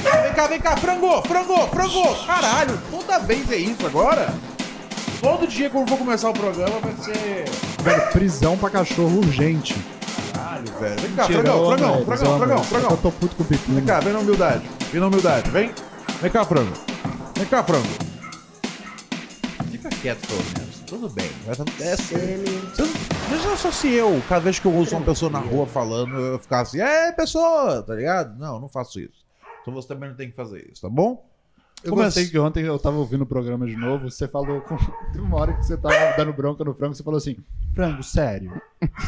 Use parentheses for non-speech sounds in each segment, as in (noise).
Vem cá, vem cá, vem cá, frango, frango, frango! Caralho, toda vez é isso agora? Todo dia que eu vou começar o programa vai ser. Velho, prisão pra cachorro urgente. Caralho, velho. Vem cá, Mentira, frangão, frangão, velho, frangão, frangão, frangão. Eu tô puto com o pepino. Vem cá, vem na humildade. Vem na humildade, vem. Vem cá, frango. Vem cá, frango. Fica quieto, pelo menos. Tudo bem. Vai. É. Você não- só se eu, cada vez que eu ouço uma pessoa na rua falando, eu ficar assim, é pessoa, tá ligado? Não, não faço isso. Então você também não tem que fazer isso, tá bom? Eu Como gostei assim? que ontem eu tava ouvindo o programa de novo, você falou com. (laughs) Uma hora que você tava dando bronca no frango, você falou assim: Frango, sério.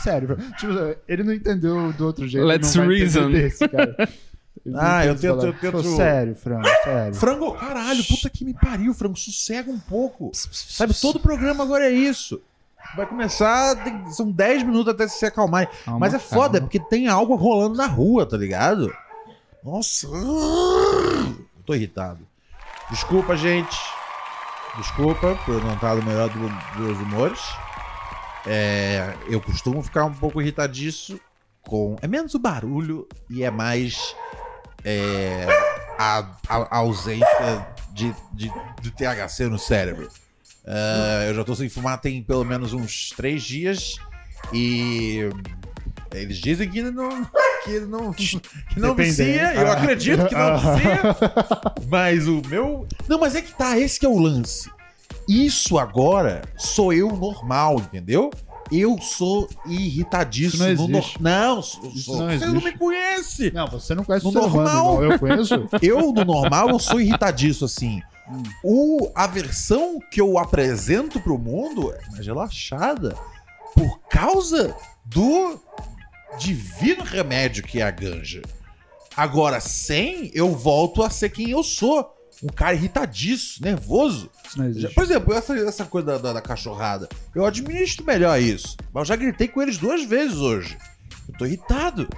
Sério. frango." Tipo, ele não entendeu do outro jeito. Let's não vai entender reason. Desse, (laughs) Ah, eu tento- eu tento- Falou, Sério, frango, sério. Frango, caralho, puta que me pariu, frango, sossega um pouco. Sabe, todo programa agora é isso. Vai começar, tem- são 10 minutos até se acalmar. Calma, Mas é foda, é calma. porque tem algo rolando na rua, tá ligado? Nossa. Eu tô irritado. Desculpa, gente. Desculpa por eu não estar no melhor do- dos humores. É, eu costumo ficar um pouco irritadiço com. É menos o barulho e é mais é, a, a- a ausência de, de, de THC no cérebro. É, eu já tô sem fumar tem pelo menos uns três dias e eles dizem que não que não (laughs) que não vicia, eu Ah. acredito que não vicia, (laughs) mas o meu não, mas é que tá, esse que é o lance. Isso agora sou eu normal, entendeu? Eu sou irritadíssimo. Isso não no nor- Não, sou, Isso não você não me conhece. Não, você não conhece No o humano, normal. igual eu conheço. (laughs) Eu, no normal, eu sou irritadiço, assim. O, a versão que eu apresento pro mundo é mais relaxada por causa do divino remédio que é a ganja. Agora, sem, eu volto a ser quem eu sou. Um cara irritadiço, nervoso. Por exemplo, essa, essa coisa da, da- da cachorrada. Eu administro melhor isso. Mas eu já gritei com eles duas vezes hoje. Eu tô irritado.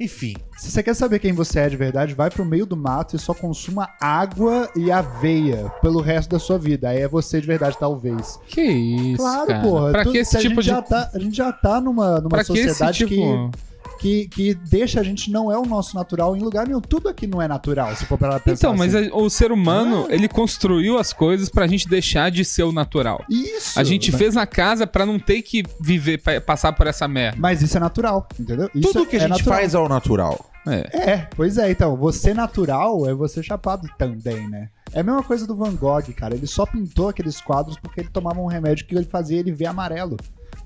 Enfim. Se você quer saber quem você é de verdade, vai pro meio do mato e só consuma água e aveia pelo resto da sua vida. Aí é você de verdade, talvez. Que isso, Claro, cara. porra. Pra Tu- que esse se a tipo gente de... Já tá, a gente já tá numa, numa Pra que esse sociedade tipo... que, que, que deixa a gente não é o nosso natural em lugar nenhum. Tudo aqui não é natural, se for pra pensar Então, mas assim. a- o ser humano, Ah. ele construiu as coisas pra gente deixar de ser o natural. Isso! A gente mas, fez a casa pra não ter que viver, pa- passar por essa merda. Mas isso é natural, entendeu? Isso Tudo que a é gente natural. faz é o natural. É. É, pois é, então, você natural é você chapado também, né? É a mesma coisa do Van Gogh, cara. Ele só pintou aqueles quadros porque ele tomava um remédio que ele fazia ele ver amarelo.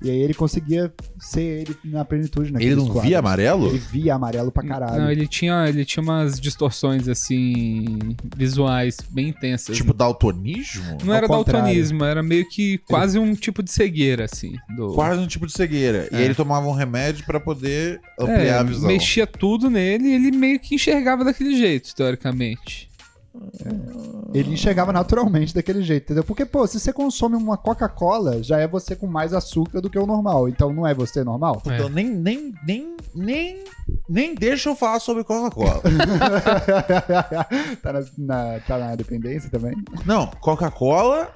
E aí ele conseguia ser ele na plenitude naqueles Ele não quadros. via amarelo? Ele via amarelo pra caralho. Não, ele tinha, ele tinha umas distorções, assim, visuais bem intensas. Tipo daltonismo? não ao era contrário. daltonismo, era meio que quase um tipo de cegueira, assim. Do... Quase um tipo de cegueira. E É. ele tomava um remédio pra poder ampliar É, a visão. mexia tudo nele e ele meio que enxergava daquele jeito, teoricamente. Ele enxergava naturalmente daquele jeito, entendeu? Porque, pô, se você consome uma Coca-Cola, já é você com mais açúcar do que o normal. Então não é você normal? Então nem, nem, nem, nem, nem deixa eu falar sobre Coca-Cola. (laughs) tá, na, na- tá na dependência também? não, Coca-Cola,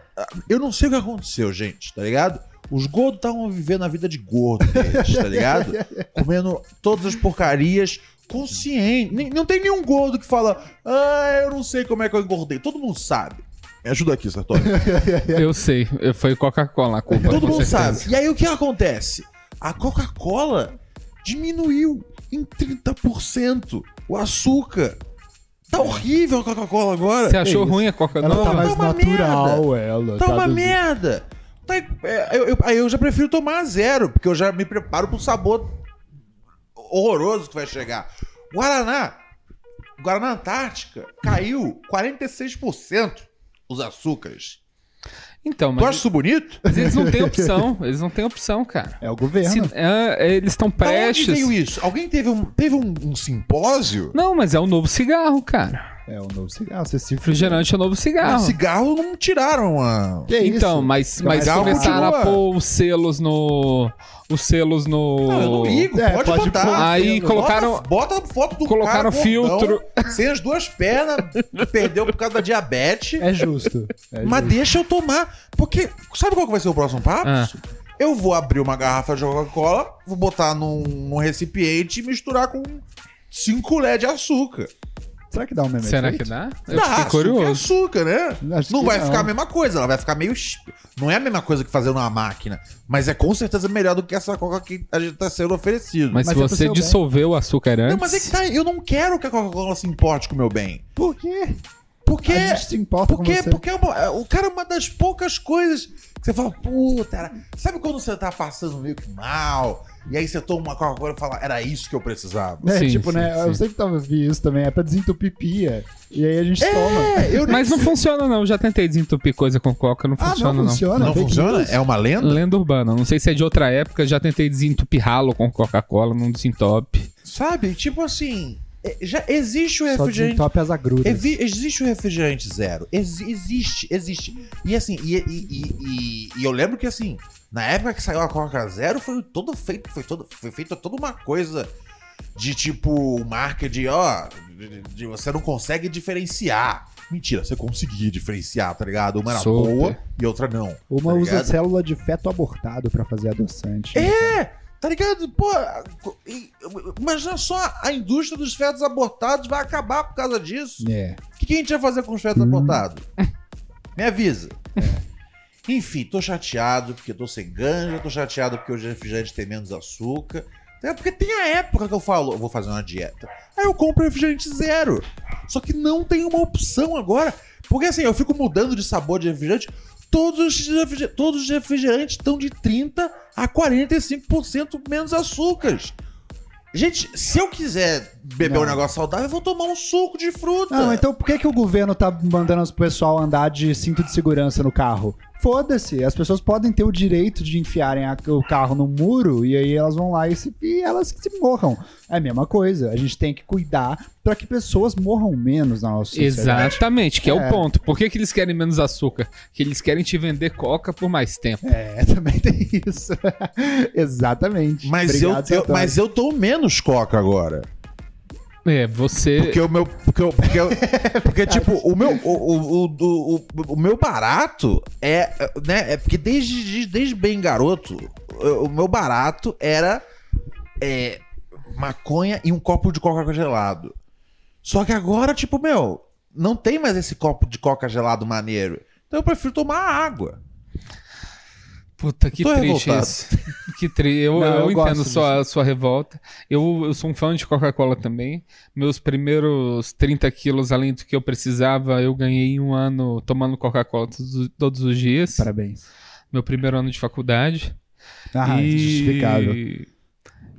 eu não sei o que aconteceu, gente, tá ligado? Os gordos estavam vivendo a vida de gordo deles, tá ligado? (laughs) Comendo todas as porcarias consciente. Não tem nenhum gordo que fala, ah, eu não sei como é que eu engordei. Todo mundo sabe. Me ajuda aqui, Sartori. (laughs) Eu sei, foi Coca-Cola a culpa. Todo mundo certeza. sabe. E aí o que acontece? A Coca-Cola diminuiu em 30% o açúcar. Tá horrível a Coca-Cola agora. Você achou isso? ruim a Coca Ela tá mais Tá uma natural, ela. Tá uma do- merda. Tá- é, eu, eu- aí eu já prefiro tomar zero, porque eu já me preparo pro sabor horroroso que vai chegar. Guaraná. Guaraná Antártica caiu 46% os açúcares. Então, Tu mas, acha isso bonito? mas eles não têm opção. (laughs) Eles não têm opção, cara. É o governo. Se- é, eles estão prestes. veio isso? Alguém teve um, teve um, um simpósio? Não, mas é o novo cigarro, cara. É o novo cigarro. Você se Refrigerante é o novo Mas cigarro. cigarro não tiraram a. Que Então, isso? mas, mas Cigarro começaram a continua. pôr os selos no. Os selos no. Não, eu não ligo, É, pode, pode botar. pôr. Aí Bota- colocaram. Bota, a foto do colocaram cara filtro. gordão, sem as duas pernas, perdeu por causa da diabetes. É justo. É Mas justo. deixa eu tomar. Porque. Sabe qual que vai ser o próximo papo? Ah. Eu vou abrir uma garrafa de Coca-Cola, vou botar num, num recipiente e misturar com 5 colheres de açúcar. Será que dá um mesmo Será efeito? que dá? Eu Dá, fiquei açúcar é curioso. açúcar, né? Acho Não que vai não. ficar a mesma coisa, ela vai ficar meio. Não é a mesma coisa que fazer numa máquina, mas é com certeza melhor do que essa coca que a gente tá sendo oferecido. Mas, Mas se é você bem. dissolver o açúcar antes. Não, mas é que tá, eu não quero que a Coca-Cola se importe com o meu bem. Por quê? Porque. A gente se importa Porque, com você. porque é o cara é uma das poucas coisas que você fala, puta, era... sabe quando você tá passando meio que mal, e aí você toma uma Coca-Cola e fala, era isso que eu precisava. É, Sim, tipo, sim, né? sim. Eu sempre tava vi isso também. É pra desentupir pia. E aí a gente toma. É, eu Mas não funciona, não. Eu já tentei desentupir coisa com coca, não Ah, funciona, não não. funciona? Não Fake funciona? É uma lenda? Lenda urbana. Não sei se é de outra época. Já tentei desentupir ralo com Coca-Cola, não desentope. Sabe? Tipo assim, já existe o Só refrigerante. desentope as agruras. Existe o refrigerante zero. Ex- existe, existe. E assim, e, e- e- e- eu lembro que assim, na época que saiu a Coca Zero, foi todo feito, foi, todo, foi feita toda uma coisa de tipo marca de ó, de, de- você não consegue diferenciar. Mentira, você conseguia diferenciar, tá ligado? Uma era Super. boa e outra não. Uma tá usa ligado? célula de feto abortado pra fazer adoçante. É! Tá ligado? Pô, imagina só, a indústria dos fetos abortados vai acabar por causa disso. É. O que, que a gente vai fazer com os fetos Hum. abortados? (laughs) Me avisa. Enfim, tô chateado porque tô sem ganja, tô chateado porque o refrigerante tem menos açúcar. É porque tem a época que eu falo, eu vou fazer uma dieta. Aí eu compro refrigerante zero. Só que não tem uma opção agora. Porque assim, eu fico mudando de sabor de refrigerante. Todos os, todos os refrigerantes estão de 30 a 45% menos açúcares. Gente, se eu quiser beber Não. um negócio saudável, eu vou tomar um suco de fruta. Não, então por que, que o governo tá mandando o pessoal andar de cinto de segurança no carro? Foda-se, as pessoas podem ter o direito de enfiarem a- o carro no muro e aí elas vão lá e, se, e elas se morram. É a mesma coisa, a gente tem que cuidar pra que pessoas morram menos na nossa sociedade. Exatamente, que é, É. o ponto. Por que, que eles querem menos açúcar? Que eles querem te vender coca por mais tempo. É, (laughs) também tem isso. (laughs) Exatamente. Mas, Obrigado, eu, eu- mas eu tô menos coca agora. É, você. Porque o meu. Porque, eu- porque, eu- porque tipo, o meu, o, o, o, o, meu barato é. Né, é porque desde, desde, bem garoto, o meu barato era. é, maconha e um copo de coca gelado. Só que agora, tipo, meu, não tem mais esse copo de coca gelado maneiro. Então eu prefiro tomar água. Puta, que triste revoltado. isso. (laughs) Que triste. Eu, Não, eu, eu entendo sua, sua revolta. Eu, eu sou um fã de Coca-Cola também. Meus primeiros 30 quilos, além do que eu precisava, eu ganhei em um ano tomando Coca-Cola todos, todos os dias. Parabéns. Meu primeiro ano de faculdade. Ah, e... justificável. E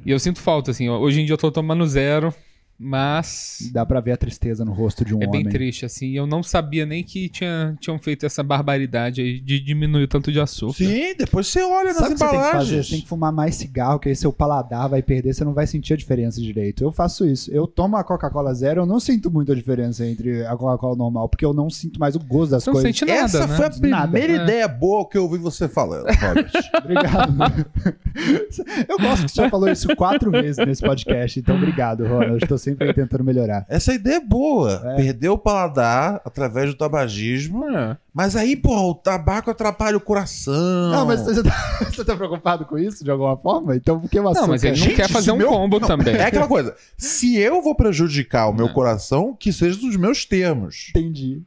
eu sinto falta, assim. Hoje em dia eu tô tomando zero, mas Dá pra ver a tristeza no rosto de um é homem. bem triste, assim. Eu não sabia nem que tinha, tinham feito essa barbaridade aí de diminuir o tanto de açúcar. Sim, depois você olha nas Sabe o que você tem que fazer? embalagens. Você tem que fumar mais cigarro, que aí seu paladar vai perder, você não vai sentir a diferença direito. Eu faço isso. Eu tomo a Coca-Cola zero, eu não sinto muita diferença entre a Coca-Cola normal, porque eu não sinto mais o gosto das Você não coisas. sente nada, Essa né? foi a primeira Nada. É. ideia boa que eu ouvi você falando, Robert. (laughs) Obrigado. (laughs) eu gosto que você já falou isso quatro vezes nesse podcast, então obrigado, Ronald. Eu tô sempre tentando melhorar. Essa ideia é boa. É. Perder o paladar através do tabagismo. É. Mas aí, porra, o tabaco atrapalha o coração. Não, mas você tá, (laughs) você tá preocupado com isso de alguma forma? Então por que o açúcar? Não, mas ele não Gente, quer fazer um meu- combo Não, também. É aquela coisa. Se eu vou prejudicar o meu Não. coração, que seja dos meus termos. Entendi.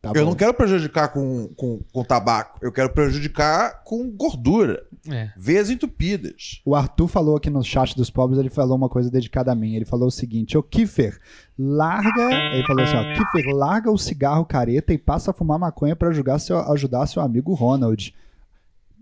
Tá eu bom. não quero prejudicar com, com, com tabaco. Eu quero prejudicar com gordura. É. Veias entupidas. O Arthur falou aqui no chat dos pobres, ele falou uma coisa dedicada a mim. Ele falou o seguinte: Ô Kiffer, larga. Ele falou assim: ó, Kiffer, larga o cigarro careta e passa a fumar maconha pra ajudar seu, ajudar seu amigo Ronald.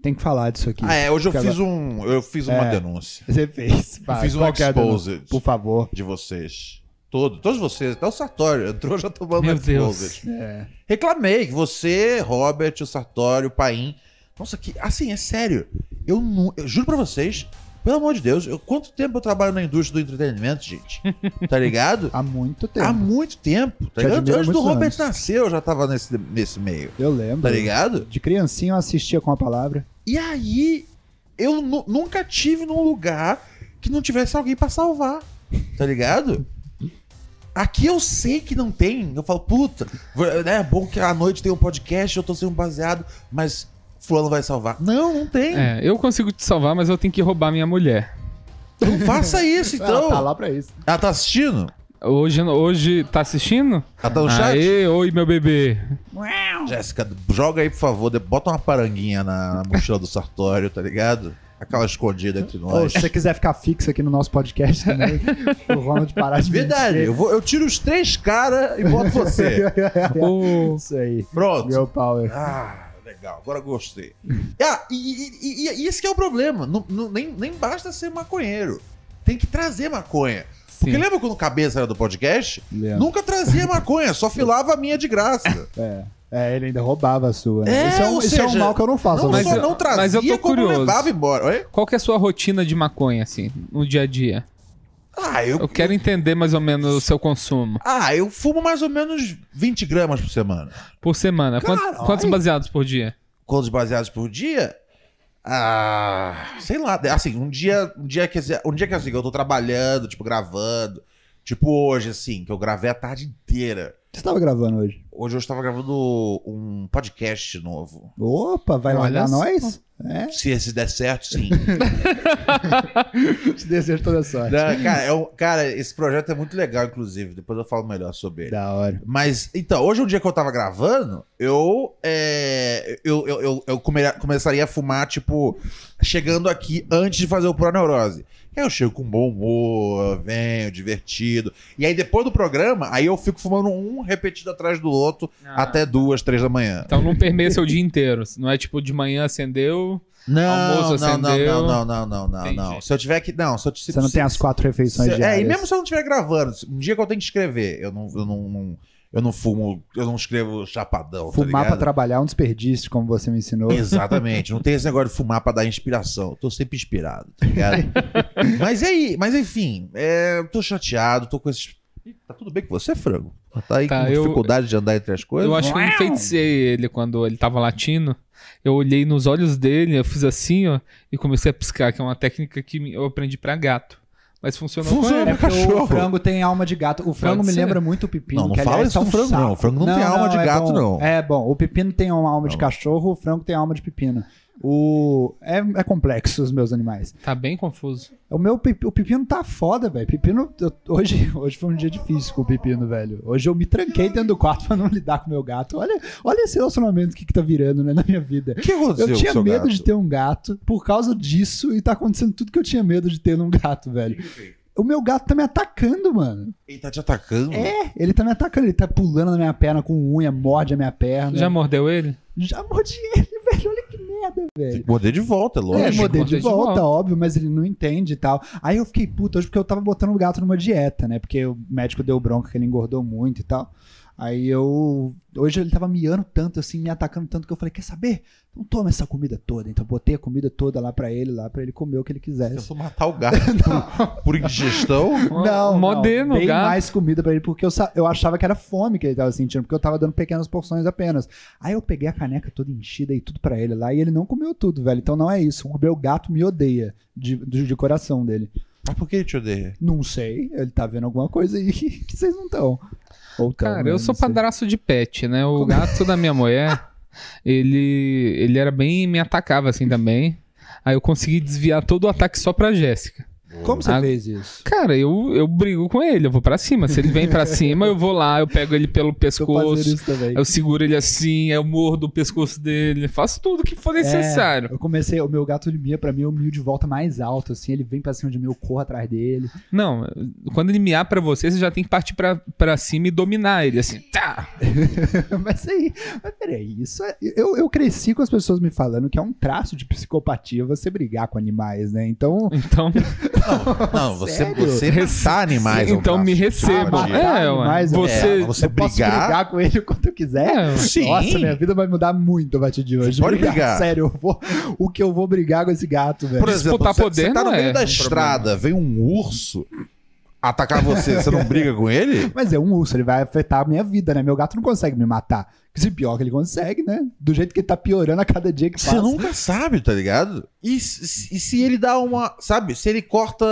Tem que falar disso aqui. Ah, é. Hoje eu fiz, um, eu fiz uma É. denúncia Você fez. Eu fiz um é denúncia? Por favor. de vocês. Todo, todos vocês. Até o Sartório entrou (laughs) já tomando Meu exposed. Deus. É. Reclamei que você, Robert, o Sartório, o Paim. Nossa, que. Assim, é sério. Eu, não, eu juro pra vocês, pelo amor de Deus, eu, quanto tempo eu trabalho na indústria do entretenimento, gente? (laughs) Tá ligado? Há muito tempo. Há muito tempo. Tá Te ligado? Antes do Robert anos. nascer, eu já tava nesse, nesse meio. Eu lembro. Tá ligado? De criancinha eu assistia com a palavra. E aí, eu nu- nunca tive num lugar que não tivesse alguém pra salvar. Tá ligado? Aqui eu sei que não tem. Eu falo, puta, né, é bom que à noite tem um podcast, eu tô sendo baseado, mas fulano vai salvar. Não, não tem. É, eu consigo te salvar, mas eu tenho que roubar minha mulher. Não faça isso, (laughs) então. Ela tá lá pra isso. Ela tá assistindo? Hoje, hoje tá assistindo? Ela tá no chat? Aê, oi, meu bebê. Jéssica, joga aí, por favor. de- Bota uma paranguinha na, na mochila do Sartório, tá ligado? Aquela escondida entre Ou nós. se você quiser ficar fixo aqui no nosso podcast também, (laughs) o Ronald parar de Verdade, eu, vou, eu tiro os três caras e boto você. (laughs) Ô, Isso aí. Pronto. Girl Power. Ah, legal, agora gostei. Ah, e, e- e- e esse que é o problema. Não, não- nem, nem basta ser maconheiro. Tem que trazer maconha. Porque Sim. lembra quando o cabeça era do podcast? Lembro. Nunca trazia maconha, só filava a minha de graça. (laughs) É. É, ele ainda roubava a sua. né? É, isso é um, ou isso é um seja, mal que eu não faço. Não mas eu- não trazia, mas eu tô curioso. levava embora. Oi? qual que é a sua rotina de maconha, assim, no dia a dia? Ah, eu, Eu quero entender mais ou menos o seu consumo. ah, eu fumo mais ou menos 20 gramas por semana. Por semana. Quant- Caralho. quantos baseados por dia? Quantos baseados por dia? Ah, sei lá, assim, um dia, um dia que um dia que assim, eu tô trabalhando, tipo gravando, tipo hoje assim, que eu gravei a tarde inteira. O que você tava gravando hoje? Hoje eu estava gravando um podcast novo. Opa, vai largar nós? É, Se esse der certo, sim. (laughs) te desejo toda sorte. Não, cara, é um- cara, esse projeto é muito legal, inclusive. Depois eu falo melhor sobre ele. Da hora. Mas, então, hoje é um dia que eu tava gravando, eu, é, eu, eu, eu, eu come- começaria a fumar, tipo, chegando aqui antes de fazer o Pro Neurose. Aí eu chego com bom humor, venho, divertido. E aí depois do programa, aí eu fico fumando um repetido atrás do outro Ah. até duas, três da manhã. Então não permeia seu dia inteiro. Não é tipo de manhã acendeu. Não, Almoço não, não, acendeu. não, não, não, não, Entendi. não. Se eu tiver que. Não, se eu se- Você não se- tem as quatro refeições se- diárias. É, e mesmo se eu não estiver gravando, um dia que eu tenho que escrever, eu não, eu não, não- eu não fumo, eu não escrevo chapadão. tá Fumar pra ligado? trabalhar é um desperdício, como você me ensinou. Exatamente. Não tem esse negócio de fumar pra dar inspiração. Eu tô sempre inspirado, tá ligado? (laughs) mas aí, mas enfim, é, eu tô chateado, tô com esses. Tá tudo bem com você, frango? Tá aí Tá, com eu- dificuldade de andar entre as coisas? Eu acho que eu enfeitei ele quando ele tava latindo. Eu olhei nos olhos dele, eu fiz assim, ó, e comecei a piscar, que é uma técnica que eu aprendi pra gato. Mas funcionou Funciona. com É ele. porque Cachorro. o frango tem alma de gato. O frango Pode me ser. lembra muito o pepino. Não, não que, fala aliás, isso tá do um frango, saco. não. O frango não tem alma de é gato, bom. não. É bom. O pepino tem uma alma de cachorro, o frango tem alma de pepino. O... É, é complexo os meus animais. Tá bem confuso. O meu o pepino tá foda, velho. Pepino. eu- hoje, (laughs) hoje foi um dia difícil com o pepino, velho. Hoje eu me tranquei dentro do quarto pra não lidar com o meu gato. Olha, olha esse relacionamento que, que tá virando né, na minha vida. O que aconteceu Eu tinha com o seu medo gato? de ter um gato por causa disso e tá acontecendo tudo que eu tinha medo de ter num gato, velho. O meu gato tá me atacando, mano. Ele tá te atacando? É, ele tá me atacando, ele tá pulando na minha perna com unha, morde a minha perna. Já mordeu ele? Já mordi ele, (laughs) velho. Olha que merda, velho. Tem que morder de volta, é É, lógico. morder de de volta, volta. óbvio, mas ele não entende e tal. Aí eu fiquei puto hoje porque eu tava botando o gato numa dieta, né? Porque o médico deu bronca que ele engordou muito e tal. Aí eu. Hoje ele tava miando tanto, assim, me atacando tanto que eu falei: Quer saber? Não toma essa comida toda. Então eu botei a comida toda lá pra ele, lá pra ele comer o que ele quisesse. Tentou matar o gato (laughs) por, por indigestão? Não, no bem gato. mais comida pra ele, porque eu, eu achava que era fome que ele tava sentindo, porque eu tava dando pequenas porções apenas. Aí eu peguei a caneca toda enchida e tudo pra ele lá, e ele não comeu tudo, velho. Então não é isso. O meu gato me odeia de, de, de coração dele. Mas por que ele te odeia? Não sei, ele tá vendo alguma coisa aí que, (laughs) que vocês não estão. Ou Cara, né? eu sou Não sei. padraço de pet, né? O gato da minha mulher, (laughs) ele, ele era bem. me atacava assim também. Aí eu consegui desviar todo o ataque só pra Jéssica. Como você Ah, fez isso? Cara, eu, eu brigo com ele, eu vou pra cima. Se ele vem pra cima, eu vou lá, eu pego ele pelo (laughs) pescoço, eu seguro ele assim, eu mordo o pescoço dele, faço tudo que for necessário. É, eu comecei, o meu gato ele mia pra mim, eu mio de volta mais alto, assim, ele vem pra cima de mim, eu corro atrás dele. Não, quando ele miar pra você, você já tem que partir pra, pra cima e dominar ele, assim, tá. (laughs) mas aí, mas peraí, isso é, eu, eu cresci com as pessoas me falando que é um traço de psicopatia você brigar com animais, né? Então, Então, (laughs) Não, você, Sério? você matar animais. é então me receba. matar É, ué. animais, Você, É, você eu posso brigar- brigar com ele quanto eu quiser. É, Sim. Nossa, minha vida vai mudar muito a partir de hoje. Você pode brigar. Sério, eu vou, o que eu vou brigar com esse gato, velho. Por exemplo, Disputar você, poder você tá no não meio é da um estrada, vem um urso atacar você, você não briga com ele? (laughs) Mas é um urso, ele vai afetar a minha vida, né? Meu gato não consegue me matar. Se pior que ele consegue, né? Do jeito que ele tá piorando a cada dia que Você passa. nunca sabe, tá ligado? E, se- e se ele dá uma. Sabe? Se ele corta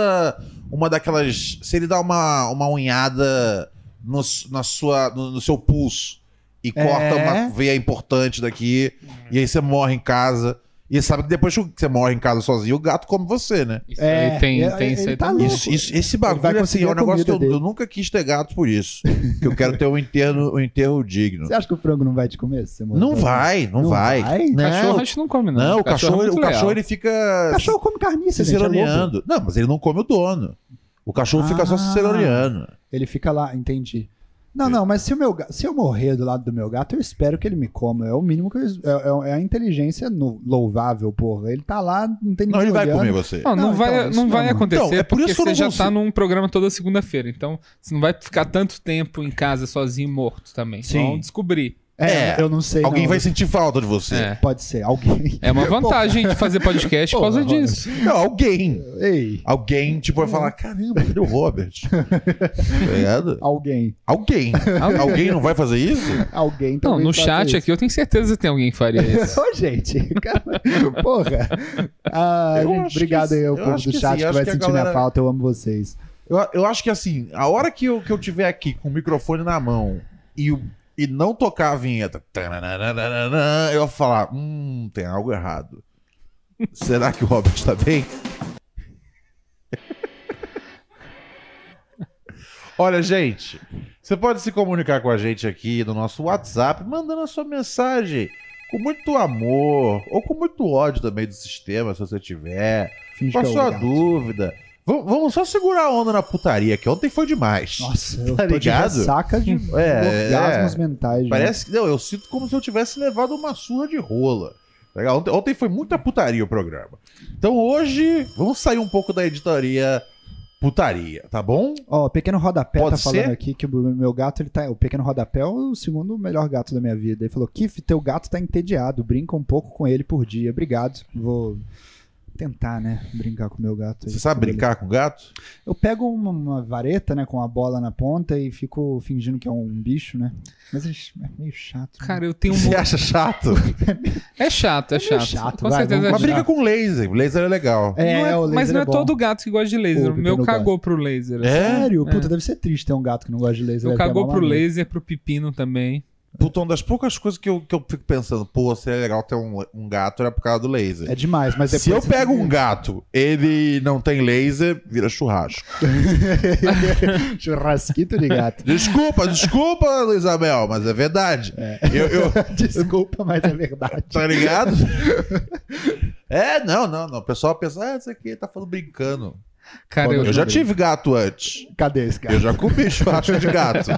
uma daquelas. Se ele dá uma, uma unhada no, na sua, no, no seu pulso e É. corta uma veia importante daqui, e aí você morre em casa. E sabe que depois que você morre em casa sozinho, o gato come você, né? Isso aí tem, é, tem ele isso aí tá. Isso, isso- esse bagulho assim, conseguir é um negócio que eu, eu nunca quis ter gato por isso. (laughs) que eu quero ter um enterro, um enterro digno. Você acha que o frango não vai te comer? se você Não vai, não, Não vai. vai? Não, Cachorro a gente não come, não. não, o cachorro, é o muito cachorro leal. ele fica Cachorro come carniça, se gente. É lobo. cironeando. não, mas ele não come o dono. O cachorro fica só se Ah. Ele fica lá, entendi. Não, não, mas se, o meu, se eu morrer do lado do meu gato, eu espero que ele me coma. É o mínimo que eu, é, é- é a inteligência no- louvável, porra. Ele tá lá, não tem ninguém Não, ele vai comer você. Não, não, Não, vai, então, não vai acontecer Então, é por porque isso que você já consigo. tá num programa toda segunda-feira. Então, você não vai ficar tanto tempo em casa sozinho morto também. Sim. Vão descobrir. É, É, eu não sei. Alguém não. vai sentir falta de você. É. Pode ser, alguém. É uma (laughs) vantagem de fazer podcast por causa disso. Não, alguém. Ei, Alguém, tipo, vai falar: caramba, cadê o Robert? (laughs) tá ligado? alguém. Alguém. Alguém não vai fazer isso? Alguém Não, no chat isso. aqui eu tenho certeza que tem alguém que faria (laughs) isso. Ô, gente, cara, porra. Ah, gente, obrigado aí ao eu povo do chat sim, que vai que a sentir galera- minha falta. Eu amo vocês. Eu, eu acho que assim, a hora que eu, que eu tiver aqui com o microfone na mão e, o- e não tocar a vinheta, eu vou falar: hum, tem algo errado. Será que o Robert tá bem? (laughs) Olha, gente, você pode se comunicar com a gente aqui no nosso WhatsApp, mandando a sua mensagem com muito amor ou com muito ódio também do sistema, se você tiver. Finge Com a é sua dúvida. Vamos só segurar a onda na putaria, que ontem foi demais. Nossa, eu Tá tô de ressaca de (laughs) É, orgasmos é. mentais. né? Parece que. Não, eu sinto como se eu tivesse levado uma surra de rola. Tá ligado? Ontem, ontem foi muita putaria o programa. Então hoje, vamos sair um pouco da editoria putaria, tá bom? Ó, o Pequeno Rodapé Pode tá falando ser? aqui que o meu gato, ele tá. O Pequeno Rodapé é o segundo melhor gato da minha vida. Ele falou: Kiff, teu gato tá entediado, brinca um pouco com ele por dia. Obrigado. Vou tentar, né? Brincar com o meu gato. aí. Você sabe brincar com gato? Eu pego uma, uma vareta, né, com a bola na ponta e fico fingindo que é um bicho, né? Mas é meio chato. né? Cara, eu tenho (laughs) um. Você acha chato? (laughs) É chato, é chato. chato, Com vai, certeza vamos é Mas briga com laser. Laser é legal. É, Não é- o laser mas não é, bom. todo gato que gosta de laser. O O meu cagou pro laser. assim. É? Sério? É. Puta, deve ser triste ter um gato que não gosta de laser. Eu cagou pro laser, pro pepino também. Puta, uma das poucas coisas que eu, que eu fico pensando, pô, seria legal ter um, um gato era por causa do laser. É demais, mas Se eu pego um gato, ele não tem laser, vira churrasco. (laughs) Churrasquito de gato. Desculpa, desculpa, Luizabel, mas é verdade. Eu, eu- (laughs) Desculpa, mas é verdade. tá ligado? É, não, não, não. O pessoal pensa, ah, isso aqui tá falando brincando. Cara, eu, Eu já tive gato antes. Cadê esse cara? Eu já comi churrasco de gato.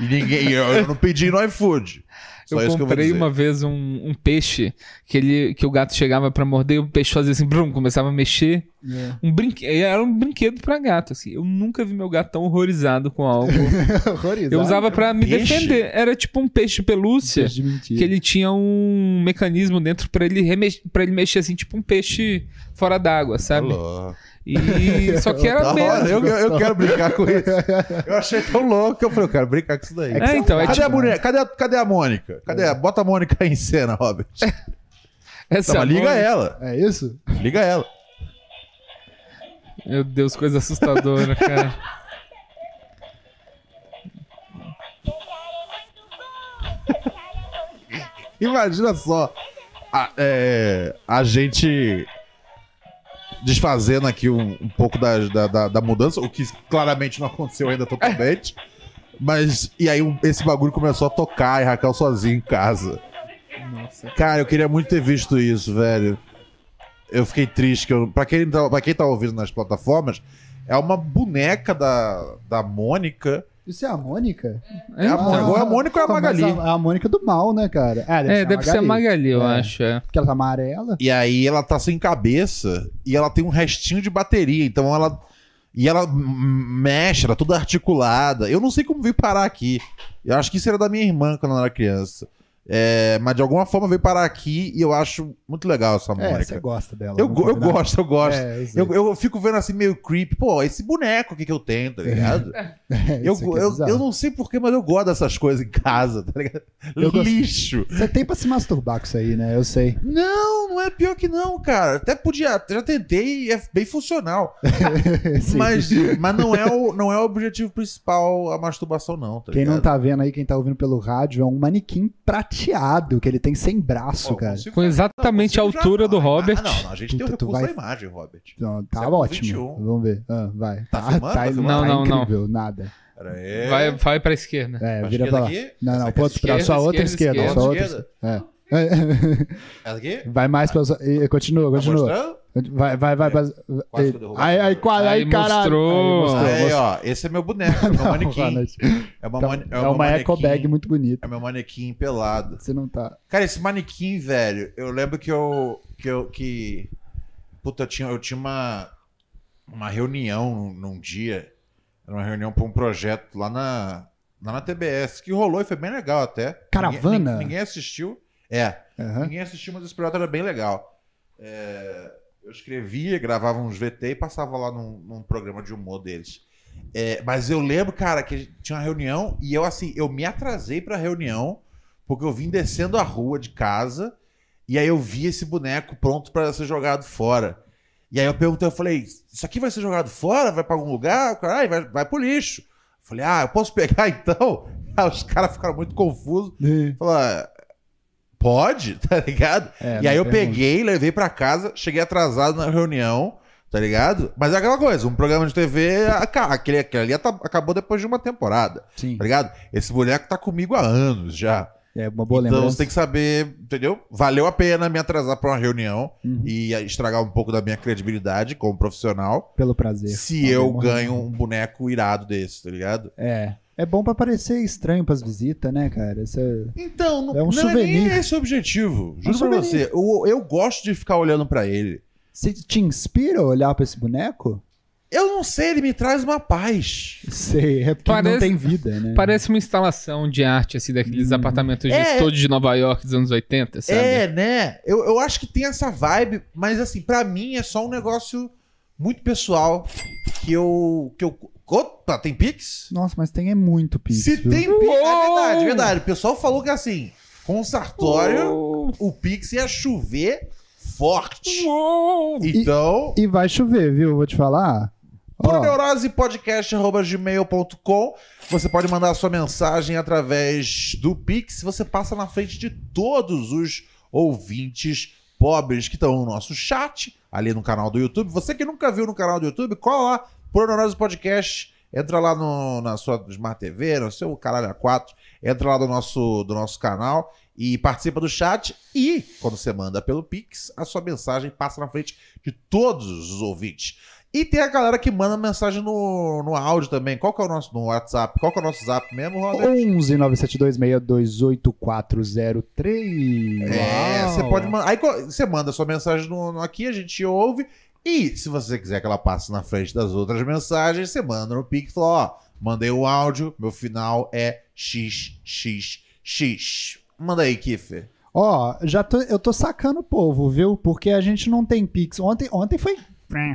E ninguém, eu, eu não pedi no iFood. Só eu isso que eu vou comprei dizer. uma vez um, um peixe que, ele, que o gato chegava pra morder e o peixe fazia assim, brum, começava a mexer. É. Um brinque... Era um brinquedo pra gato, assim. Eu nunca vi meu gato tão horrorizado com algo. (laughs) Horrorizado. Eu usava pra me Peixe? defender. Era tipo um peixe pelúcia. Peixe de mentira. Que ele tinha um mecanismo dentro pra ele, ele mexer assim, tipo um peixe fora d'água, sabe? Alô. E (laughs) só que era Da mesmo. hora, eu, eu, eu quero brincar com isso. Eu achei tão louco que eu falei, eu quero brincar com isso daí. É É, então, é Cadê tipo- a boneca? Cadê a, cadê a Mônica? Cadê a... Bota a Mônica aí em cena, Robert. (laughs) Essa mas liga mão- ela. É isso? Liga ela. Meu Deus, coisa assustadora, (laughs) cara. Imagina só a, é, a gente desfazendo aqui um, um pouco da, da, da- da mudança, o que claramente não aconteceu ainda totalmente. Mas, e aí um- esse bagulho começou a tocar e Raquel sozinho em casa. Nossa. Cara, eu queria muito ter visto isso, velho. Eu fiquei triste. Que eu, pra, quem tá, pra quem tá ouvindo nas plataformas, é uma boneca da, da Mônica. Isso é a Mônica? É a Mônica. Ou é a Mônica ou é a mas Magali? a, a Mônica do mal, né, cara? É, deve, É, ser, deve a ser a Magali, eu É. acho. É. Porque ela tá amarela. E aí ela tá sem cabeça e ela tem um restinho de bateria. Então ela. E ela mexe, ela é toda articulada. Eu não sei como veio parar aqui. Eu acho que isso era da minha irmã quando ela era criança. É, mas de alguma forma veio parar aqui e eu acho muito legal essa É, Mônica. você gosta dela. eu, eu gosto, eu gosto. É, eu. Eu, eu fico vendo assim meio creepy. Pô, esse boneco aqui que eu tenho, tá ligado? É, (laughs) eu, isso aqui é eu, eu não sei porquê, mas eu gosto dessas coisas em casa, tá ligado? Eu Lixo. Você tem pra se masturbar com isso aí, né? Eu sei. Não, não é pior que não, cara. Até podia, já tentei e é bem funcional. (laughs) Sim. mas mas não, é o, não é o objetivo principal a masturbação, não. Tá Quem não tá vendo aí, quem tá ouvindo pelo rádio, é um manequim prateado, que ele tem sem braço, Pô, cara. Com exatamente a consigo altura do Ah, Robert. Não, não, a gente tem o recurso vai- da imagem, Robert. Então, tá Século ótimo. 21. Vamos ver. Ah, vai. Tá filmando? Tá tá filmando? Não, não, não. incrível, nada. Pera aí. Vai, vai pra esquerda. É, Pra vira esquerda pra lá. aqui? Não, não, é outro, pra sua outra esquerda. Sua outra Esquerda. É. Essa aqui? Vai mais pra sua. e- Continua, Tá continua. Vai, vai, vai. Quase Ai, que eu derrubei. ai, ai, quase, ai, Aí caralho. mostrou. Aí Aí, mostrou. ó, esse é meu boneco, é meu (laughs) manequim. É uma, Então, mane- é uma manequim- eco bag muito bonita. É meu manequim pelado. Você não tá. Cara, esse manequim, velho, eu lembro que eu. que eu. que. Puta, eu tinha, eu tinha uma. Uma reunião num, num dia. Era uma reunião pra um projeto lá na. Lá na TBS, que rolou e foi bem legal até. Caravana? Ninguém, ninguém assistiu. É. Aham. Ninguém assistiu, mas esse projeto era bem legal. É, eu escrevia, gravava uns VT e passava lá num, num programa de humor deles. É, mas eu lembro, cara, que tinha uma reunião e eu, assim, eu me atrasei pra reunião porque eu vim descendo a rua de casa e aí eu vi esse boneco pronto pra ser jogado fora. E aí eu perguntei, eu falei, isso aqui vai ser jogado fora? Vai pra algum lugar? Caralho, vai, vai pro lixo. Eu falei, ah, eu posso pegar (laughs) então? Aí os caras ficaram muito confusos. Falaram, pode, (laughs) tá ligado? É, e aí eu peguei, levei pra casa, cheguei atrasado na reunião, tá ligado? Mas é aquela coisa, um programa de TV, aquele, aquele ali acabou depois de uma temporada, Sim. tá ligado? Esse boneco tá comigo há anos já. É uma boa então lembrança. você tem que saber, entendeu? Valeu a pena me atrasar pra uma reunião Uhum. e estragar um pouco da minha credibilidade como profissional Pelo prazer. se eu ganho um boneco irado desse, tá ligado? É. É bom pra parecer estranho pras visitas, né, cara? Isso é... Então, não É um não é nem souvenir. esse o objetivo. Juro Um pra você, eu, eu gosto de ficar olhando pra ele. Você te inspira a olhar pra esse boneco? Eu não sei, ele me traz uma paz. Sei, é porque não Parece- tem vida, né? Parece uma instalação de arte, assim, daqueles apartamentos de É. estúdio de Nova York dos anos 80, sabe? É, né? Eu, eu acho que tem essa vibe, mas assim, pra mim é só um negócio muito pessoal que eu. Que eu opa, tem Pix? Nossa, mas tem é muito pix. Se viu? tem Pix. É verdade, verdade. O pessoal falou que assim, com o Sartório, Uou! o Pix ia chover forte. Uou! Então. E vai chover, viu? Vou te falar. Ó, neurosepodcast.gmail.com Você pode mandar a sua mensagem através do Pix. Você passa na frente de todos os ouvintes pobres que estão no nosso chat, ali no canal do YouTube. Você que nunca viu no canal do YouTube, cola lá, por Neurose Podcast. Entra lá no- na sua Smart TV, no seu caralho A4. Entra lá do nosso, do nosso canal e participa do chat. E, quando você manda pelo Pix, a sua mensagem passa na frente de todos os ouvintes. E tem a galera que manda mensagem no, no áudio também. Qual que é o nosso no WhatsApp? Qual que é o nosso zap mesmo, Robert? 11 972628403. É, Uau. você pode mandar. Aí você manda sua mensagem no, no aqui, a gente ouve. E se você quiser que ela passe na frente das outras mensagens, você manda no Pix e fala: ó, mandei um áudio, meu final é XXX. Manda aí, Kiffer. Ó, já tô, eu tô sacando o povo, viu? Porque a gente não tem pix. Ontem, ontem foi,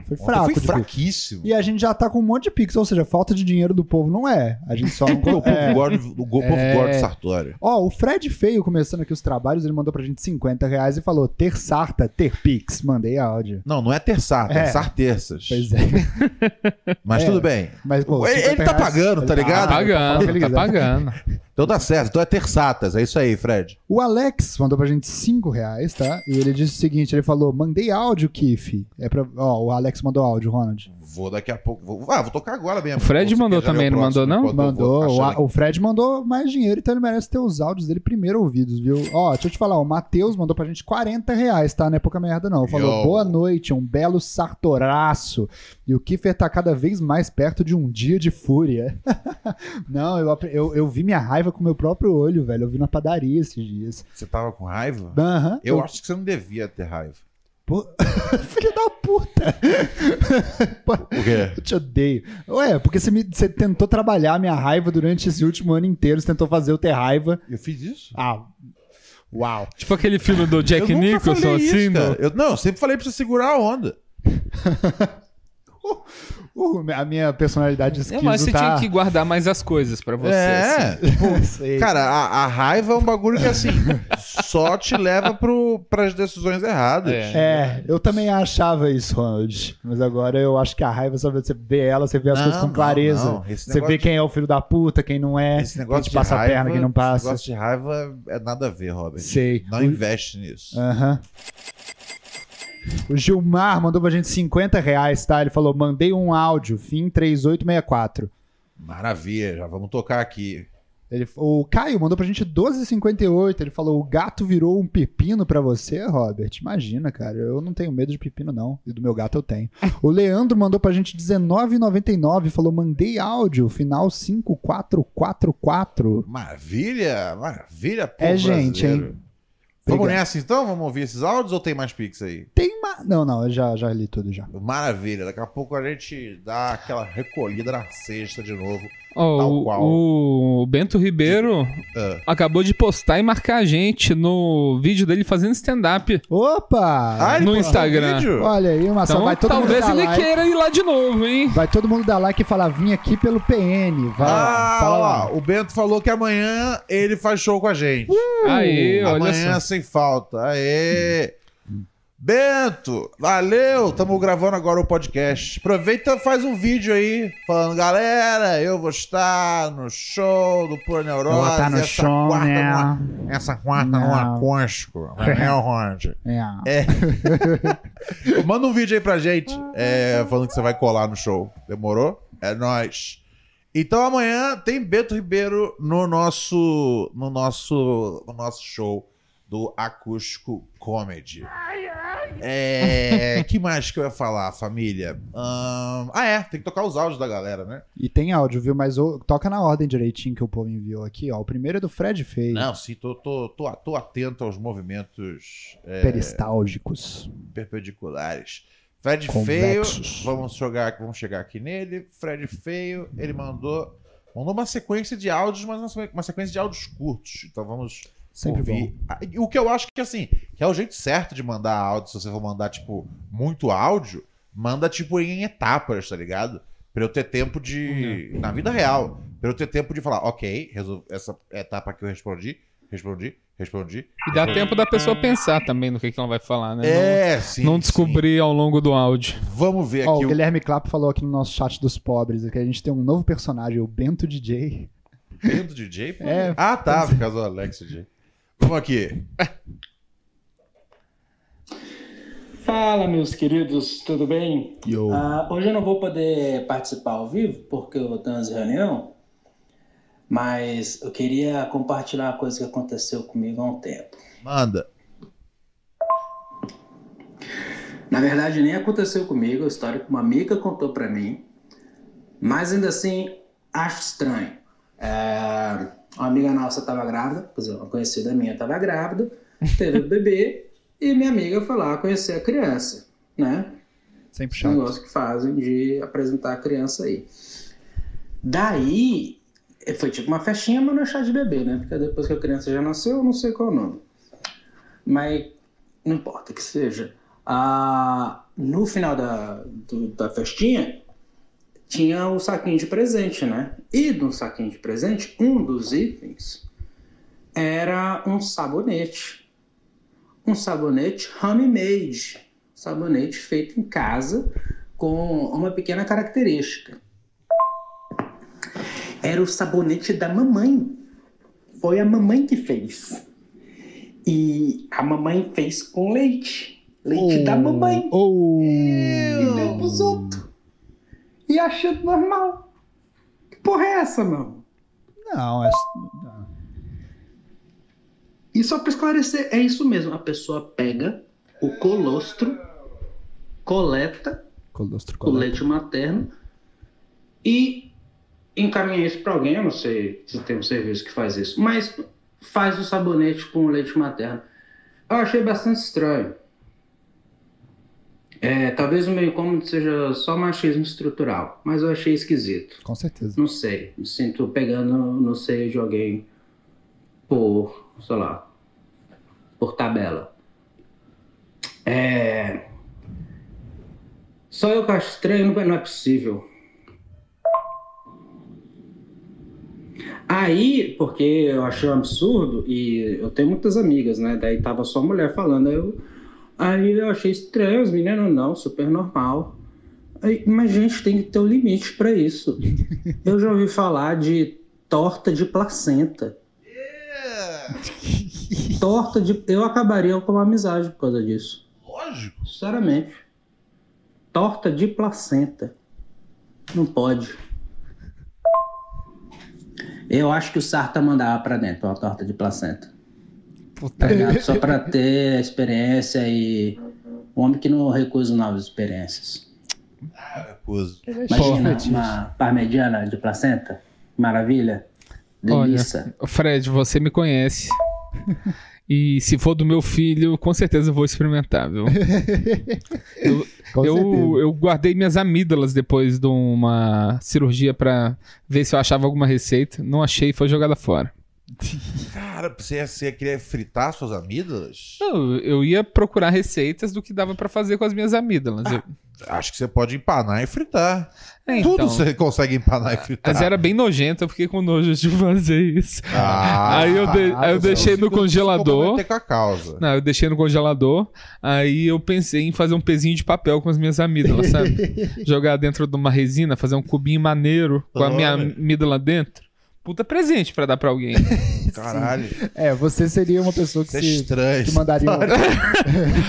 foi fraco. Ontem foi fraquíssimo. E a gente já tá com um monte de pix, ou seja, falta de dinheiro do povo não é. A gente só não. (laughs) O povo é. gosta do- o povo É. Sartório. Ó, o Fred Feio, começando aqui os trabalhos, ele mandou pra gente 50 reais e falou: ter sarta, ter pix. Mandei áudio. Não, não é terçata, é, É. sarterças. Pois é. Mas É. tudo bem. Mas, pô, Ele- 50 ele tá reais- pagando, tá Ele ligado? Tá pagando, ele tá pagando. Então tá certo. Então é terçatas. É isso aí, Fred. O Alex mandou pra gente 5 reais, tá? E ele disse o seguinte: ele falou: mandei áudio, Kiff. É pra... Ó, o Alex mandou áudio, Ronald. Vou daqui a pouco. Vou... Ah, vou tocar agora mesmo. O Fred mandou também, o não mandou, não? eu Mandou. O, o Fred mandou mais dinheiro, então ele merece ter os áudios dele primeiro ouvidos, viu? Ó, deixa eu te falar, o Matheus mandou pra gente 40 reais, tá? Não é pouca merda, não. Falou, Yo. boa noite, um belo sartoraço. E o Kiffer tá cada vez mais perto de um dia de fúria. (laughs) não, eu, eu, eu vi minha raiva com meu próprio olho, velho. Eu vi na padaria esses dias. Você tava com raiva? Aham. Eu acho que você não devia ter raiva. (laughs) Filho da puta! O quê? Eu te odeio. Ué, porque você, me, você tentou trabalhar a minha raiva durante esse último ano inteiro, você tentou fazer eu ter raiva. Eu fiz isso? Ah, uau. Tipo aquele filme do Jack eu nunca Nicholson, falei assim. isso, cara. do- Eu, não, eu sempre falei pra você segurar a onda. (laughs) Uh, a minha personalidade É, esquizo mas você tá... tinha que guardar mais as coisas pra você. É, assim. (laughs) cara, a, a raiva é um bagulho que assim, só te leva pro, pras decisões erradas. É. É, eu também achava isso, Ronald. Mas agora eu acho que a raiva, só você vê ela, você vê as Não, coisas com não, clareza. não. Esse Você vê de- quem é o filho da puta, quem não é. Esse negócio quem de passa raiva, a perna, quem não Esse passa. negócio de raiva é nada a ver, Robert. Sei. Não investe nisso. Aham. O Gilmar mandou pra gente 50 reais, tá? Ele falou: mandei um áudio, fim 3864. Maravilha, já vamos tocar aqui. Ele, o Caio mandou pra gente 12,58. Ele falou: o gato virou um pepino pra você, Robert? Imagina, cara. Eu não tenho medo de pepino, não. E do meu gato eu tenho. o Leandro mandou pra gente 19,99. Falou: mandei áudio, final 5444. Maravilha, maravilha, pô, É gente, brasileiro. hein? Vamos nessa então? Vamos ouvir esses áudios ou tem mais pix aí? Tem uma. Não, não, eu já, já li tudo já. Maravilha, daqui a pouco a gente dá aquela recolhida na sexta de novo. Tal o- qual. o Bento Ribeiro Ah. acabou de postar e marcar a gente no vídeo dele fazendo stand-up. Opa! Ah, No Instagram. um? Olha aí, Marcelo, Então vai todo mundo talvez dar ele like. queira ir lá de novo, hein? Vai todo mundo dar like e falar, vim aqui pelo PN. Vai, Ah, fala lá. o Bento falou que amanhã ele faz show com a gente. Aí, olha amanhã só. sem falta. Aê! Bento, valeu! Tamo gravando agora o podcast. Aproveita e faz um vídeo aí, falando, galera, eu vou estar no show do Pura Neurose. Eu vou estar no essa show, quarta né? no- essa quarta no Não. acústico. (laughs) Né, Ronald? É. (laughs) Manda um vídeo aí pra gente, é, falando que você vai colar no show. Demorou? É nóis. Então amanhã tem Beto Ribeiro no nosso, no nosso, no nosso show do Acústico Comedy. É, que mais que eu ia falar, família? Ahn, ah, é, tem que tocar os áudios da galera, né? E tem áudio, viu? Mas o- toca na ordem direitinho que o povo enviou aqui, ó. O primeiro é do Fred Feio. Não, sim, tô, tô, tô, tô atento aos movimentos é, Peristálgicos. perpendiculares. Fred Convexos. Feio, vamos jogar, vamos chegar aqui nele. Fred Feio, ele mandou, mandou uma sequência de áudios, mas uma sequência de áudios curtos. Então vamos Sempre ouvir. Ah, e O que eu acho que assim, que é o jeito certo de mandar áudio, se você for mandar tipo muito áudio, manda tipo em etapas, tá ligado? Pra eu ter tempo de na vida real, pra eu ter tempo de falar, OK, resol- essa etapa que eu respondi, respondi, respondi. E dá tempo da pessoa pensar também no que, que ela vai falar, né? É, sim. não, não sim. descobrir ao longo do áudio. Vamos ver Ó, aqui o o Guilherme Clapp falou aqui no nosso chat dos pobres que a gente tem um novo personagem, o Bento DJ. Bento DJ? pô. (laughs) É. Ah, tá, por causa do Alex DJ. Vamos aqui. Fala, meus queridos, tudo bem? Ah, hoje eu não vou poder participar ao vivo porque eu tenho umas reunião, mas eu queria compartilhar uma coisa que aconteceu comigo há um tempo. Manda. Na verdade, nem aconteceu comigo, a história que uma amiga contou pra mim, mas ainda assim acho estranho. É, uma amiga nossa estava grávida, quer dizer, uma conhecida minha estava grávida, teve o bebê e minha amiga foi lá conhecer a criança, né? Sempre chato. negócio que fazem de apresentar a criança aí. Daí, foi tipo uma festinha, mas não é chá de bebê, né? Porque depois que a criança já nasceu, eu não sei qual é o nome. Mas não importa que seja. Ah, no final da, do- da festinha, tinha o saquinho de presente, né? E no saquinho de presente, um dos itens era um sabonete. Um sabonete homemade sabonete feito em casa com uma pequena característica. Era o sabonete da mamãe. Foi a mamãe que fez. E a mamãe fez com leite. Leite da mamãe. Oh. E deu pros outros. E achando normal. Que porra é essa, mano? Não, é. E só pra esclarecer, é isso mesmo. A pessoa pega o colostro, coleta Colostro o coleta. leite materno e encaminha isso para alguém. Eu não sei se tem um serviço que faz isso, mas faz o sabonete com leite materno. Eu achei bastante estranho. É, talvez o meio cômodo seja só machismo estrutural, mas eu achei esquisito. Com certeza. Não sei. Me sinto pegando no seio de alguém por, sei lá, por tabela. É. Só eu que acho estranho, não é, é possível. Aí, porque eu achei um absurdo, e eu tenho muitas amigas, né? Daí tava só mulher falando, eu aí eu achei estranho, os meninos não, super normal. Aí, mas, gente, tem que ter um limite pra isso. (laughs) Eu já ouvi falar de torta de placenta. Torta de. Eu acabaria com uma amizade por causa disso. Lógico. Sinceramente. Torta de placenta. Não pode. Eu acho que o Sarta mandava pra dentro uma torta de placenta. Puta, Tá? Só pra ter experiência e. Um homem que não recusa novas experiências. Recuso. Imagina uma parmegiana de placenta. Maravilha. Delícia. Fred, você me conhece. E se for do meu filho, com certeza eu vou experimentar, viu? (laughs) Eu, eu, eu guardei minhas amígdalas depois de uma cirurgia pra ver se eu achava alguma receita. Não achei, foi jogada fora. (laughs) Cara, você, você queria fritar suas amígdalas? Eu, eu ia procurar receitas do que dava pra fazer com as minhas amígdalas. Eu- Acho que você pode empanar e fritar. É, Tudo então. você consegue empanar e fritar. Mas era bem nojento, eu fiquei com nojo de fazer isso. Ah, aí eu, de- aí eu deixei no se- se congelador. comprometer com a causa. Não, eu deixei no congelador. Aí eu pensei em fazer um pezinho de papel com as minhas amígdalas, sabe? (laughs) Jogar dentro de uma resina, fazer um cubinho maneiro com a minha amígdala dentro. Puta presente pra dar pra alguém. (laughs) Caralho. É, você seria uma pessoa que, Isso é se, estranho. que mandaria um,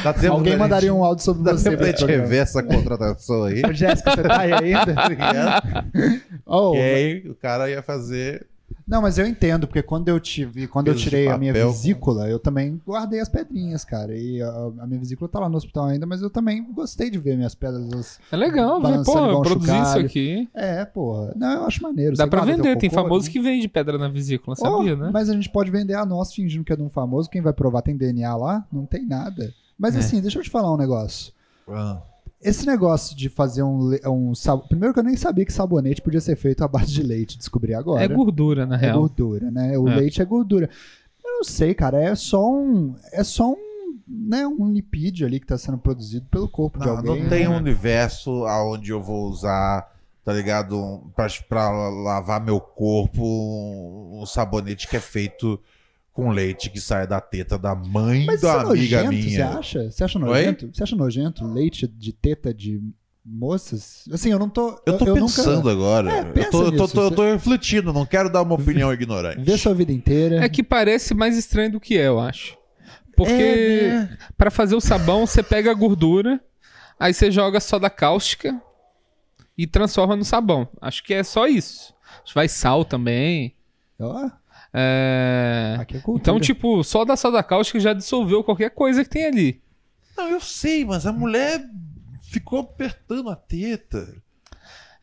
Dá (laughs) tempo alguém da mandaria gente- um áudio sobre Dá você. tempo da pra gente programa. rever essa contratação aí. Ô, Jéssica, você tá aí ainda? (laughs) Oh, e aí o cara ia fazer. Não, mas eu entendo, porque quando eu tive, quando eu Peso de tirei a minha vesícula, eu também guardei as pedrinhas, cara. E a, a minha vesícula tá lá no hospital ainda, mas eu também gostei de ver minhas pedras. É legal, ver, Balançando pô, igual eu um produzi isso aqui. É, porra. Não, eu acho maneiro. Dá pra vender, tem cocô, famoso né? que vende pedra na vesícula, Oh, sabia, né? Mas a gente pode vender a nossa fingindo que é de um famoso. Quem vai provar tem DNA lá? Não tem nada. Mas É. assim, deixa eu te falar um negócio. Ah, Esse negócio de fazer um, um sab... Primeiro que eu nem sabia que sabonete podia ser feito à base de leite, descobri agora. É gordura, na É real. gordura, né? O É. leite é gordura. Eu não sei, cara, é só um. É só um. Né, um lipídio ali que tá sendo produzido pelo corpo de não, alguém. não tem né? um universo aonde eu vou usar, tá ligado? Um- Pra, pra lavar meu corpo, um, um sabonete que é feito com leite que sai da teta da mãe Mas isso da é amiga nojento, você minha. acha? Você acha nojento? Você acha nojento leite de teta de moças? Assim, eu não tô. Eu tô pensando nunca... agora. É, eu, pensa tô, eu tô- nisso, tô- eu você- tô refletindo, não quero dar uma opinião (laughs) ignorante. Vê sua vida inteira. É que parece mais estranho do que é, eu acho. Porque É, né? pra fazer o sabão, você pega a gordura, aí você joga soda cáustica e transforma no sabão. Acho que é só isso. Acho que vai sal também. Ó, É... aqui é cultura. Então, tipo, só da soda cáustica já dissolveu qualquer coisa que tem ali. Não, eu sei, mas a mulher ficou apertando a teta.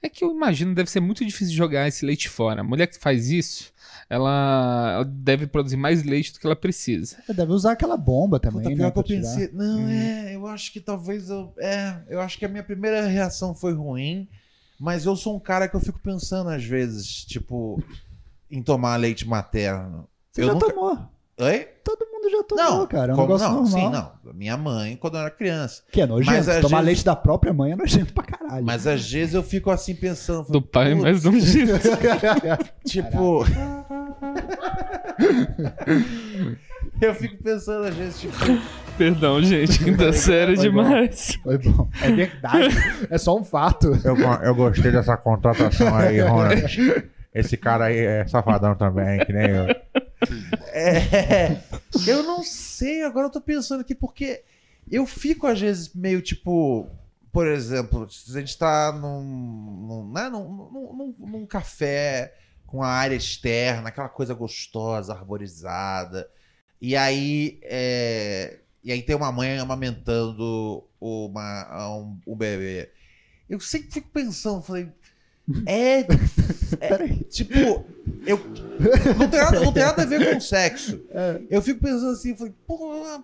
É que eu imagino deve ser muito difícil jogar esse leite fora. A mulher que faz isso, ela, ela deve produzir mais leite do que ela precisa. Você deve usar aquela bomba também, Puta, né? pior que eu pensei. Não, é, eu acho que talvez eu. É, eu acho que a minha primeira reação foi ruim, mas eu sou um cara que eu fico pensando às vezes, tipo, em tomar leite materno. Você eu já nunca- tomou. Oi? Todo mundo já tomou, Não, cara. É um como- negócio não, normal. sim, não. Minha mãe, quando eu era criança. Que é nojento. Mas Tomar vezes- leite da própria mãe é nojento pra caralho. Mas às vezes eu fico assim pensando. Do pai, "Putz, mas de um jeito. Tipo. (laughs) eu fico pensando às vezes, tipo. Perdão, gente, quinta série Foi bom. demais. Foi bom. É verdade. é só um fato. Eu, eu gostei dessa contratação aí, Ronald. (laughs) Esse cara aí é safadão também, que nem eu. É, eu não sei, agora eu tô pensando aqui, porque eu fico às vezes meio tipo, por exemplo, se a gente tá num, num, né, num, num- num- café com a área externa, aquela coisa gostosa, arborizada, e aí, é, e aí tem uma mãe amamentando uma, um, um bebê. Eu sempre fico pensando, falei, é, é tipo, eu não tem, nada, não tem nada a ver com sexo. Eu fico pensando assim, falei, pô,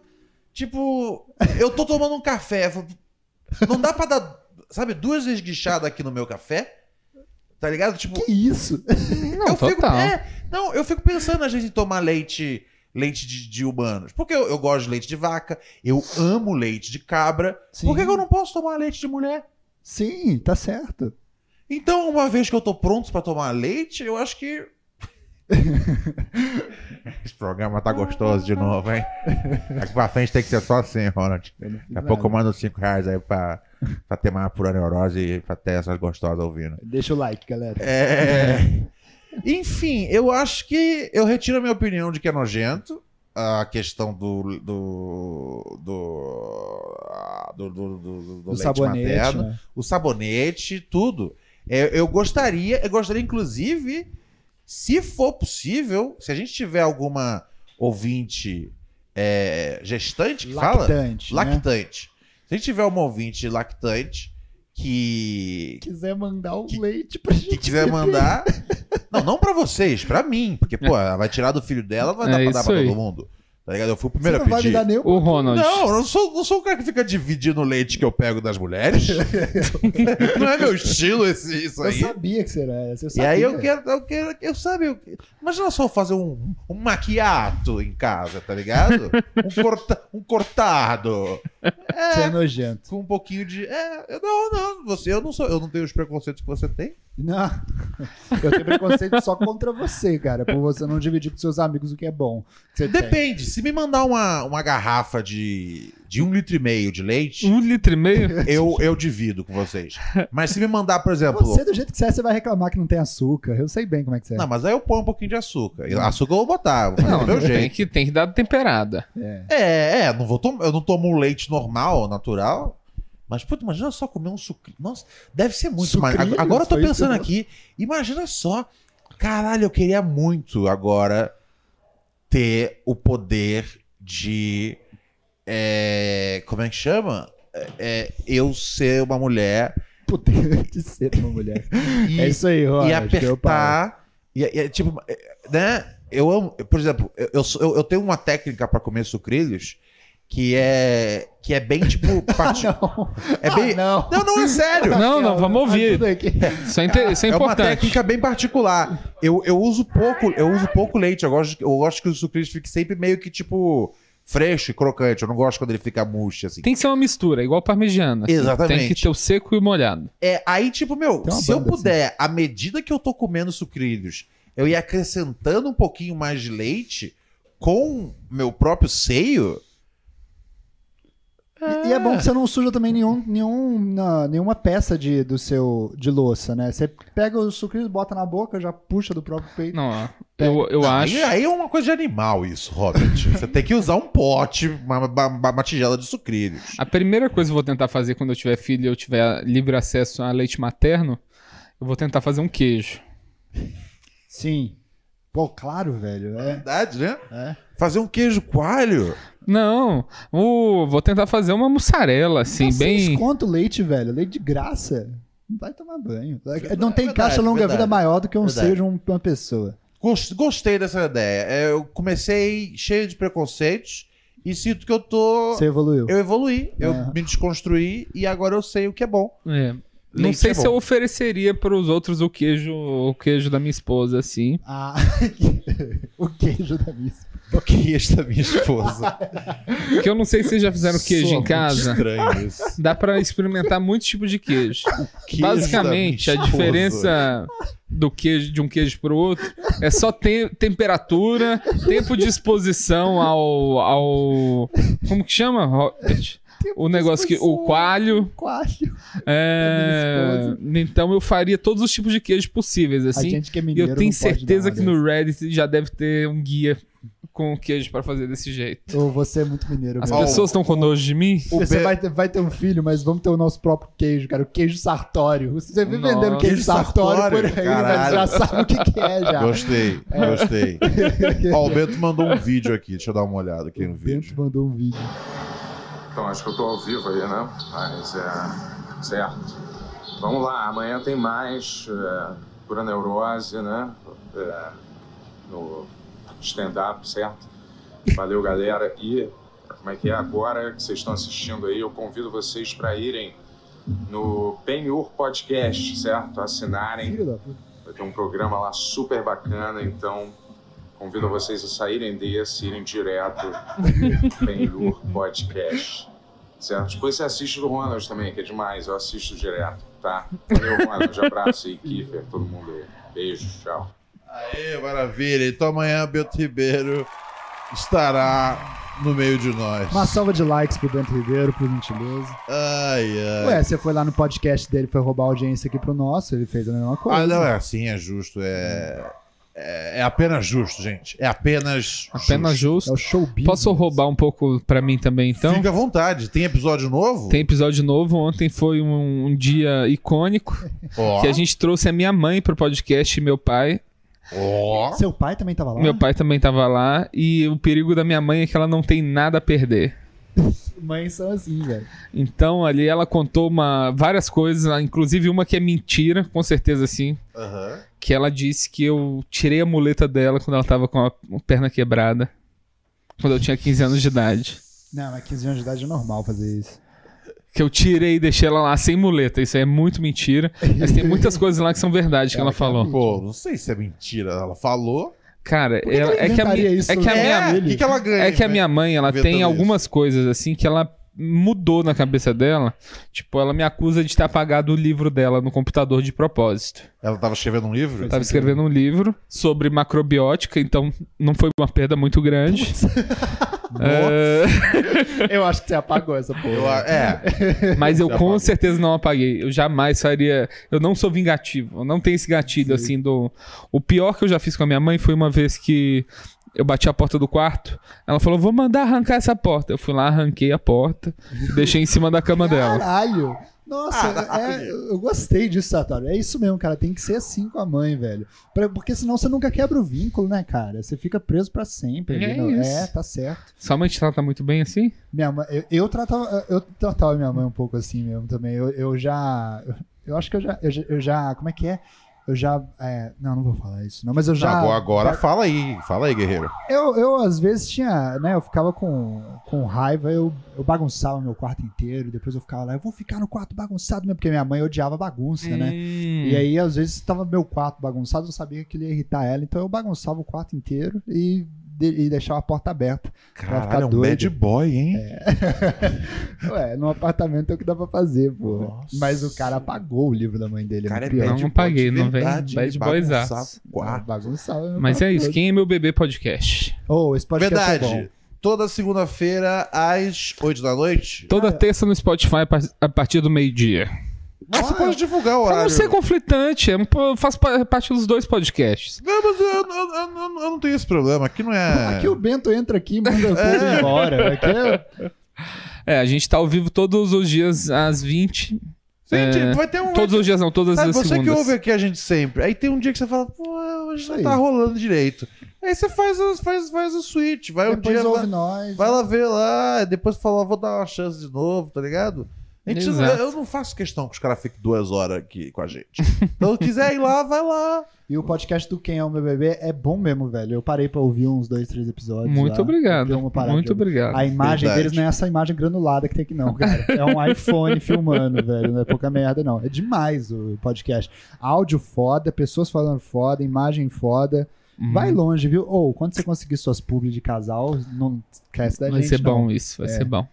tipo, eu tô tomando um café, falei, não dá pra dar, sabe, duas vezes guichada aqui no meu café? Tá ligado? Tipo, Que isso? Não, eu fico, total. é, não, eu fico pensando vezes em tomar leite, leite de, de humanos. Porque eu, eu gosto de leite de vaca, eu amo leite de cabra. Sim. Por que, que eu não posso tomar leite de mulher? Sim, tá certo. Então, uma vez que eu tô pronto pra tomar leite, eu acho que (laughs) Esse programa tá gostoso de novo, hein? Daqui pra frente tem que ser só assim, Ronald. Daqui a pouco eu mando 5 reais aí pra, pra ter mais pura neurose e pra ter essas gostosas ouvindo. Deixa o like, galera. É... Enfim, eu acho que eu retiro a minha opinião de que é nojento. A questão do. do. do. do, do, do- do Do leite sabonete, materno, né? o sabonete, tudo. É, eu gostaria, eu gostaria, inclusive, se for possível, se a gente tiver alguma ouvinte é, gestante que fala. Lactante, né? Lactante. Se a gente tiver uma ouvinte lactante que quiser mandar o leite pra gente. que quiser mandar. (laughs) Não, não pra vocês, pra mim. Porque, pô, ela vai tirar do filho dela, vai É dar pra dar pra aí. todo mundo. Tá ligado? Eu fui o Você primeiro não a vai me pedir. dar nem o... O Ronald. Não, eu não sou, não sou o cara que fica dividindo o leite que eu pego das mulheres. (laughs) não é meu estilo esse, isso Eu aí. sabia que será essa. Eu E aí eu quero, eu quero, eu sabe, eu, imagina só eu fazer um, um maquiato em casa, tá ligado? Um, corta, um cortado. Você é É, nojento. com um pouquinho de. É, eu- não, não, você, eu não sou, eu não tenho os preconceitos que você tem. Não. Eu tenho preconceito só contra você, cara. Por você não dividir com seus amigos o que é bom. que Você tem. Se me mandar uma, uma garrafa de, de um litro e meio de leite, Um litro e meio? (laughs) eu, eu divido com vocês. Mas se me mandar, por exemplo. Você, do jeito que você é, você vai reclamar que não tem açúcar. Eu sei bem como é que você é. Não, mas aí eu ponho um pouquinho de açúcar. E Açúcar eu vou botar, vou fazer do meu tem jeito. que, tem que dar temperada. É. É, é, não vou tom- eu não tomo um leite normal, natural. Mas, puta, imagina só comer um sucrilho. Nossa, deve ser muito mais. Agora eu tô pensando aqui. Imagina só. Caralho, eu queria muito agora ter o poder de. é, como é que chama? É, é, eu ser uma mulher Poder de ser uma mulher. (laughs) e, é isso aí, Ronald. e apertar. E, e, tipo, é, né? Eu amo. Por exemplo, eu, eu, eu- tenho uma técnica pra comer sucrilhos que é. que é bem, tipo. (laughs) parti- Não. É bem. Ah, não. Não, não, é sério. Não, não, vamos ouvir. Isso é, inte- isso é É uma importante. técnica bem particular. Eu, eu uso pouco, eu uso pouco leite. Eu gosto, eu gosto que o sucrilhos fique sempre meio que tipo fresco e crocante. Eu não gosto quando ele fica murcho assim. Tem que ser uma mistura, igual parmegiana. assim. Exatamente. Tem que ter o seco e o molhado. É, aí tipo, meu, uma se eu banda puder, à medida que eu tô comendo sucrilhos, eu ia acrescentando um pouquinho mais de leite com meu próprio seio. E, e é bom que você não suja também nenhum, nenhum, na- nenhuma peça de, do seu, de louça, né? Você pega o sucrilhos, bota na boca, já puxa do próprio peito. Não, ó, eu, eu acho. Aí, aí é uma coisa de animal isso, Robert. (laughs) Você tem que usar um pote, uma, uma, uma tigela de sucrilhos. A primeira coisa que eu vou tentar fazer quando eu tiver filho e eu tiver livre acesso a leite materno, eu vou tentar fazer um queijo. Sim. Pô, claro, velho. É. Verdade, né? É. Fazer um queijo coalho. Não, o- vou tentar fazer uma mussarela, assim, Nossa, bem. desconto leite, velho. Leite de graça. Não vai tomar banho. Não tem verdade, caixa longa-vida verdade. maior do que um Verdade. seio de um- uma pessoa. Gos- Gostei dessa ideia. É, Eu comecei cheio de preconceitos e sinto que eu tô. Você evoluiu. Eu evoluí, eu É. me desconstruí e agora eu sei o que é bom. É. Não Leite sei é se eu ofereceria para os outros o queijo, o queijo da minha esposa, assim. Ah, (laughs) o queijo da minha esposa. O queijo da minha esposa. Porque eu não sei se vocês já fizeram queijo Sou em casa. Estranho isso. Dá para experimentar muitos tipos de queijo. Queijo Basicamente, a diferença do queijo de um queijo para o outro é só te- temperatura, tempo de exposição ao, ao como que chama, Robert? O negócio que o coalho. Coalho. É... Então eu faria todos os tipos de queijo possíveis A assim. gente que é E mineiro eu tenho certeza que no Reddit já deve ter um guia com queijo para fazer desse jeito. Ou você é muito mineiro As mesmo. Pessoas estão com nojo de mim? o Você vai ter, vai ter um filho, mas vamos ter o nosso próprio queijo, cara. O queijo sartório. Você vem Nossa. vendendo queijo Queijo sartório, sartório, por aí, caralho. mas já sabe o que, que é já. Gostei, gostei. (laughs) Ó, o Bento mandou um vídeo aqui. Deixa eu dar uma olhada aqui no O Bento vídeo. mandou um vídeo. Então, acho que eu tô ao vivo aí, né? Mas é. Certo. Vamos lá, amanhã tem mais é, Pura Neurose, né? É, no stand-up, certo? Valeu, galera. E como é que é agora que vocês estão assistindo aí? Eu convido vocês para irem no Penhur Podcast, certo? Assinarem. Vai ter um programa lá super bacana, então convido vocês a saírem desse, irem direto no Penhur (laughs) Podcast. Certo? Depois você assiste do Ronald também, que é demais, eu assisto direto, tá? Valeu, Ronald, abraço aí, Kiefer, todo mundo aí. Beijo, tchau. Aê, maravilha. Então amanhã Bento Ribeiro estará no meio de nós. Uma salva de likes pro Bento Ribeiro, por gentileza. Ai, ai. Ué, você foi lá no podcast dele, foi roubar a audiência aqui pro nosso, ele fez a mesma coisa. Ah, não é assim, é justo. É, é, é apenas justo, gente. É apenas. Apenas justo. justo. É o show business. Posso roubar um pouco pra mim também, então? Fica à vontade. Tem episódio novo? Tem episódio novo. Ontem foi um, um dia icônico (laughs) Ó. que a gente trouxe a minha mãe pro podcast e meu pai. Ó. Seu pai também tava lá? Meu pai também tava lá. E o perigo da minha mãe é que ela não tem nada a perder. (laughs) Mães são assim, velho. Então ali ela contou uma, várias coisas, inclusive uma que é mentira, com certeza sim. Aham. Que ela disse que eu tirei a muleta dela quando ela tava com a perna quebrada. Quando eu tinha 15 anos de idade. Não, mas 15 anos de idade é normal fazer isso. Que eu tirei e deixei ela lá sem muleta. Isso aí é muito mentira. Mas tem muitas coisas lá que são verdade que ela falou. Pô, não sei se é mentira. Ela falou. Cara, que ela- é, que a isso? é que a É, minha. o que, que ela ganha? É que a né? minha mãe, ela Inventando tem isso. algumas coisas assim que ela mudou na cabeça dela. Tipo, ela me acusa de ter apagado o livro dela no computador de propósito. Ela tava escrevendo um livro? Eu tava escrevendo um livro sobre macrobiótica, então não foi uma perda muito grande. (laughs) É, Eu acho que você apagou essa porra. Eu é. (laughs) mas eu Já com apagou. certeza não apaguei. Eu jamais faria. Eu não sou vingativo. Eu não tenho esse gatilho assim do. O pior que eu já fiz com a minha mãe foi uma vez que eu bati a porta do quarto. Ela falou: vou mandar arrancar essa porta. Eu fui lá, arranquei a porta, deixei em cima da cama dela. Caralho! Nossa, é, eu gostei disso, Sartório. É isso mesmo, cara. Tem que ser assim com a mãe, velho. Porque senão você nunca quebra o vínculo, né, cara? Você fica preso pra sempre. É é, tá certo. Sua mãe te trata muito bem assim? Minha mãe, eu, eu tratava, eu tratava minha mãe um pouco assim mesmo também. Eu, eu já. Eu, eu acho que eu já, eu eu já- Como é que é? Eu já. é, não, não vou falar isso, não. Mas eu já. Agora, agora fala aí. Fala aí, guerreiro. Eu, eu às vezes tinha, né? Eu ficava com, com raiva, eu, eu bagunçava meu quarto inteiro, depois eu ficava lá, eu vou ficar no quarto bagunçado mesmo, porque minha mãe odiava bagunça, né? Hum. E aí, às vezes, tava meu quarto bagunçado, eu sabia que ele ia irritar ela, então eu bagunçava o quarto inteiro e, de- e deixava a porta aberta. Caralho, é um doido. bad boy, hein? (laughs) Ué, no apartamento é o que dá pra fazer, pô. Nossa. Mas o cara apagou o livro da mãe dele. Cara, é é pior. Não, bad não boy paguei, não vem. verdade, Bad boys bagunçava. Bagunçava. meu Mas é isso. Quem é meu bebê podcast? Oh, esse podcast é Verdade. bom. Toda segunda-feira, às 8 da noite. Toda terça no Spotify a partir do meio-dia. Mas você pode divulgar o Pra horário. não ser conflitante, é um eu faço pa- parte dos dois podcasts. Não, mas eu, eu- eu- eu- não tenho esse problema. Aqui não é. Aqui o Bento entra aqui e manda o povo (laughs) embora. Aqui é... É, a gente tá ao vivo todos os dias às 20. Gente, é, vai ter um. Todos os dias não, todas Sabe, as você segundas. que ouve aqui a gente sempre. Aí tem um dia que você fala, pô, hoje não tá rolando direito. Aí você faz, faz, faz o switch. Vai um Depois dia ouve lá, nós. vai lá ver lá, depois fala, vou dar uma chance de novo, tá ligado? Gente, eu não faço questão que os caras fiquem duas horas aqui com a gente. Então, se quiser ir lá, vai lá. E o podcast do Quem é o Meu Bebê é bom mesmo, velho. Eu parei pra ouvir uns dois, três episódios. Muito lá. Obrigado. Muito obrigado. A imagem Verdade. deles não é essa imagem granulada que tem aqui, não, cara. É um (laughs) iPhone filmando, velho. Não é pouca merda, não. É demais o podcast. Áudio foda, pessoas falando foda, imagem foda. Uhum. Vai longe, viu? Ou quando você conseguir suas publi de casal, não esquece da Vai gente. ser não. bom isso, vai É. ser bom.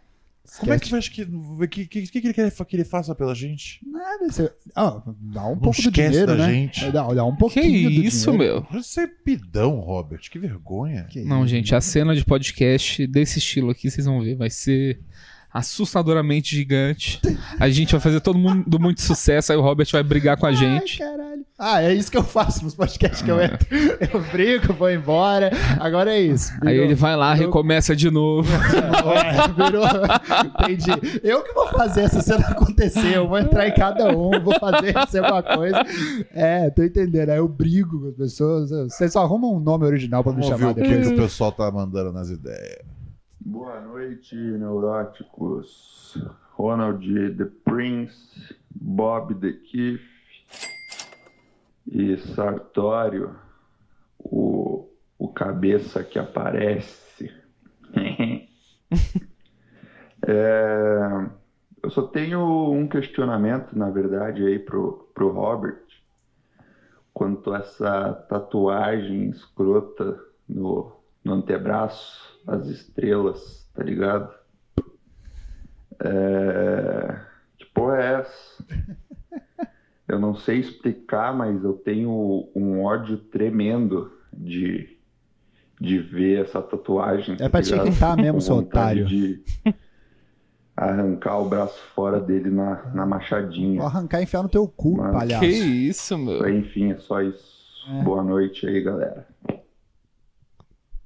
Como é que você acha que. O que, que, que ele quer que ele faça pela gente? Nada, você... ah, dá um Não pouco esquece dinheiro, da né? gente. Dá, dá um Que pouquinho do isso, meu? Você é pidão, Robert. Que vergonha. Que Não, isso. gente, a cena de podcast desse estilo aqui, vocês vão ver, vai ser assustadoramente gigante. A gente vai fazer todo mundo muito sucesso, aí o Robert vai brigar com a gente. Ai, caralho. Ah, é isso que eu faço nos podcasts que eu entro. (laughs) Eu brigo, vou embora. Agora é isso. Aí Virou- ele vai lá, virou- recomeça de novo. É, (laughs) virou. Entendi. Eu que vou fazer essa cena acontecer. Eu vou entrar em cada um, vou fazer ser uma coisa. É, tô entendendo. Aí eu brigo com as pessoas. Vocês só arrumam um nome original pra me Vamos ver chamar o que, depois. que o pessoal tá mandando nas ideias. Boa noite, neuróticos. Ronald The Prince, Bob The Keith e Sartório, o, o cabeça que aparece. (laughs) É, eu só tenho um questionamento, na verdade, aí pro, pro Robert, quanto a essa tatuagem escrota no, no antebraço, as estrelas, tá ligado? É... Que porra é essa? eu não sei explicar, mas eu tenho um ódio tremendo de, de ver essa tatuagem. É pra te irritar mesmo, seu otário. De arrancar o braço fora dele na, na machadinha. Vou arrancar e enfiar no teu cu, Mano, palhaço. Que isso, meu. Enfim, é só isso. É. Boa noite aí, galera.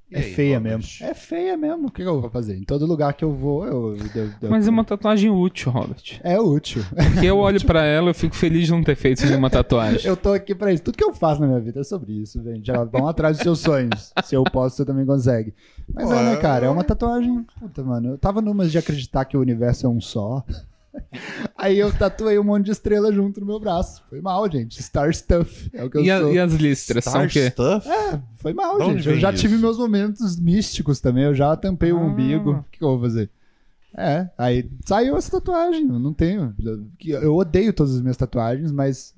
É aí, feia Robert? mesmo. É feia mesmo. O que, eu vou fazer? Em todo lugar que eu vou, eu. eu- eu- Mas é uma tatuagem útil, Robert. É útil. Porque eu olho (laughs) pra ela, eu fico feliz de não ter feito nenhuma tatuagem. Eu tô aqui pra isso. Tudo que eu faço na minha vida é sobre isso, gente. Já vão atrás dos seus sonhos. Se eu posso, você também consegue. Mas é, né, cara? É uma tatuagem. Puta, mano. Eu tava numas de acreditar que o universo é um só. (laughs) Aí eu tatuei um monte de estrela junto no meu braço. Foi mal, gente. Star Stuff. É o que eu E, a- sou. e as listras são o Star quê? Stuff? Foi mal, onde gente. Eu já isso? tive meus momentos místicos também. Eu já tampei o Ah. umbigo. O que, que eu vou fazer? É, aí saiu essa tatuagem. Eu não tenho. Eu odeio todas as minhas tatuagens, mas.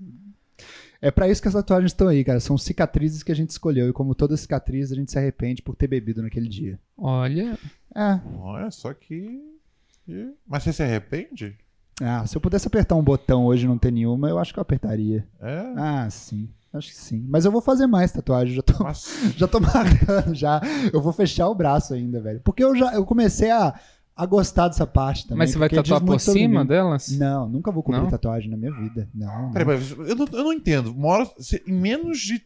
É pra isso que as tatuagens estão aí, cara. São cicatrizes que a gente escolheu. E como toda cicatriz, a gente se arrepende por ter bebido naquele dia. Olha. É. Olha, só que- Mas você se arrepende? Ah, se eu pudesse apertar um botão hoje e não ter nenhuma, eu acho que eu apertaria. É. Ah, sim. Acho que sim. Mas eu vou fazer mais tatuagem. Já tô, Mas (laughs) já tô marcando, já. Eu vou fechar o braço ainda, velho. Porque eu já eu comecei a, a gostar dessa parte também. Mas você vai tatuar por cima delas? Não, nunca vou cobrir Não? tatuagem na minha vida. Não. Peraí, mas eu não, eu não entendo. Uma hora, você- em menos de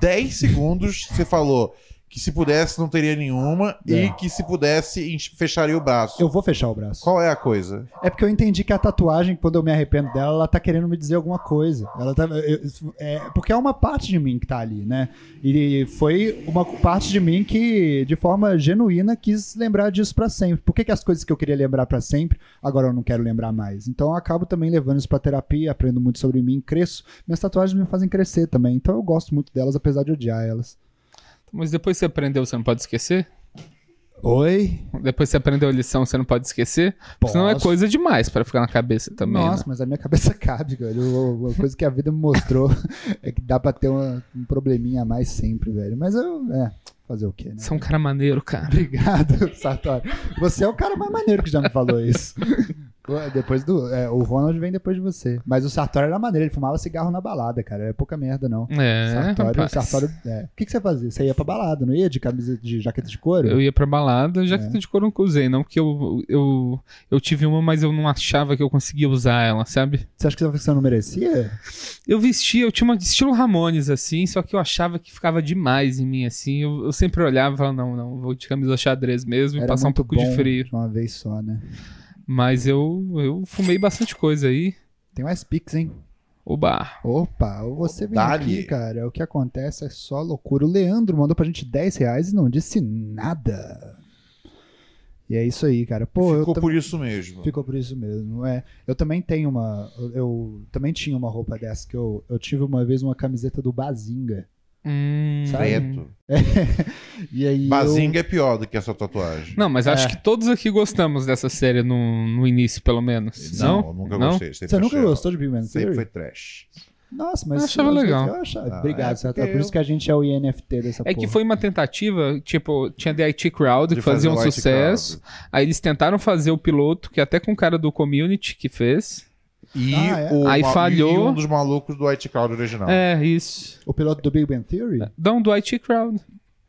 10 segundos, você falou que se pudesse não teria nenhuma É. e que se pudesse fecharia o braço. Eu vou fechar o braço. Qual é a coisa? É porque eu entendi que a tatuagem, quando eu me arrependo dela, ela tá querendo me dizer alguma coisa. Ela tá, eu- é, porque é uma parte de mim que tá ali, né? E foi uma parte de mim que, de forma genuína, quis lembrar disso pra sempre. Por que, que as coisas que eu queria lembrar pra sempre, agora eu não quero lembrar mais? Então eu acabo também levando isso pra terapia, aprendo muito sobre mim, cresço. Minhas tatuagens me fazem crescer também. Então eu gosto muito delas, apesar de odiar elas. Mas depois que você aprendeu, você não pode esquecer? Oi? Depois que você aprendeu a lição, você não pode esquecer? Porque senão é Posso. coisa demais pra ficar na cabeça também. Nossa, né? mas a minha cabeça (laughs) cabe, velho. Uma coisa que a vida me mostrou (laughs) é que dá pra ter uma- um probleminha a mais sempre, velho. Mas eu, é, fazer o quê, né? Você é um cara maneiro, cara. Obrigado, (laughs) Sartori. Você é o cara mais maneiro que já me falou isso. Depois do. é, o Ronald vem depois de você. Mas o Sartori era maneiro, ele fumava cigarro na balada, cara. É pouca merda, não. É, Sartori, o. Sartori. é. O que, que você fazia? Você ia pra balada, não ia? De camisa de jaqueta de couro? Eu ia pra balada, já que É. de couro eu nunca usei, não, porque eu, eu, eu tive uma, mas eu não achava que eu conseguia usar ela, sabe? Você acha que você não merecia? Eu vestia, eu tinha uma de estilo Ramones, assim, só que eu achava que ficava demais em mim, assim. Eu, eu sempre olhava e falava, não, não, vou de camisa xadrez mesmo e Era passar um pouco de frio. De uma vez só, né? Mas eu, eu fumei bastante coisa aí. Tem mais Pix, hein? Oba. Opa, você vem aqui, cara. O que acontece é só loucura. O Leandro mandou pra gente 10 reais e não disse nada. E é isso aí, cara. Pô, eu Ficou por isso mesmo. Ficou por isso mesmo. É, eu também tenho uma. Eu, eu também tinha uma roupa dessa que eu, eu tive uma vez uma camiseta do Bazinga. Hum, Preto. (laughs) E aí. eu- Bazinga é pior do que essa tatuagem. Não, mas acho É. que todos aqui gostamos dessa série no, no início, pelo menos. Não? eu nunca Não? gostei. sempre Você nunca gostou de Big Sempre Theory? foi trash. Nossa, mas. Eu achava legal. Eu achava... Ah, Obrigado, é porque É por isso eu- que a gente é o INFT dessa É porra. que foi uma tentativa, tipo, tinha The IT Crowd, que fazia um sucesso. Aí eles tentaram fazer o piloto, que é até com o cara do Community que fez. E, Ah, é? o Aí falhou. e um dos malucos do White Cloud original. É, isso. O piloto do Big Bang Theory? Não, do IT Crowd.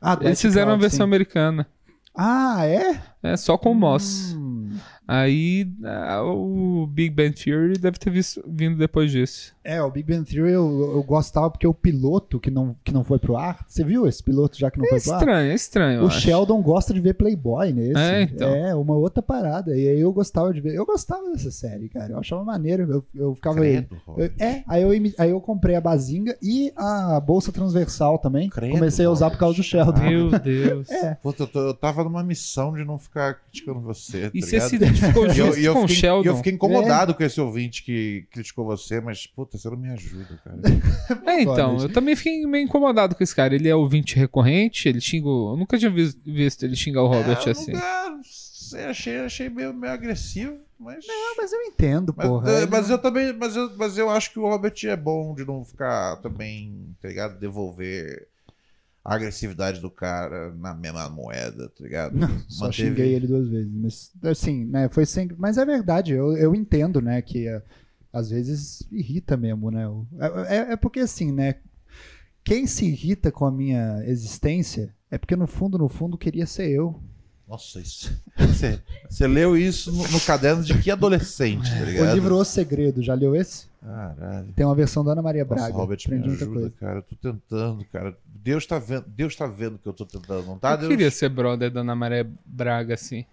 Ah, do Eles White fizeram a Cloud, versão sim. americana. Ah, é? É, só com o Moss. Hum. Aí ah, o Big Bang Theory deve ter visto- vindo depois disso. É, o Big Bang Theory eu, eu gostava porque o piloto que não, que não foi pro ar. Você viu esse piloto já que não É foi pro ar? estranho, é estranho. eu O acho. Sheldon gosta de ver Playboy nesse. É, então. É, uma outra parada. E aí eu gostava de ver. Eu gostava dessa série, cara. Eu achava maneiro. Eu, eu ficava. Credo, eu- Robert. é, aí eu, aí eu comprei a bazinga e a bolsa transversal também. Credo, Comecei a usar por causa do Sheldon. Meu Deus. (laughs) É. Puta, eu, tô- eu tava numa missão de não ficar criticando você. E tá você ligado? se identificou E eu, e eu com o Sheldon? e eu fiquei incomodado com esse ouvinte que criticou você, mas puta, você não me ajuda, cara. (laughs) É, então, eu também fiquei meio incomodado com esse cara. Ele é ouvinte recorrente, ele xinga. o- Eu nunca tinha vis- visto ele xingar o Robert É, eu assim. nunca- achei, achei meio, meio agressivo, mas. Não, mas eu entendo, Mas, porra. é, Ele- mas eu também, mas eu, mas eu acho que o Robert é bom de não ficar também, tá ligado? Devolver a agressividade do cara na mesma moeda, tá ligado? Só Manteve- xinguei ele duas vezes. Mas, assim, né, foi sempre. Mas é verdade, eu, eu entendo, né, que, às vezes irrita mesmo, né? É, é- é porque assim, né? Quem se irrita com a minha existência é porque no fundo, no fundo, queria ser eu. Nossa, isso. Você, você leu isso no, no caderno de que adolescente, tá ligado? O livro O Segredo, já leu esse? Caralho. Tem uma versão da Ana Maria Nossa, Braga. Robert, me Aprendi ajuda, coisa. cara. Eu tô tentando, cara. Deus tá vendo, Deus tá vendo que eu tô tentando, não tá? Eu Deus? queria ser brother da Ana Maria Braga, assim.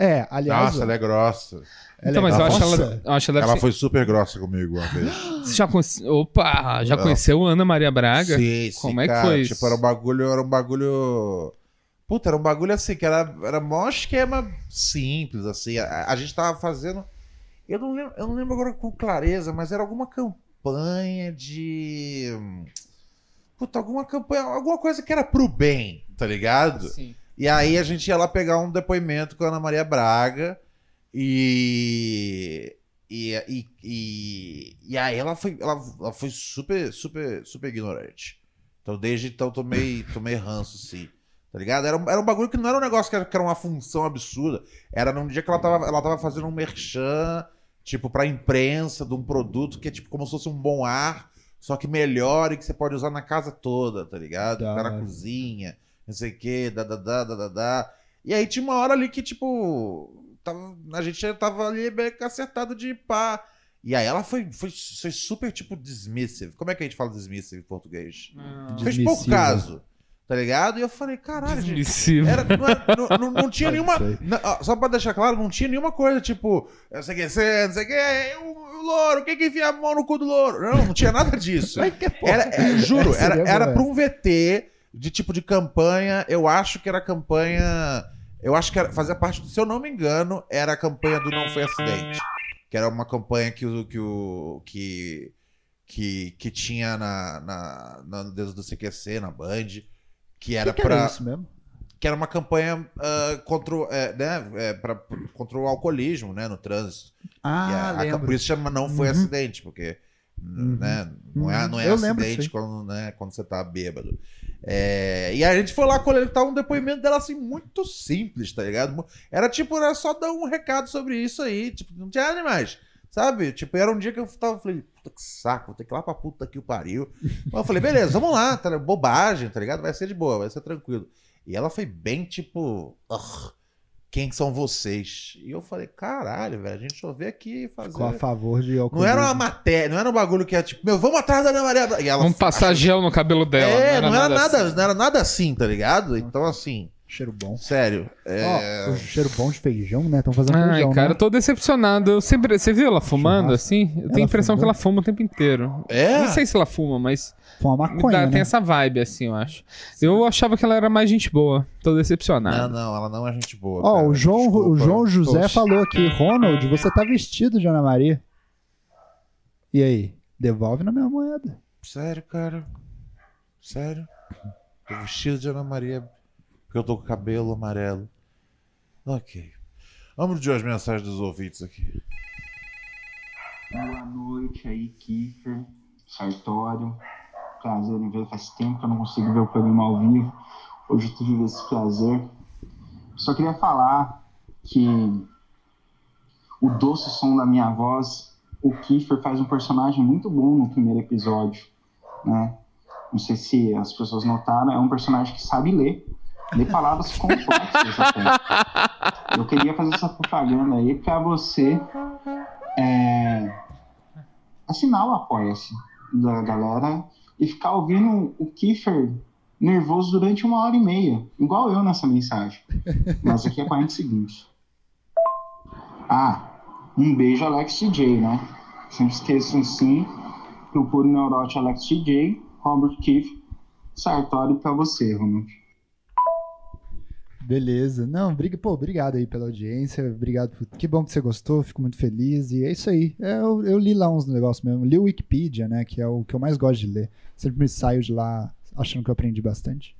É, aliás. Nossa, ela é grossa. ela então, é- mas eu acho ela, eu acho ela, Ela foi super grossa comigo uma vez. Você já conhece... Opa, já Não. conheceu Ana Maria Braga? Sim, sim, Como é que cara, foi Tipo, isso? era um bagulho, era um bagulho. Puta, era um bagulho assim, que era, era mó esquema simples, assim. A, a gente tava fazendo. Eu não, lembro, eu não lembro agora com clareza, mas era alguma campanha de. Puta, alguma campanha, alguma coisa que era pro bem, tá ligado? Sim. E aí a gente ia lá pegar um depoimento com a Ana Maria Braga e. E, e, e, e aí ela foi, ela, ela foi super, super, super ignorante. Então desde então tomei, tomei ranço, sim. Tá ligado? Era, um- era um bagulho que não era um negócio que era, que era uma função absurda. Era num dia que ela tava, ela tava fazendo um merchan, tipo, pra imprensa de um produto que é tipo como se fosse um bom ar, só que melhor e que você pode usar na casa toda, tá ligado? Tá na cozinha, não sei o que, da, da, da, da, da. E aí tinha uma hora ali que, tipo, tava, a gente já tava ali meio que acertado de pá. E aí ela foi, foi, foi super, tipo, dismissive. Como é que a gente fala dismissive em português? Fez pouco caso, tá ligado? E eu falei, caralho, gente. Dismissivo. Era, não, era- não- não- não (laughs) tinha nenhuma. não, só pra deixar claro, não tinha nenhuma coisa tipo, eu sei que você, não sei o que, o, o louro, quem que enfia a mão no cu do louro? Não, não tinha nada disso. Ai, que porra. Era, é, juro, era, era pra um VT de tipo de campanha. Eu acho que era campanha. Eu acho que era, fazia parte, se eu não me engano, era a campanha do Não Foi Acidente. Que era uma campanha que o. Que, o, que, que, que tinha na, na, na desde do CQC, na Band. Que era que, que pra era isso mesmo? que era uma campanha ah, contra, o- é, né, é, pra, contra o alcoolismo né, no trânsito. Ah, a- a- por isso chama não foi Uhum. acidente, porque né, não é, não é Eu acidente quando, né, quando você tá bêbado. É, e a gente foi lá coletar um depoimento dela assim, muito simples, tá ligado? Era tipo, era só dar um recado sobre isso aí, tipo, não tinha nada demais. Sabe? Tipo, era um dia que eu tava, falei, puta que saco, vou ter que ir lá pra puta que o pariu. Mas (laughs) eu falei, beleza, vamos lá, tá, bobagem, tá ligado? Vai ser de boa, vai ser tranquilo. E ela foi bem tipo, "Ugh, quem são vocês? E eu falei, caralho, velho, a gente só veio aqui fazer. Ficou a favor de Não alcoolismo. era uma matéria, não era um bagulho que é tipo, meu, vamos atrás da Ana Maria. E ela Vamos passar gel no cabelo dela. É, não era, nada, assim. não era nada assim, tá ligado? Então, assim, Cheiro bom. sério. É... Ó, cheiro bom de feijão, né? Estão fazendo Ai, feijão, cara, né? eu tô decepcionado. Eu sempre... Você viu ela fumando Churrasco. assim? Eu tenho a impressão fumou? que ela fuma o tempo inteiro. É? Não sei se ela fuma, mas Foi uma me maconha, dá- né? tem essa vibe assim, eu acho. Eu achava que ela era mais gente boa. Tô Não, decepcionado. não, ela não é gente boa. Ó, cara. o João, o. João José Poxa. falou aqui, Ronald, você tá vestido de Ana Maria. E aí? Devolve na minha moeda. Sério, cara. Sério. Tô vestido de Ana Maria porque eu tô com cabelo amarelo. Ok. Vamos de as mensagens dos ouvintes aqui. Boa noite aí, Kiefer, Sartório. Prazer em ver, faz tempo que eu não consigo ver o programa ao vivo. Hoje eu tive esse prazer. Só queria falar que o doce som da minha voz, o Kiefer faz um personagem muito bom no primeiro episódio, né? Não sei se as pessoas notaram, é um personagem que sabe ler, lê palavras complexas até. Eu queria fazer essa propaganda aí para você é, assinar o Apoia-se da galera e ficar ouvindo o Kiefer nervoso durante uma hora e meia, igual eu nessa mensagem. Mas aqui é 40 segundos. Ah, um beijo, Alex TJ, né? Sempre esqueçam sim, Puro Neurote Alex TJ, Robert Keefe, Sartori pra você, Ronald. Beleza. Não, briga, pô, obrigado aí pela audiência. Obrigado. Por... Que bom que você gostou, fico muito feliz. E é isso aí. É, eu, eu li lá uns negócios mesmo. Li o Wikipedia, né? Que é o que eu mais gosto de ler. Sempre me saio de lá achando que eu aprendi bastante.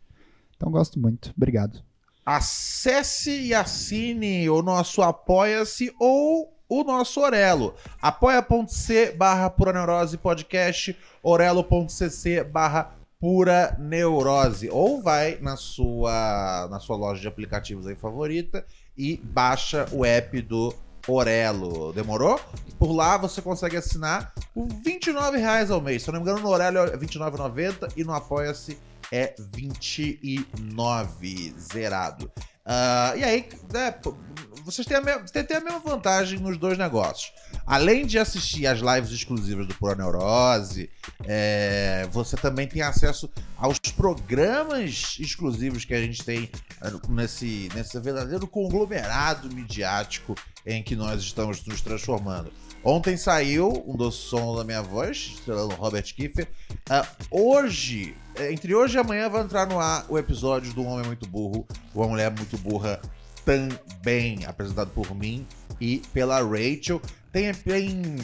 Então gosto muito. Obrigado. Acesse e assine o nosso Apoia-se ou o nosso Orelo. apoia.c barra Pura Neurose Podcast, orelo.cc barra Pura Neurose. Ou vai na sua, na sua loja de aplicativos aí favorita e baixa o app do Orelo. Demorou? Por lá você consegue assinar por 29 reais ao mês. Se eu não me engano, no Orelo é R$ 29,90 e no Apoia-se é 29 zerado. Ah, e aí, né, vocês têm a, me- têm- a mesma vantagem nos dois negócios. Além de assistir às lives exclusivas do Pura Neurose, é, você também tem acesso aos programas exclusivos que a gente tem eh, nesse, nesse verdadeiro conglomerado midiático em que nós estamos nos transformando. Ontem saiu um doce som da minha voz, estrelando Robert Kiefer. Ah, hoje, eh, entre hoje e amanhã, vai entrar no ar o episódio do Homem Muito Burro, Uma Mulher Muito Burra também, apresentado por mim e pela Rachel. Tem, tem,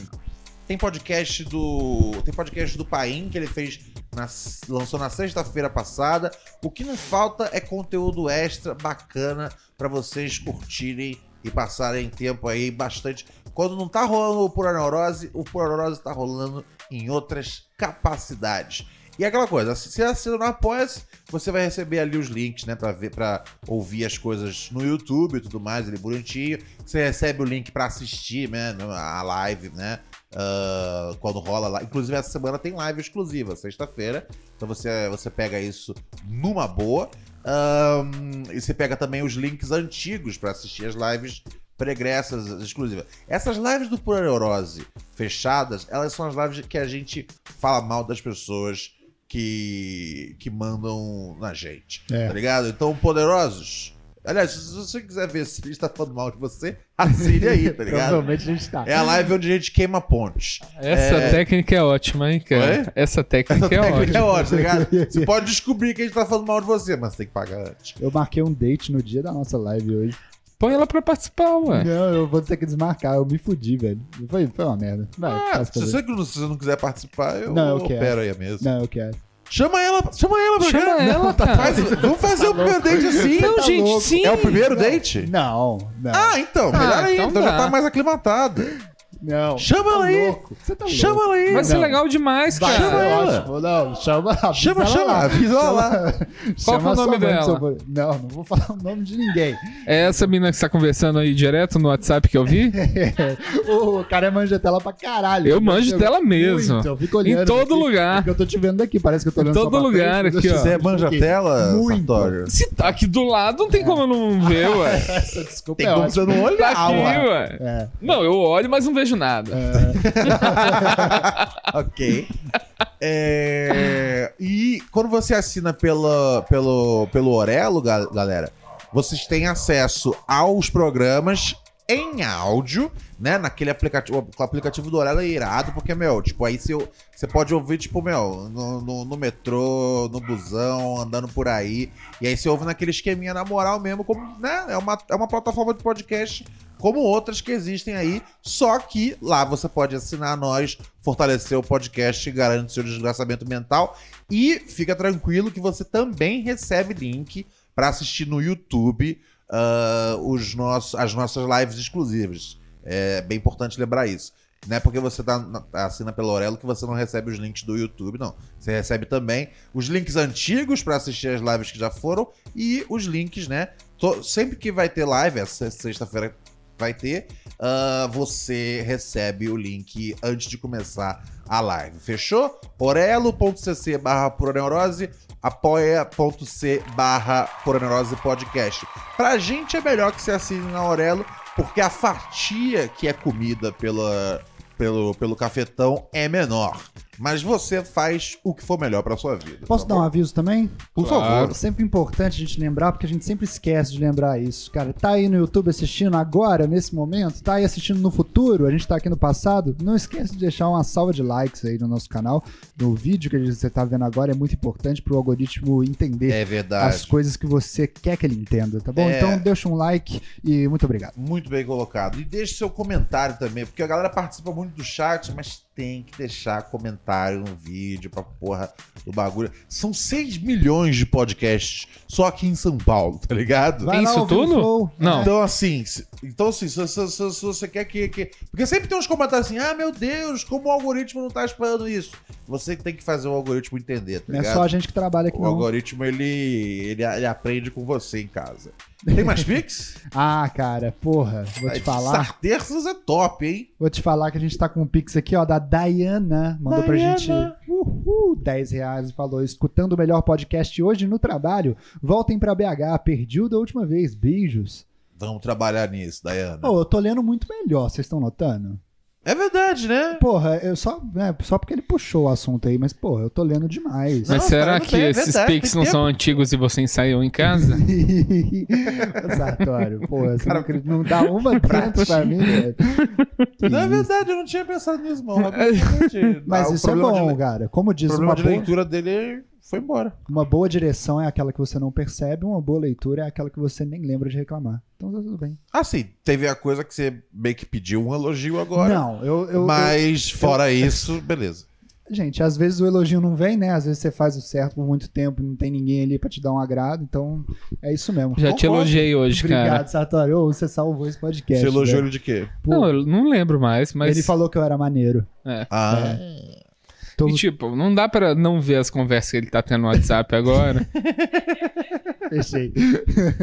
tem podcast do. Tem podcast do Paim que ele fez. na- lançou na sexta-feira passada. O que não falta é conteúdo extra bacana pra vocês curtirem e passarem tempo aí bastante. Quando não tá rolando o Pura Neurose, o Pura Neurose tá rolando em outras capacidades. E aquela coisa, se você assina no Apoia-se, você vai receber ali os links, né, pra ver, para ouvir as coisas no YouTube e tudo mais, ele bonitinho. Você recebe o link pra assistir, né, a live, né, ah, quando rola lá. Inclusive essa semana tem live exclusiva, sexta-feira. Então você, você pega isso numa boa. Ahn, e você pega também os links antigos pra assistir as lives pregressas exclusivas. Essas lives do Pura Neurose fechadas, elas são as lives que a gente fala mal das pessoas que, que mandam na gente. É. Tá ligado? Então, poderosos. Aliás, se você quiser ver se a gente tá falando mal de você, assine aí, tá (laughs) ligado? Provavelmente a gente tá. É a live onde a gente queima pontes. Essa É. técnica é ótima, hein, cara? Oi? Essa técnica Essa é técnica ótima. é ótima, tá ligado? (laughs) Você pode descobrir que a gente tá falando mal de você, mas você tem que pagar antes. Eu marquei um date no dia da nossa live hoje. Põe ela pra participar, ué. Não, eu vou ter que desmarcar. Eu me fudi, velho. Foi, foi uma merda. Vai, Ah, se você, não- se você não quiser participar, eu, Não, eu opero aí mesmo. Não, eu quero. Chama ela, chama ela pra Chama cá. ela, (laughs) cara. Faz- vamos fazer o primeiro date assim. Não, tá gente, louco. sim. É o primeiro date? Não, não. Ah, então, melhor Ah, ainda. então Então já tá mais aclimatado. Não. Chama Tá ela aí. louco. Você tá Chama louco. ela aí. Vai ser Não. legal demais, cara. ser ela. ótimo. Não, chama, avisa Chama, ela chama, lá. avisa ela Chama- lá. Qual que é chama o nome dela? Não, não vou falar o nome de ninguém. É essa mina que você tá conversando aí direto no WhatsApp que eu vi? (laughs) o cara é manjetela pra caralho. Eu manjo dela mesmo. Muito, eu fico olhando. Em todo aqui, lugar. Porque eu tô te vendo daqui, parece que eu tô olhando Em todo lugar frente, aqui, ó. Você é manja tela, Muito. Sartório? Se tá aqui do lado, não tem como eu não ver, (laughs) ué. Essa desculpa Tem é como você não Tá olhar, aqui, ué. ué. É. Não, eu olho, mas não vejo nada. (laughs) ok. É, E quando você assina pela, pelo, pelo Orelo, ga- galera, vocês têm acesso aos programas em áudio, né? Naquele aplicativo. O aplicativo do Orelo é irado, porque, meu, tipo, aí você, você pode ouvir, tipo, meu, no, no, no metrô, no busão, andando por aí. E aí você ouve naquele esqueminha na moral mesmo, como, né? É uma, é uma plataforma de podcast como outras que existem aí, só que lá você pode assinar nós, fortalecer o podcast, garante seu desgraçamento mental e fica tranquilo que você também recebe link para assistir no YouTube ah, os nossos, as nossas lives exclusivas. É bem importante lembrar isso. Não é porque você tá, na- assina pelo Orelo que você não recebe os links do YouTube, não. Você recebe também os links antigos para assistir as lives que já foram e os links, né? To- sempre que vai ter live, essa sexta-feira vai ter, ah, você recebe o link antes de começar a live. Fechou? orelo.cc barra pura neurose, apoia.c barra pura neurose podcast. Pra gente é melhor que você assine na Orelo, porque a fatia que é comida pela, pelo, pelo cafetão é menor. Mas você faz o que for melhor pra sua vida. Posso tá dar um aviso também? Por Claro. favor. É sempre importante a gente lembrar, porque a gente sempre esquece de lembrar isso. Cara, tá aí no YouTube assistindo agora, nesse momento, tá aí assistindo no futuro, a gente tá aqui no passado, não esquece de deixar uma salva de likes aí no nosso canal. No vídeo que você tá vendo agora é muito importante pro algoritmo entender É as coisas que você quer que ele entenda, tá bom? É. Então deixa um like e muito obrigado. Muito bem colocado. E deixe seu comentário também, porque a galera participa muito do chat, mas tem que deixar comentário no vídeo pra porra do bagulho. São 6 milhões de podcasts só aqui em São Paulo, tá ligado? Vai lá isso tudo? Não. Então, assim, se- então, assim se, se- se- se você quer que, que- Porque sempre tem uns comentários assim: ah, meu Deus, como o algoritmo não tá esperando isso. Você que tem que fazer o algoritmo entender, tá Não é ligado? só a gente que trabalha aqui, O não. algoritmo, ele, ele, ele aprende com você em casa. Tem mais Pix? (laughs) Ah, cara, porra, vou te falar. Sarterças é top, hein? Vou te falar que a gente tá com um pix aqui, ó, da Diana. Mandou pra Diana. gente uhul, 10 reais e falou: escutando o melhor podcast hoje no trabalho. Voltem pra BH, perdi o da última vez. Beijos. Vamos trabalhar nisso, Dayana. Pô, eu tô lendo muito melhor, vocês estão notando? É verdade, né? Porra, eu só, né, só porque ele puxou o assunto aí, mas, porra, eu tô lendo demais. Mas Não, será cara, não que tem, é esses verdade, pics não tempo. são antigos e você ensaiou em casa? (laughs) Sartório, porra, você não, acredita- não dá uma (laughs) dentro pra mim, velho. Não é verdade, eu não tinha pensado nisso, não. Realmente, Mas ah, (laughs) o isso é bom, de- cara. Como O diz, problema uma de boa, leitura dele foi embora. uma boa direção é aquela que você não percebe, uma boa leitura é aquela que você nem lembra de reclamar. Então tá tudo bem. Ah, sim, teve a coisa que você meio que pediu um elogio agora. não, eu, eu, mas fora isso, beleza. eu- Gente, às vezes o elogio não vem, né? Às vezes você faz o certo por muito tempo e não tem ninguém ali pra te dar um agrado. Então, é isso mesmo. Já te Concordo. elogiei hoje, Obrigado, cara. Sartório. Ô, você salvou esse podcast. Você elogiou velho. ele de quê? Não, eu não lembro mais, mas. Ele falou que eu era maneiro. Ah, Tô... E tipo, não dá pra não ver as conversas que ele tá tendo no WhatsApp agora. (laughs) Fechei.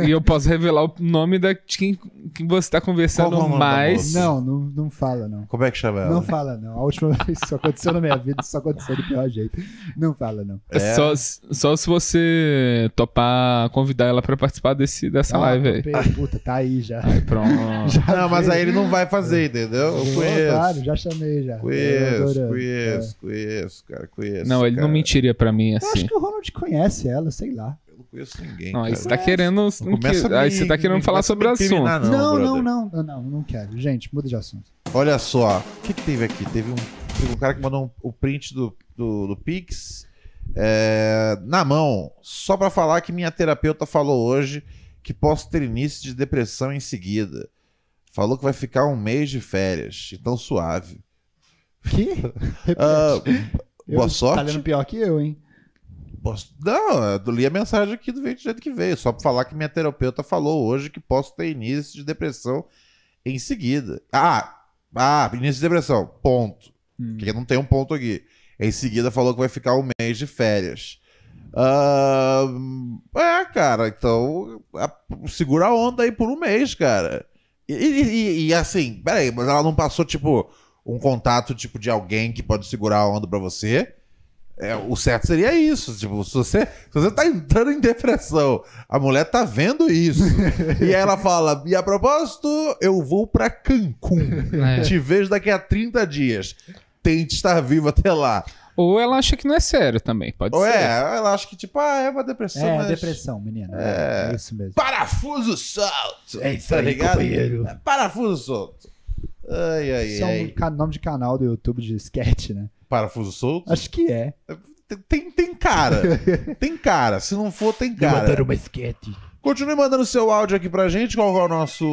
e eu posso revelar o nome da de quem, quem você tá conversando Qual é mais. Não, não, não fala, não. como é que chama ela? Não fala, não. A última vez que isso aconteceu na minha vida, isso aconteceu do pior jeito. Não fala, não. É Só, só se você topar convidar ela pra participar desse, dessa live aí. Ah, topei. Puta, tá aí já. Pronto. (laughs) Já Não, mas aí ele não vai fazer, entendeu? Eu conheço. Claro, já chamei já. Conheço, Adorando. conheço, conheço, cara, conheço. Não, ele cara. não mentiria pra mim Eu assim. acho que o Ronald conhece ela, sei lá. Eu não conheço ninguém. Não, aí cara. você tá querendo. Não começa a aí me- você tá querendo falar sobre o me assunto. Não, Não, não, não, não, não, não quero. Gente, muda de assunto. Olha só, o que, que teve aqui? Teve um, teve um cara que mandou um- o print do, do, do Pix é, na mão, só pra falar que minha terapeuta falou hoje que posso ter início de depressão em seguida. Falou que vai ficar um mês de férias, então suave. Que? (laughs) Eu- boa Tá sorte. lendo pior que eu, hein? Posso- Não, eu li a mensagem aqui do jeito que veio, só pra falar que minha terapeuta falou hoje que posso ter início de depressão em seguida. Ah, ah, início de depressão, ponto. Porque não tem um ponto aqui. Em seguida falou que vai ficar um mês de férias. Ah, é, cara, então segura a onda aí por um mês, cara. E- e- e, assim, peraí, mas ela não passou, tipo, um contato tipo de alguém que pode segurar a onda pra você? É, o certo seria isso. Tipo, se você, se você tá entrando em depressão, a mulher tá vendo isso. (laughs) e aí ela fala: E a propósito, eu vou pra Cancún. (laughs) É. Te vejo daqui a 30 dias. Tente estar vivo até lá. Ou ela acha que não é sério também, pode Ou ser. é, ela acha que, tipo, ah, é uma depressão. É, mas... depressão, menino. É. É, isso mesmo. Parafuso solto. É isso tá aí, ligado? companheiro. É, Parafuso solto. Ai, ai, Isso é um ai. nome de canal do YouTube de sketch, né? Parafuso solto? Acho que é. Tem, tem, cara. (laughs) tem cara. Se não for, tem cara. uma sketch. Continue mandando seu áudio aqui pra gente. Qual é o nosso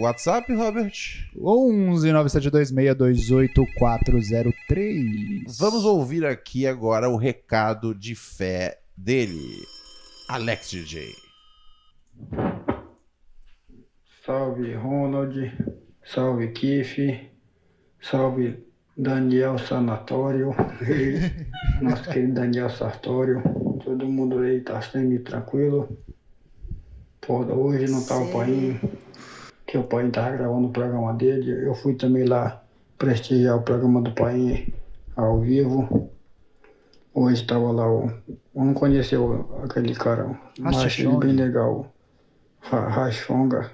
WhatsApp, Robert? 11972688403. Vamos ouvir aqui agora o recado de fé dele. Alex DJ. Salve Ronald, salve Kiff, salve Daniel Sanatório, (laughs) nosso querido Daniel Sartório, todo mundo aí tá sempre tranquilo. Porra, hoje não tá o pai, que o pai tava gravando o programa dele, eu fui também lá prestigiar o programa do pai ao vivo. Hoje estava lá o. Eu não conhecia aquele cara, mas achei bem legal. Ra- Rachonga.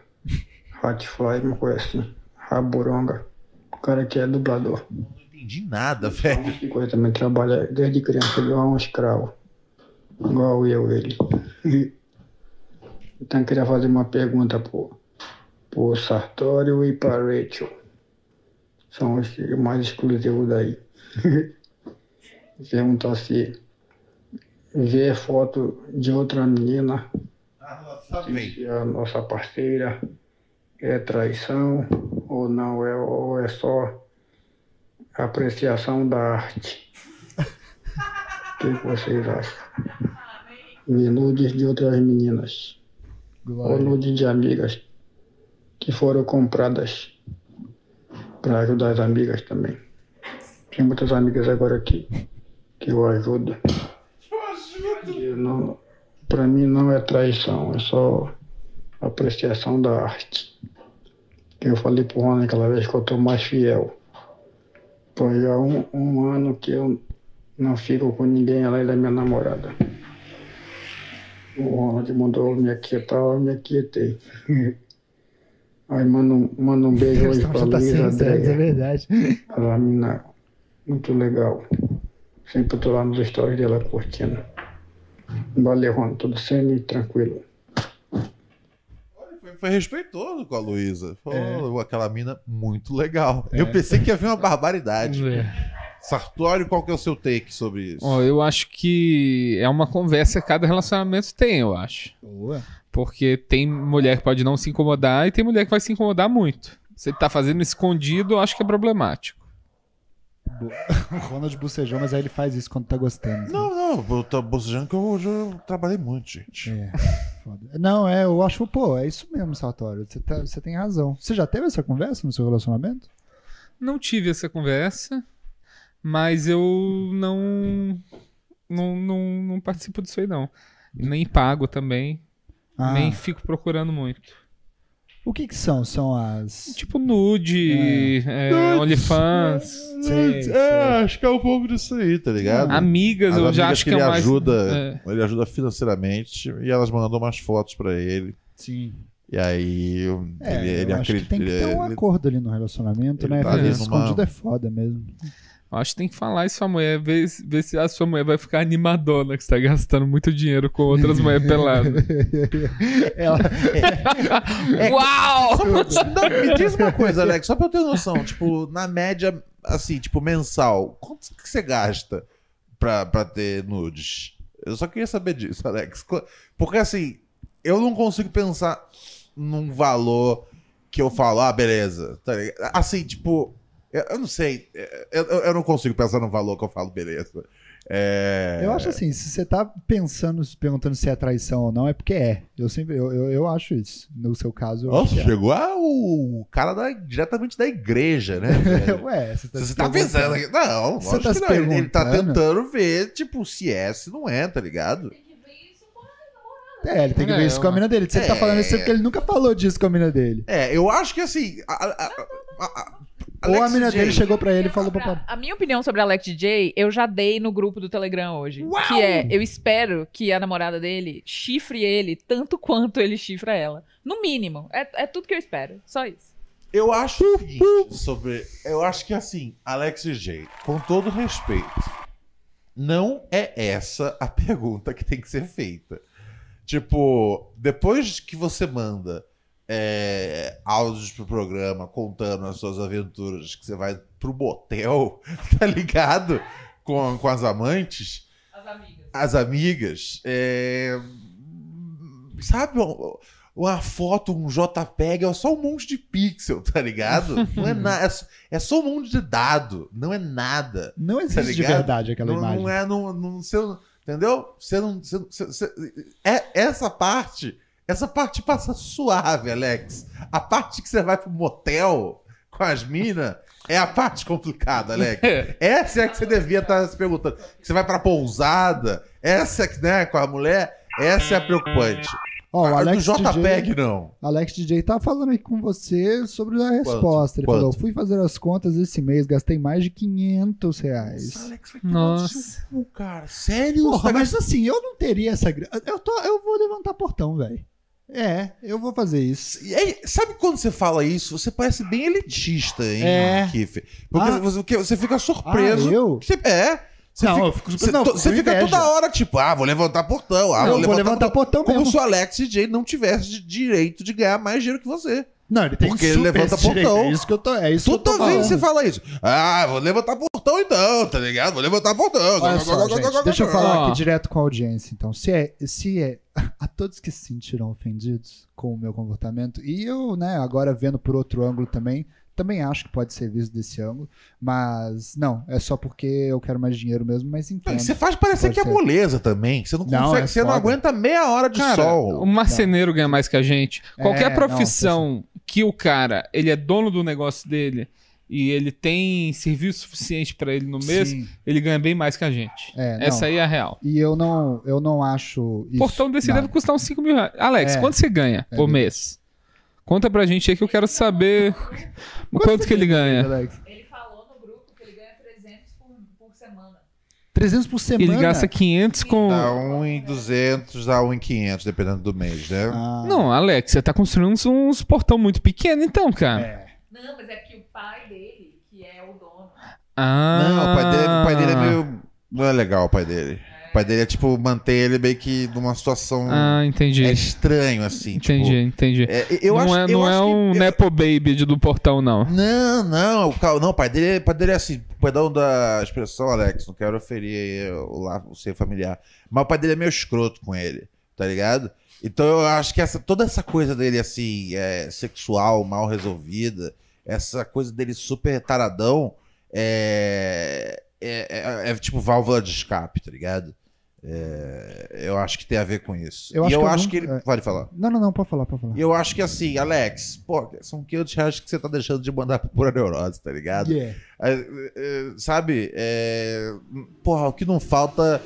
Hatfly, (laughs) uma coisa assim. Raburonga. O cara que é dublador. Não entendi nada, velho. Coisa também trabalha desde criança, ele é um escravo. Igual eu, ele. (laughs) Então eu queria fazer uma pergunta pro, pro Sartório e pra Rachel. São os mais exclusivos daí. (laughs) Perguntar se ver foto de outra menina se a nossa parceira é traição ou não, é, ou é só apreciação da arte. O que que vocês acham? Ver nudes de outras meninas ou Glória. nudes de amigas que foram compradas para ajudar as amigas também. Tem muitas amigas agora que, que eu ajudo. Eu não, para mim não é traição, é só apreciação da arte. Que eu falei pro Rony aquela vez que eu tô mais fiel. Pois há um, um ano que eu não fico com ninguém, ela é minha namorada. O Ronald mandou me aquietar, eu me aquietei. (laughs) Aí manda um, manda um beijo hoje pra tá sendo sério, é verdade. (laughs) Ela é uma menina muito legal. Sempre tô lá nos stories dela curtindo. Valeu, Ronald. Tudo sendo e tranquilo. Foi, respeitoso com a Luísa. Falou É. aquela mina muito legal. Eu pensei que ia vir uma barbaridade. É. Sartório, qual que é o seu take sobre isso? Ó, eu acho que é uma conversa que cada relacionamento tem, eu acho. Boa. Porque tem mulher que pode não se incomodar e tem mulher que vai se incomodar muito. Se ele tá fazendo escondido, eu acho que é problemático. O (laughs) Ronald bocejou, mas aí ele faz isso quando tá gostando. Não, não, eu tô bocejando que eu, hoje eu trabalhei muito, gente. É, (laughs) foda. Não, é, eu acho, pô, é isso mesmo, Sartório. Você, tá- você tem razão. Você já teve essa conversa no seu relacionamento? Não tive essa conversa, mas eu não não, não, não participo disso aí, não. Nem pago também, Ah, nem fico procurando muito. O que que são? São as... Tipo nude, é, OnlyFans, Sei, sei. É, acho que é um pouco disso aí, tá ligado? amigas, As eu já amigas acho que, é ele o mais... ajuda, é. ele ajuda financeiramente e elas mandam umas fotos pra ele. Sim. E aí É, ele, ele eu acho que acredita. tem que ter um acordo ali no relacionamento, ele né? tá isso numa- escondido é foda mesmo. Eu Acho que tem que falar isso pra mulher, ver, se- ver se a sua mulher vai ficar animadona, que você tá gastando muito dinheiro com outras mulheres peladas. (laughs) Ela... Uau! Não, me diz uma coisa, Alex, só pra eu ter noção. Tipo, na média, assim, tipo, mensal, quanto que você gasta pra, pra ter nudes? Eu só queria saber disso, Alex. Porque, assim, eu não consigo pensar num valor que eu falo, ah, beleza. Tá ligado? Assim, tipo, eu, eu não sei. Eu, eu, eu não consigo pensar num valor que eu falo, beleza. É... Eu acho assim, se você tá pensando, se perguntando se é traição ou não, é porque é. Eu sempre, eu, eu, eu acho isso. No seu caso, eu Nossa, é. chegou a, o cara da- diretamente da igreja, né? (laughs) Ué, você tá, Você se tá pensando aqui. Não, Você tá que não. Ele, ele tá tentando ver, tipo, se é, se não é, tá ligado? É, ele tem que É, ver isso com a eu- mina dele. Você tá É. falando isso porque ele nunca falou disso com a mina dele. É, eu acho que assim. A, a- a- a- a- Ou a Alex mina dele chegou pra ele e falou pra. A minha opinião sobre Alex DJ, eu já dei no grupo do Telegram hoje. Que é, eu espero que a namorada dele chifre ele tanto quanto ele chifra ela. No mínimo. É, é tudo que eu espero. Só isso. Eu acho o seguinte sobre. Eu acho que assim, Alex J, com todo respeito, não é essa a (laughs) pergunta que tem que ser feita. Tipo, depois que você manda é, áudios pro programa contando as suas aventuras, que você vai pro motel, (laughs) tá ligado? Com, com as amantes, As amigas. as amigas, é, sabe, um- uma foto, um JPEG, é só um monte de pixel, tá ligado? Não é nada, é, só- é só um monte de dado, não é nada. Não existe de ligado? verdade aquela Não, imagem. não é, não, não, você entendeu? Você não, você, você- você- é essa parte, essa parte passa suave, Alex. A parte que você vai pro motel com as minas é a parte complicada, Alex. (laughs) Essa é a que você devia estar se perguntando. Que você vai pra pousada, essa é que, né, com a mulher, essa é a preocupante. Ó, o a Alex do JPEG, DJ, não. Alex DJ tá falando aqui com você sobre a resposta. Ele Quanto? falou: fui fazer as contas esse mês, gastei mais de 500 reais. Alex vai Nossa. cu, cara. Sério? Porra, tá mas assim, eu não teria essa grana. Eu, tô, eu vou levantar portão, velho. É, eu vou fazer isso. E aí, sabe quando você fala isso? Você parece bem elitista, hein, É. Kiff? Porque Ah. você, você fica surpreso. Ah, eu? Você, é. Você Não, fica, eu fico- você, não, você fica toda hora, tipo, ah, vou levantar portão. Ah, eu vou levantar portão Como mesmo. se o Alex DJ não tivesse direito de ganhar mais dinheiro que você. Não, ele tem Porque ele super levanta portão. É isso que eu tô, é isso que eu tô Toda vez você fala isso. Ah, vou levantar portão então, tá ligado? Vou levantar portão. Olha só, gente, deixa eu falar Ó. aqui direto com a audiência, então. Se é, se é a todos que se sentiram ofendidos com o meu comportamento, e eu, né, agora vendo por outro ângulo também, também acho que pode ser visto desse ângulo, mas não, é só porque eu quero mais dinheiro mesmo, mas entendo. Você faz parecer que é ser. moleza também. Você não Não, consegue, é você não foda. aguenta meia hora de Cara, sol. o marceneiro ganha mais que a gente. Qualquer É, profissão que o cara, ele é dono do negócio dele, e ele tem serviço suficiente pra ele no mês, Sim. ele ganha bem mais que a gente. É, não. Essa aí é a real. E eu não, eu não acho isso. Portão desse não. deve custar uns 5 mil reais. Alex, É. quanto você ganha É por bem- mês? Conta pra gente aí que eu quero saber (laughs) o quanto que ele ganha. Alex? Ele falou no grupo que ele ganha 300 por, por semana. 300 por semana. Ele gasta 500 com... Dá um em 200, dá um em 500, dependendo do mês, né? Ah, Não, Alex, você tá construindo uns, uns portão muito pequeno então, cara. é. Não, mas é que o pai dele, que é o dono. Ah. Não, o pai dele, o pai dele é meio. Não é legal o pai dele. O pai dele é tipo manter ele meio que numa situação. Ah, entendi. É estranho, assim. entendi, Tipo, entendi. é, eu não acho, é, eu não acho é que- um eu- Nepo Baby do portão, não. Não, não, o, não, o pai dele, o pai dele é assim, perdão da expressão, Alex, não quero ferir aí o, lá, o ser familiar, mas o pai dele é meio escroto com ele, tá ligado? Então eu acho que essa, toda essa coisa dele, assim, é, sexual, mal resolvida, essa coisa dele super taradão, é, é, é- é tipo válvula de escape, tá ligado? É, eu acho que tem a ver com isso. Eu e acho eu que acho que ele. é. Pode falar. Não, não, não, pode falar, pode falar. E eu acho que assim, Alex, pô, são 500 reais que você tá deixando de mandar pra pura neurose, tá ligado? Yeah. É, é, sabe? É, porra, o que não falta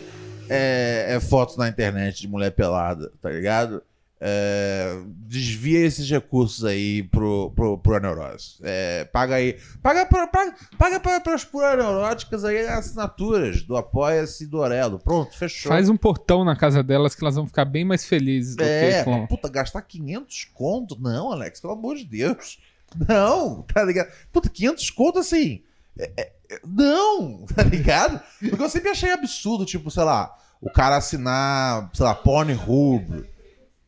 é, é fotos na internet de mulher pelada, tá ligado? É, desvia esses recursos aí pro, pro, pro neurose. É, paga aí. Paga, pra, paga, paga pra, pras neuróticas aí as assinaturas do Apoia-se e do Orelo. Pronto, fechou. Faz um portão na casa delas que elas vão ficar bem mais felizes do É, que com... puta, gastar 500 conto? Não, Alex, pelo amor de Deus. Não, tá ligado? Puta, 500 conto assim. é- é- não, (laughs) tá ligado? Porque eu sempre achei absurdo, tipo, sei lá, o cara assinar, sei lá, Pornhub.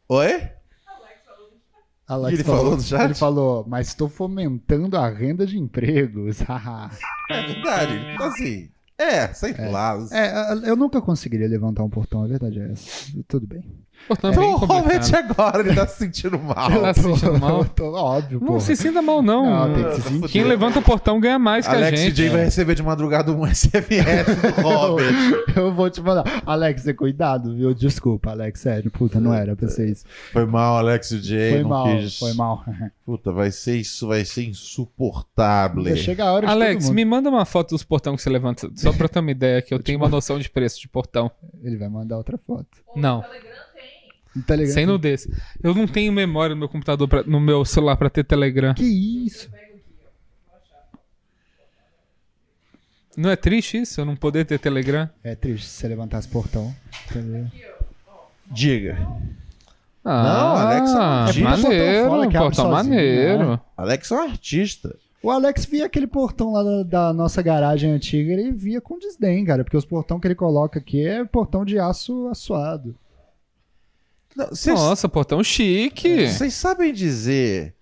Oi? Alex Ele falou no chat? Ele falou, mas estou fomentando a renda de empregos. (laughs) É verdade. Então, assim, é, sei lá. é, eu nunca conseguiria levantar um portão, a verdade é essa. Tudo bem. É bem Provavelmente complicado. agora ele tá se sentindo (laughs) mal. Tá se sentindo mal? Eu (laughs) tô- óbvio, Não pô. se sinta mal, não. Não, tem que se sentir. Quem levanta o portão ganha mais que a Alex gente. DJ vai receber de madrugada um (laughs) SMS do Robert. Eu vou te mandar. Alex, você cuidado, viu? Desculpa, Alex, sério. Puta, não era pra ser isso. Foi mal, Alex DJ. Foi não mal, quis. foi mal. Puta, vai ser isso, vai ser insuportável. Chega a hora Alex, me manda uma foto dos portão que você levanta, só pra ter uma ideia, que eu tenho uma noção de preço de portão. Ele vai mandar outra foto. Não, Tá ligado? sem nudez. Eu não tenho memória no meu computador, pra- no meu celular pra ter Telegram. Que isso? Não é triste isso, eu não poder ter Telegram? É triste se você levantasse portão. Entendeu? Diga. Ah, Não, Alex é um maneiro, tipo portão fora que portão sozinho, maneiro. né? Alex é um artista. O Alex via aquele portão lá da, da nossa garagem antiga, ele via com desdém, cara, porque os portão que ele coloca aqui é portão de aço assoado. Não, Vocês Nossa, portão chique. vocês sabem dizer.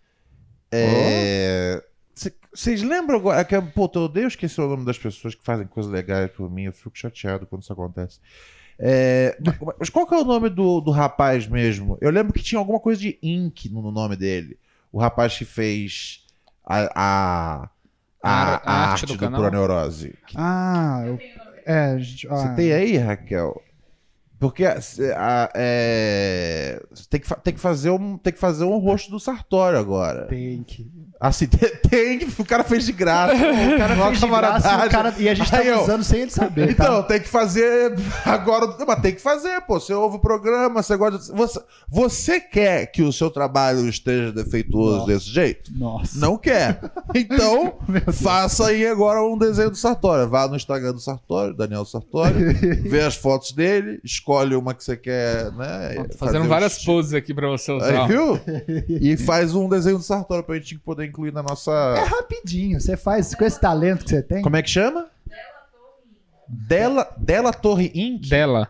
é, cê- Vocês lembram agora? é que, Pô, eu odeio esquecer o nome das pessoas que fazem coisas legais por mim. Eu fico chateado quando isso acontece. É, mas qual que é o nome do, do rapaz mesmo? Eu lembro que tinha alguma coisa de Ink no nome dele. O rapaz que fez a, a, a, A- a arte arte do do? Pura Neurose. Ah, eu, é, gente, Você ah, tem aí, Raquel? Porque a- é, cê tem, que, tem, que fazer um, tem que fazer um rosto do Sartório agora. tem que. Assim, (laughs) tem, tem que- o cara fez de graça. (laughs) O cara fez de graça, cara- e a gente tá Aí, ó, usando sem ele saber. Então, tá? tem que fazer agora. Mas tem que fazer, pô. Você ouve o programa, você gosta. de- Você, você quer que o seu trabalho esteja defeituoso Nossa. desse jeito? Nossa. Não quer. Então, (laughs) faça aí agora um desenho do Sartório. Vá no Instagram do Sartório, Daniel Sartório, vê as fotos dele, escolhe uma que você quer, né? Tô fazer fazendo um várias poses aqui pra você usar. Aí, viu? (laughs) E faz um desenho do Sartório pra gente poder incluir na nossa. É rapidinho, você faz com esse talento que você tem. Como é que chama? Dela, Dela Torre Inc. Dela.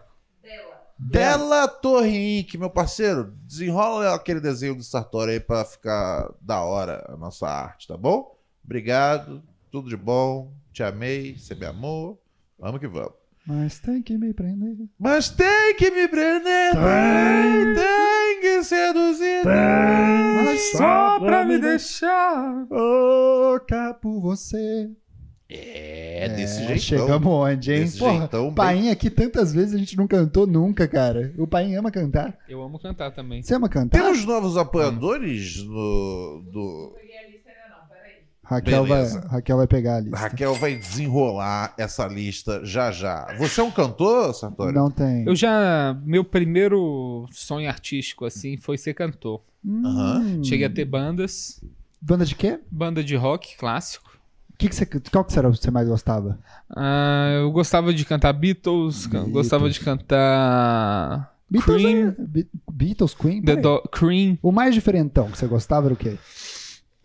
Dela Torre Inc, meu parceiro. Desenrola aquele desenho do Sartori aí pra ficar da hora a nossa arte, tá bom? Obrigado, tudo de bom. Te amei, você me amou. Vamos que vamos. Mas tem que me prender. Mas tem que me prender, tem, tem que seduzir. Mas só pra me deixar. Louca por você. É, desse É, jeito. Chegamos onde, hein? Desse Porra, jeitão, o bem- Paim aqui tantas vezes a gente não cantou nunca, cara. O Paim ama cantar. Eu amo cantar também. Você ama cantar? Temos novos apoiadores no, do. Raquel vai. Raquel vai pegar a lista. Raquel vai desenrolar essa lista já já. Você é um cantor, Sartori? Não tem. Eu já. Meu primeiro sonho artístico, assim, foi ser cantor. Hum. Cheguei a ter bandas. Banda de quê? Banda de rock clássico. Que que você, qual que será o que você mais gostava? Ah, eu gostava de cantar Beatles, Beatles. gostava de cantar. Beatles, Cream. é- Be- Beatles, Queen? The. Do- Cream. O mais diferentão que você gostava era o quê?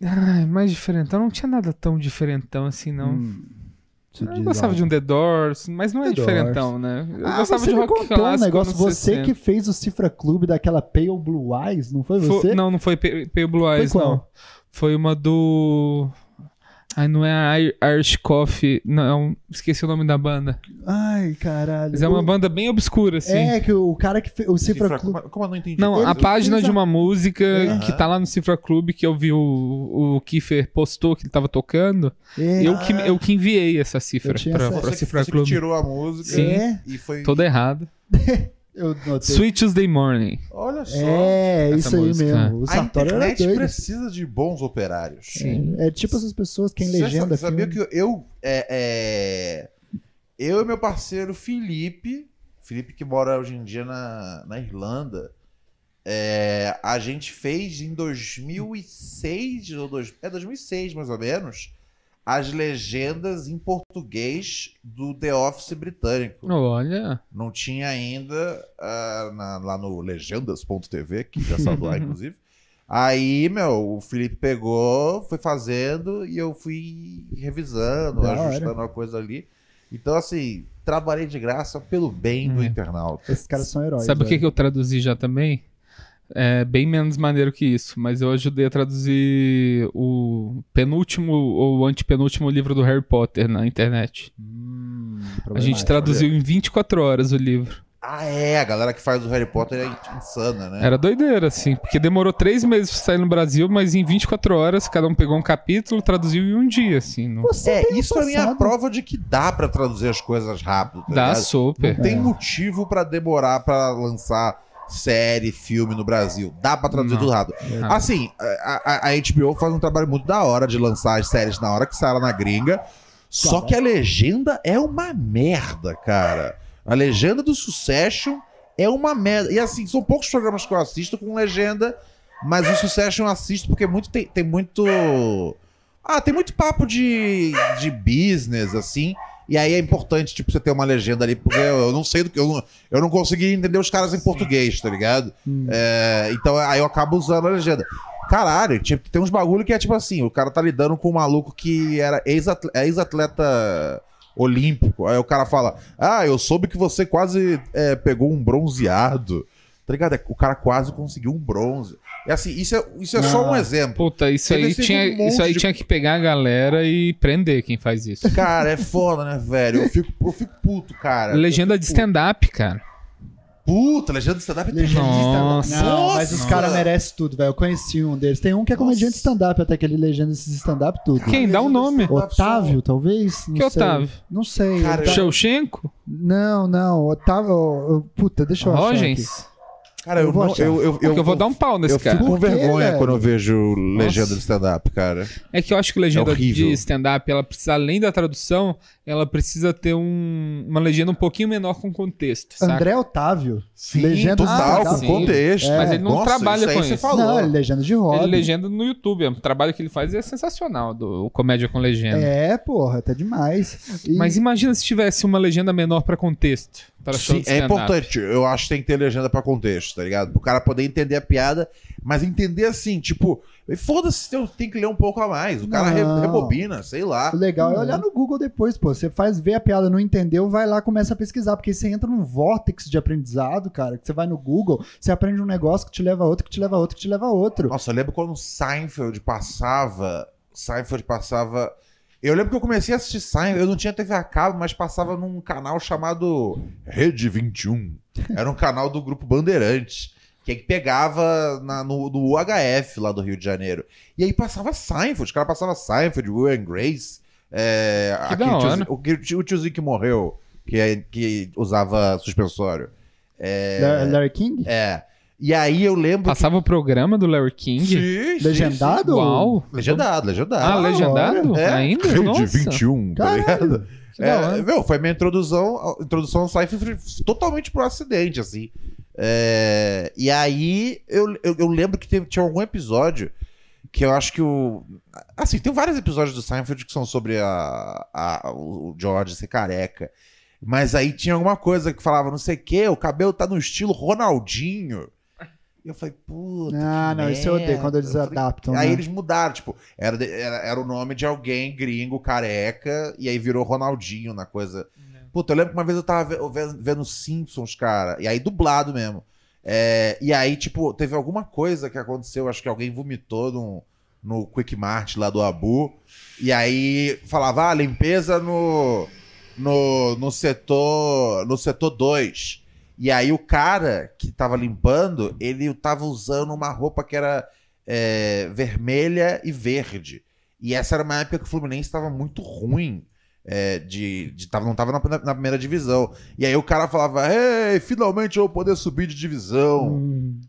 Ai, mais diferentão. Não tinha nada tão diferentão assim, não. Hum, eu gostava algo. de um The Doors, mas não é The diferentão, né? Eu Ah, gostava você de rock contou um negócio. Você 60. que fez o Cifra Clube daquela Pale Blue Eyes, não foi Fo- você? Não, não foi Pale Blue Eyes, qual? não. Foi uma do. Ai, não é a Ir- Irish Coffee. Não, esqueci o nome da banda. Ai, caralho. Mas é uma O- banda bem obscura, assim. É, que o cara que fez o Cifra Cifra, Clube. como, eu não entendi? Não, Ele a página fez de uma música É. que tá lá no Cifra Clube que eu vi o, o Kiefer postou que ele tava tocando. É, Eu, que, eu que enviei essa cifra pra, essa- pra Você, Cifra você que Clube. tirou a música Sim. É. e foi. Toda errada. (laughs) eu notei. Sweet Tuesday Morning. Olha só. É, isso aí música. mesmo. O A Sartori internet precisa de bons operários. Sim. É, é tipo essas pessoas que em Você legenda sa- sabia filme. que eu. É, é, eu e meu parceiro Felipe, Felipe que mora hoje em dia na, na Irlanda, é, a gente fez em 2006, ou dois, é 2006 mais ou menos, as legendas em português do The Office britânico. Olha. Não tinha ainda ah, na- lá no legendas.tv, que já saiu lá, (laughs) inclusive. Aí, meu, o Felipe pegou, foi fazendo e eu fui revisando, Da hora. ajustando uma coisa ali. Então, assim, trabalhei de graça pelo bem do Hum. internauta. Esses caras são heróis. Sabe o que, que eu traduzi já também? É bem menos maneiro que isso, mas eu ajudei a traduzir o penúltimo ou antepenúltimo livro do Harry Potter na internet. Hum, A gente traduziu em 24 horas o livro. Ah, é, a galera que faz o Harry Potter é insana, né? Era doideira, assim, porque demorou três meses pra sair no Brasil, mas em 24 horas cada um pegou um capítulo, traduziu em um dia, assim. Não... Você É, isso pra mim é a prova de que dá pra traduzir as coisas rápido. Tá Dá ligado? super. Não tem motivo pra demorar pra lançar série, filme no Brasil. Dá pra traduzir Não. tudo rápido. Não. Assim, a, a- a HBO faz um trabalho muito da hora de lançar as séries na hora que sai lá na gringa. Só que a legenda é uma merda, cara. A legenda do Succession é uma merda. E assim, são poucos programas que eu assisto com legenda, mas o Succession eu assisto porque muito tem, tem muito. Ah, tem muito papo de, de business, assim. E aí é importante, tipo, você ter uma legenda ali, porque eu, não sei do que. Eu não, eu não consegui entender os caras em português, tá ligado? É, então aí eu acabo usando a legenda. Caralho, tipo, tem uns bagulho que é tipo assim: o cara tá lidando com um maluco que era é ex-atleta olímpico. Aí o cara fala: Ah, eu soube que você quase é, pegou um bronzeado. Tá ligado? É, O cara quase conseguiu um bronze. É assim, isso é, isso é só um exemplo. Puta, isso aí, tinha, um isso aí de- tinha que pegar a galera e prender quem faz isso. Cara, é foda, né, velho? Eu fico, eu fico puto, cara. Legenda de stand-up, cara. Puta, legenda de stand-up é Legenda de Nossa. stand-up. Não, mas os caras merecem tudo, velho. Eu conheci um deles. Tem um que é comediante de stand-up, até que ele legenda esses stand-up tudo. Quem? Dá o nome. Otávio, talvez? Não Que sei. Otávio? Não sei. Cara, Shevchenko? Não, não. Otávio. Puta, deixa eu achar. aqui. Cara, eu, Eu vou não, eu, eu, Porque eu vou dar um pau nesse Eu cara. fico com vergonha quando eu vejo legenda de stand-up, cara. É que eu acho que legenda É de stand-up, ela precisa, além da tradução, ela precisa ter um- uma legenda um pouquinho menor com contexto, saca? André Otávio. Sim, legenda total, stand-up. com contexto. Mas ele não Nossa, trabalha com você isso. falou. Não, ele legenda de roda. Ele legenda no YouTube, o trabalho que ele faz é sensacional, do, o comédia com legenda. É, porra, até demais. E- Mas imagina se tivesse uma legenda menor pra contexto. Para show Sim, é importante. Eu acho que tem que ter legenda pra contexto, tá ligado? Pro cara poder entender a piada, mas entender assim, tipo, foda-se, eu tenho que ler um pouco a mais. O cara re- rebobina, sei lá. O legal é olhar no Google depois, pô. Você faz ver a piada, não entendeu, vai lá, começa a pesquisar, porque você entra num vórtice de aprendizado, cara, que você vai no Google, você aprende um negócio que te leva a outro, que te leva a outro, que te leva a outro. Nossa, eu lembro quando o Seinfeld passava. Seinfeld passava. Eu lembro que eu comecei a assistir Seinfeld, eu não tinha TV a cabo, mas passava num canal chamado Rede 21. Era um canal do grupo Bandeirantes. Que aí pegava na- no, no UHF lá do Rio de Janeiro. E aí passava Seinfeld, os caras passavam Seinfeld, Will and Grace. É, Que aquele tiozinho- o, que- o tiozinho que morreu, que, é- que usava suspensório. É, Larry- Larry King? é. E aí eu lembro. Passava o programa do Larry King? Sim, sim, Legendado? Uau! sim. Legendado, legendado. Ah, legendado? É, Ainda? Rede Nossa. 21, tá ligado? Que É, meu, foi minha introdução, introdução ao Cypher totalmente pro acidente, assim. É, e aí eu, eu, eu lembro que teve, tinha algum episódio que eu acho que o. Assim, tem vários episódios do Seinfeld que são sobre a, a- o George ser careca. Mas aí tinha alguma coisa que falava, não sei o quê, o cabelo tá no estilo Ronaldinho. E eu falei, puta. Ah, que não, isso eu odeio quando eles falei, adaptam. Aí né? eles mudaram, tipo, era, era, era o nome de alguém gringo, careca, e aí virou Ronaldinho na coisa. Puta, eu lembro que uma vez eu tava ve- vendo, vendo Simpsons, cara, e aí dublado mesmo. É, e aí, tipo, teve alguma coisa que aconteceu, acho que alguém vomitou no, no Quick Mart lá do Abu, e aí falava, ah, limpeza no, no, no setor no setor 2. E aí o cara que tava limpando, ele tava usando uma roupa que era é, vermelha e verde. E essa era uma época que o Fluminense estava muito ruim. é, de, de tava, não tava na, na primeira divisão. E aí o cara falava: Ei, finalmente eu vou poder subir de divisão. Hum,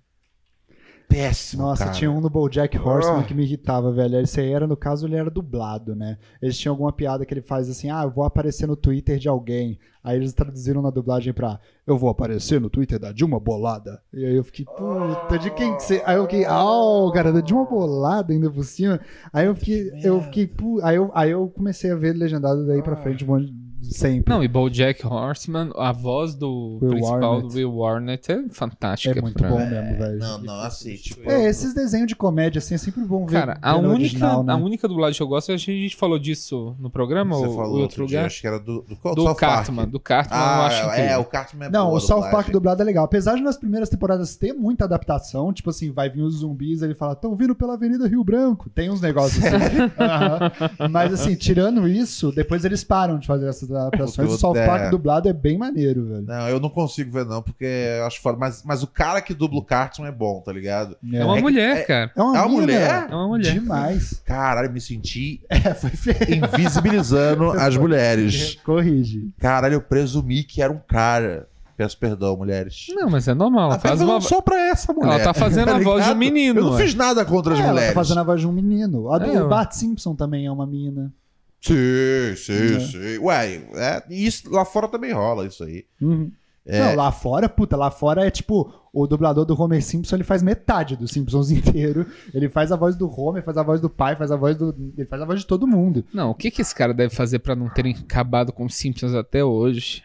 Péssimo. Nossa, cara. tinha um no Bojack Horseman Ah. que me irritava, velho. Esse aí era, no caso, ele era dublado, né? Eles tinham alguma piada que ele faz assim, ah, eu vou aparecer no Twitter de alguém. Aí eles traduziram na dublagem pra, eu vou aparecer no Twitter da Dilma Bolada. E aí eu fiquei, puta, de quem que você... Aí eu fiquei, ah, cara, da Dilma Bolada ainda por cima. Aí eu fiquei, eu fiquei, pu... aí eu, aí eu comecei a ver legendado daí pra frente, um monte de- sempre. Não, e BoJack Horseman, a voz do Will principal Arnett. do Will Arnett é fantástica. É muito pra- bom mesmo, velho. Não, não, assim, tipo. É, esses desenhos de comédia, assim, é sempre bom ver. Cara, a única, original, né? a única dublagem que eu gosto, acho que a gente falou disso no programa Você ou falou em outro outro dia, lugar. acho que era do, do, qual? Do South Park. Cartman, do Cartman eu Ah, acho incrível. é, o Cartman é Não, boa, o South. Park dublado é legal. Apesar de nas primeiras temporadas ter muita adaptação, tipo assim, vai vir os zumbis, ele fala, tão vindo pela Avenida Rio Branco. Tem uns negócios assim. (laughs) Mas assim, tirando isso, depois eles param de fazer essas adaptações. Porque O South é- Park dublado é bem maneiro, velho. Não, eu não consigo ver, não, porque eu acho foda. Mas, mas o cara que dubla o Cartman é bom, tá ligado? É uma que- mulher, é- cara. É uma, É uma mulher? É uma mulher. Demais. Caralho, me senti (laughs) É, foi feio. invisibilizando as mulheres. Corrige. Caralho, eu presumi que era um cara. Peço perdão, mulheres. Não, mas é normal. Ela Ah, faz mas uma. Só pra essa mulher. Ela tá fazendo (laughs) a voz de um menino, Eu não ué. fiz nada contra as É, ela mulheres. tá fazendo a voz de um menino. A do É. Bart Simpson também é uma mina. Sim, sim, É. sim. Ué, é, e isso lá fora também rola, isso aí. Uhum. É. Não, lá fora, puta, lá fora é tipo, o dublador do Homer Simpson, ele faz metade dos Simpsons (laughs) inteiro. Ele faz a voz do Homer, faz a voz do pai, faz a voz do. Ele faz a voz de todo mundo. Não, o que, que esse cara deve fazer pra não terem acabado com os Simpsons até hoje?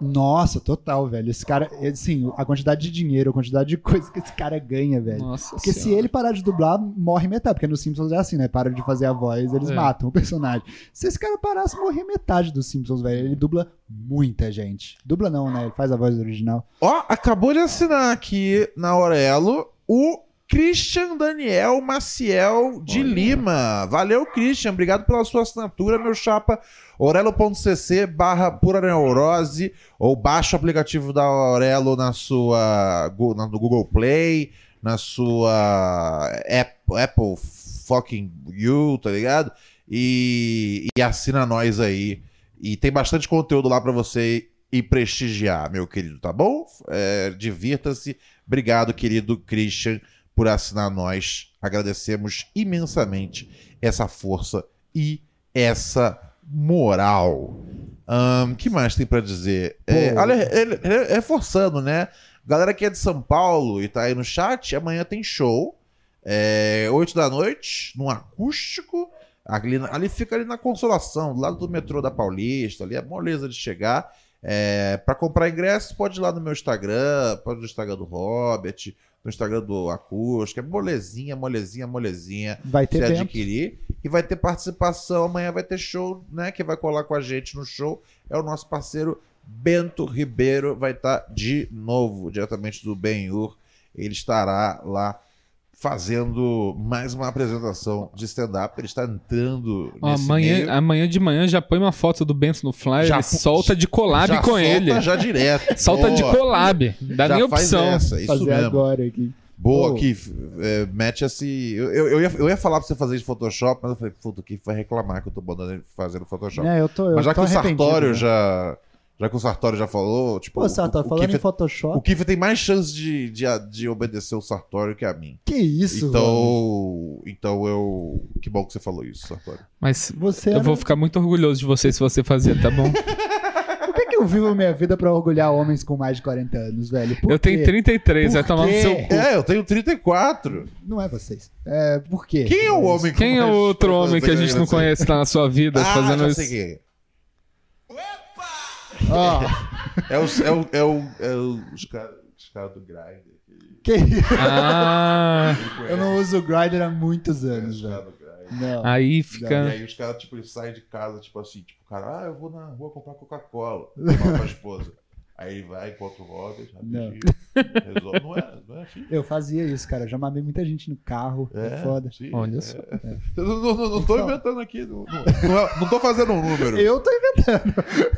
Nossa, total, velho. Esse cara, assim, a quantidade de dinheiro, a quantidade de (laughs) coisa que esse cara ganha, velho. Nossa Porque se Senhora. ele parar de dublar, morre metade. Porque nos Simpsons é assim, né? Para de fazer a voz, eles É. matam o personagem. Se esse cara parasse, morria metade dos Simpsons, velho. Ele dubla muita gente. Dubla não, né? Ele faz a voz original. Ó, acabou de assinar aqui na Aurelo o Christian Daniel Maciel de Lima. Valeu, Christian. Obrigado pela sua assinatura, meu chapa. Aurelo.cc barra pura neurose ou baixa o aplicativo da Aurelo na sua na- no Google Play, na sua Apple, Apple fucking you, tá ligado? E, e assina nós aí. E tem bastante conteúdo lá pra você e prestigiar, meu querido, tá bom? É, Divirta-se. Obrigado, querido Christian, por assinar nós. Agradecemos imensamente essa força e essa moral. O que mais tem pra dizer? É, olha, ele- reforçando, né? Galera que é de São Paulo e tá aí no chat, amanhã tem show. É, 8 da noite, num acústico. Ali, ali fica ali na Consolação, do lado do metrô da Paulista, ali é moleza de chegar. É, para comprar ingressos, pode ir lá no meu Instagram, pode ir no Instagram do Robert, no Instagram do Acústico. É molezinha, molezinha, molezinha. Vai ter Se tempo. adquirir. E vai ter participação. Amanhã vai ter show, né? Quem vai colar com a gente no show é o nosso parceiro Bento Ribeiro. Vai estar de novo, diretamente do Benhur. Ele estará lá fazendo mais uma apresentação de stand-up. Ele está entrando Ó, amanhã, meio. amanhã de manhã já põe uma foto do Bento no flyer Já e solta de collab Já com solta ele. Já direto. (laughs) Solta de Boa. collab. Dá Já nem faz opção. essa, isso fazer mesmo. agora aqui. Boa. Keith. É, mete esse. Eu, eu, eu ia, eu ia falar pra você fazer de Photoshop, mas eu falei, puta, o Keith vai reclamar que eu tô mandando ele fazer no Photoshop. É, eu tô, eu mas já que tô o arrependido, Sartório né? já, Já que o Sartori já falou, tipo. Pô, Sartori, o, o, falando em Kiefer, Photoshop. o Kiefer tem mais chance de, de, de obedecer o Sartori que a mim. Que isso? Então. Então eu. Que bom que você falou isso, Sartori. Mas Você eu era- vou ficar muito orgulhoso de você se você fazer, tá bom? (laughs) Por que, que eu vivo minha vida pra orgulhar homens com mais de 40 anos, velho? Por eu tenho quê? 33, vai tomar no seu cu. É, eu tenho 34. Não é vocês. É, por quê? Quem é o homem com Quem é o outro homem que a gente não conhece que tá na sua vida Ah, fazendo já isso? sei quem é. Ó, É, o, é, o, é, o, é o- os caras os caras do Grindr. que... Ah, eu não uso o Grindr há muitos anos, Os velho. Não. aí E fica. aí os caras, tipo, eles saem de casa, tipo assim, tipo, cara, ah, eu vou na rua comprar Coca-Cola. Fala pra esposa. Aí ele vai, encontra o Robert, rapidinho, resolve. Não é, não é assim. Eu fazia isso, cara. Eu já mamei muita gente no carro. É, É, foda. sim, Olha é. só. (laughs) Eu não, não, não, não tô inventando aqui. Não, não, não, é- não tô fazendo um número. Eu tô inventando.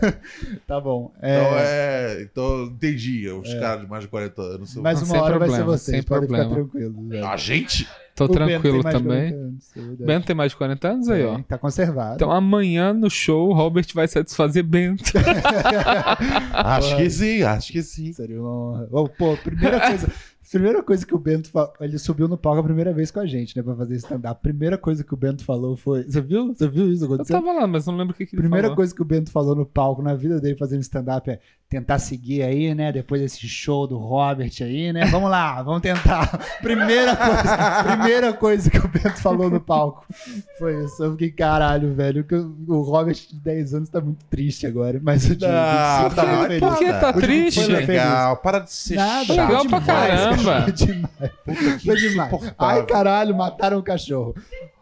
(laughs) tá bom. É, Então é. Então entendi. Os caras de mais de 40 anos são. Mas Não, uma sem hora vai ser problema, vocês. sem Podem ficar problema. tranquilos. velho. A gente? Tô tranquilo também. 40 anos, é. Bento tem mais de 40 anos aí, ó. Tem, Tá conservado. Então amanhã no show o Robert vai satisfazer Bento. (laughs) Acho que sim, acho que sim. Seria uma honra. Pô, primeira coisa. Primeira coisa que o Bento falou, ele subiu no palco a primeira vez com a gente, né, pra fazer stand-up. A primeira coisa que o Bento falou foi, você viu? Você viu isso Eu acontecer? tava lá, mas não lembro o que, que ele Primeira falou. coisa que o Bento falou no palco na vida dele fazendo stand-up é tentar seguir aí, né? Depois desse show do Robert aí, né? Vamos lá, vamos tentar. (laughs) Primeira coisa, primeira coisa que o Bento falou no palco foi isso. Eu fiquei, caralho, velho, o Robert de 10 anos tá muito triste agora. Mas o de 25 Ah, tá tá, feliz. Por que tá O triste? foi. Legal, para de ser Nada, chato. Legal pra demais, caramba. Foi (laughs) demais. Puta Foi demais. Ai, caralho, mataram o cachorro.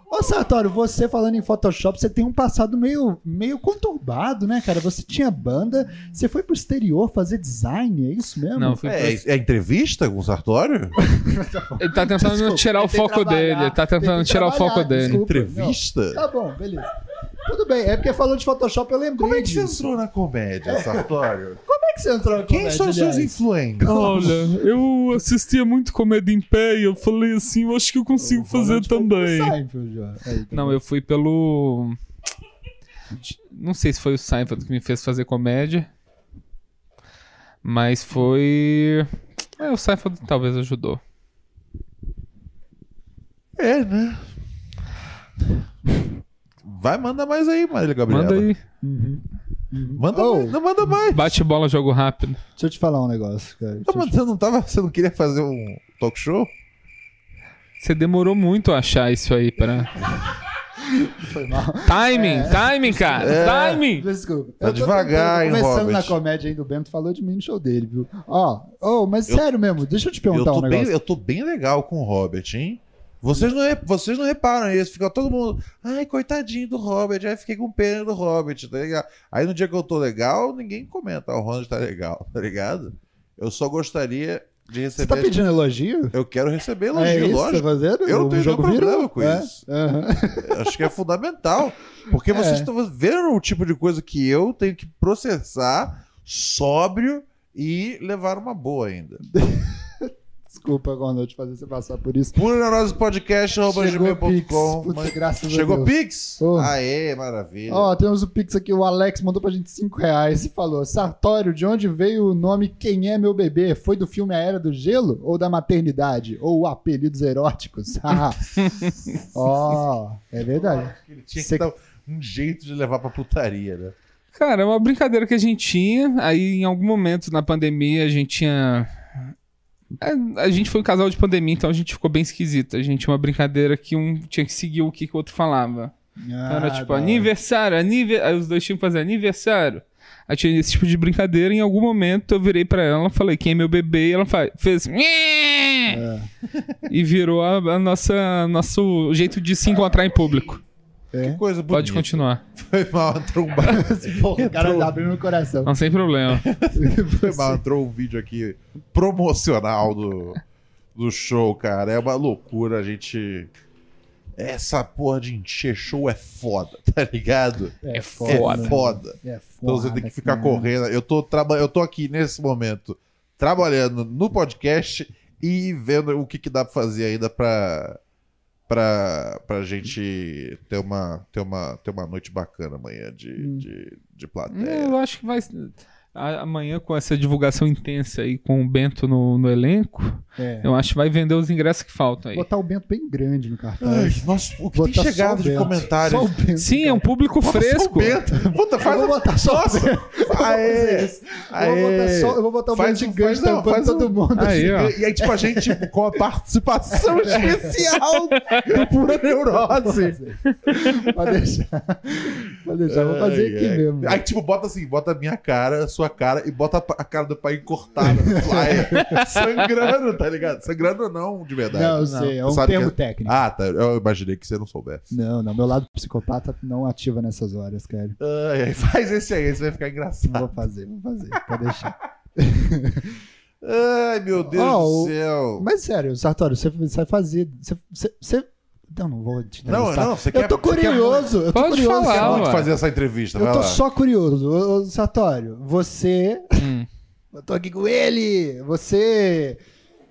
Ô, Sartório, você falando em Photoshop, você tem um passado meio, meio conturbado, né, cara? Você tinha banda, você foi pro exterior fazer design, é isso mesmo? Não, foi É, é entrevista com o Sartório? (laughs) Ele tá tentando Desculpa, tirar o foco dele. Ele tá tentando tirar o foco dele. desculpa. Entrevista? Tá bom, beleza. Tudo bem, é porque falou de Photoshop, eu lembrei Como é que você disso. entrou na comédia, Sartório? Como é que você entrou na Quem comédia, são os seus influentes? Olha, eu assistia muito comédia em pé e eu falei assim, eu acho que eu consigo O fazer também. Seinfeld. Aí, tá Não, eu fui pelo. Não sei se foi o Seinfeld que me fez fazer comédia. Mas foi. É, o Seinfeld talvez ajudou. É, né? Vai, manda mais aí, Marília Gabriela. Manda aí. Manda Oh. mais, não manda mais. Bate bola, jogo rápido. Deixa eu te falar um negócio, cara. Tá, Deixa eu mas te- você não tava. Você não queria fazer um talk show? Você demorou muito a achar isso aí pra. Foi mal. Timing, timing, cara. Timing! Desculpa. Tá Eu devagar, hein, Começando Robert? na comédia ainda, o Bento falou de mim no show dele, viu? Ó, oh, mas sério mesmo, deixa eu te Eu perguntar tô, um bem, negócio. eu tô bem legal com o Robert, hein? Vocês não, vocês não reparam isso, fica todo mundo. Ai, coitadinho do Robert, aí fiquei com pena do Robert, tá ligado? Aí no dia que eu tô legal, ninguém comenta, "Ah, o Ronald tá legal, (laughs) tá ligado? Eu só gostaria de Você receber. tá pedindo elogio? Eu quero receber é elogio, isso que você tá lógico. fazendo? Eu não tenho jogo nenhum problema com É? isso. Aham. (laughs) Acho que é fundamental. Porque vocês É. estão vendo o tipo de coisa que eu tenho que processar sóbrio e levar uma boa ainda. (laughs) Desculpa, Ronald, fazer você passar por isso. Pura Neurose Podcast, arroba Chegou o Pix. gmail.com. Chegou a Deus. Pix? Oh. Aê, maravilha. Ó, temos o Pix aqui, o Alex mandou pra gente 5 reais e falou: Sartório, de onde veio o nome Quem é Meu Bebê? Foi do filme A Era do Gelo? Ou da maternidade? Ou apelidos eróticos? (laughs) Ah. (laughs) Ó, é verdade. Ele tinha que Cê- dar um jeito de levar pra putaria, né? Cara, é uma brincadeira que a gente tinha. Aí, em algum momento na pandemia, a gente tinha. É, A gente foi um casal de pandemia, então a gente ficou bem esquisito. A gente tinha uma brincadeira que um tinha que seguir o que, que o outro falava. Então era Ah, tipo, da hora. aniversário, aniversário. Aí os dois tinham que fazer aniversário. Aí tinha esse tipo de brincadeira. Em algum momento eu virei pra ela, falei, quem é meu bebê? E ela fa- fez. É. E virou a, a nossa nosso jeito de se encontrar em público. É. Que coisa bonita. Pode continuar. (laughs) Foi mal, entrou um, (laughs) Porra, o cara tá abrindo o coração. Não sem problema. (laughs) foi mal, entrou um vídeo aqui promocional do, do show, cara. É uma loucura, a gente... Essa porra de encher show é foda, tá ligado? É É foda. foda. É Então você tem que ficar cara. correndo. Eu tô, traba... eu tô aqui nesse momento trabalhando no podcast e vendo o que, que dá pra fazer ainda pra, pra, pra gente ter uma, ter, uma, ter uma noite bacana amanhã de, Hum. de, de plateia. Eu acho que vai. a- amanhã, com essa divulgação intensa aí, com o Bento no, no elenco, É. eu acho que vai vender os ingressos que faltam aí. Botar o Bento bem grande no Ai, cartaz. nossa, o que Botar tem só chegado o de Bento. comentários? Só o Bento, Sim, é cara. um público Bota só o fresco. Bento. Puta, Eu faz vou botar só o Bento. Eu vou Aê, isso. Eu vou botar aê. só- eu vou botar o Faz Bento um- gigante faz- não, faz um- todo mundo. Aí, ó. E, aí, tipo, a gente tipo, (laughs) com a participação especial do Pura Neurose. Pode deixar. Pode deixar. Eu vou fazer Ai, aqui ai. mesmo. Aí, tipo, bota assim, bota a minha cara, a sua cara e bota a cara do pai cortada no flyer. (laughs) sangrando, tá ligado? Sangrando não, de verdade. Não, eu sei. É um Sabe termo que- técnico. Ah, tá. Eu imaginei que você não soubesse. Não, não. Meu lado psicopata não ativa nessas horas, cara. Ai, faz esse aí, esse vai ficar engraçado. vou fazer, vou fazer. Pode deixar. (laughs) Ai, meu Deus Ó, do céu. Mas sério, Sartório, você você vai fazer. Você. você- você- Não, não vou te Não, não, você Eu quer- tô você quer curioso. Eu tô Pode curioso. falar, ué. fazer essa entrevista, Eu tô lá. só curioso. Ô, Sartório, você. Hum. Eu tô aqui com ele. Você.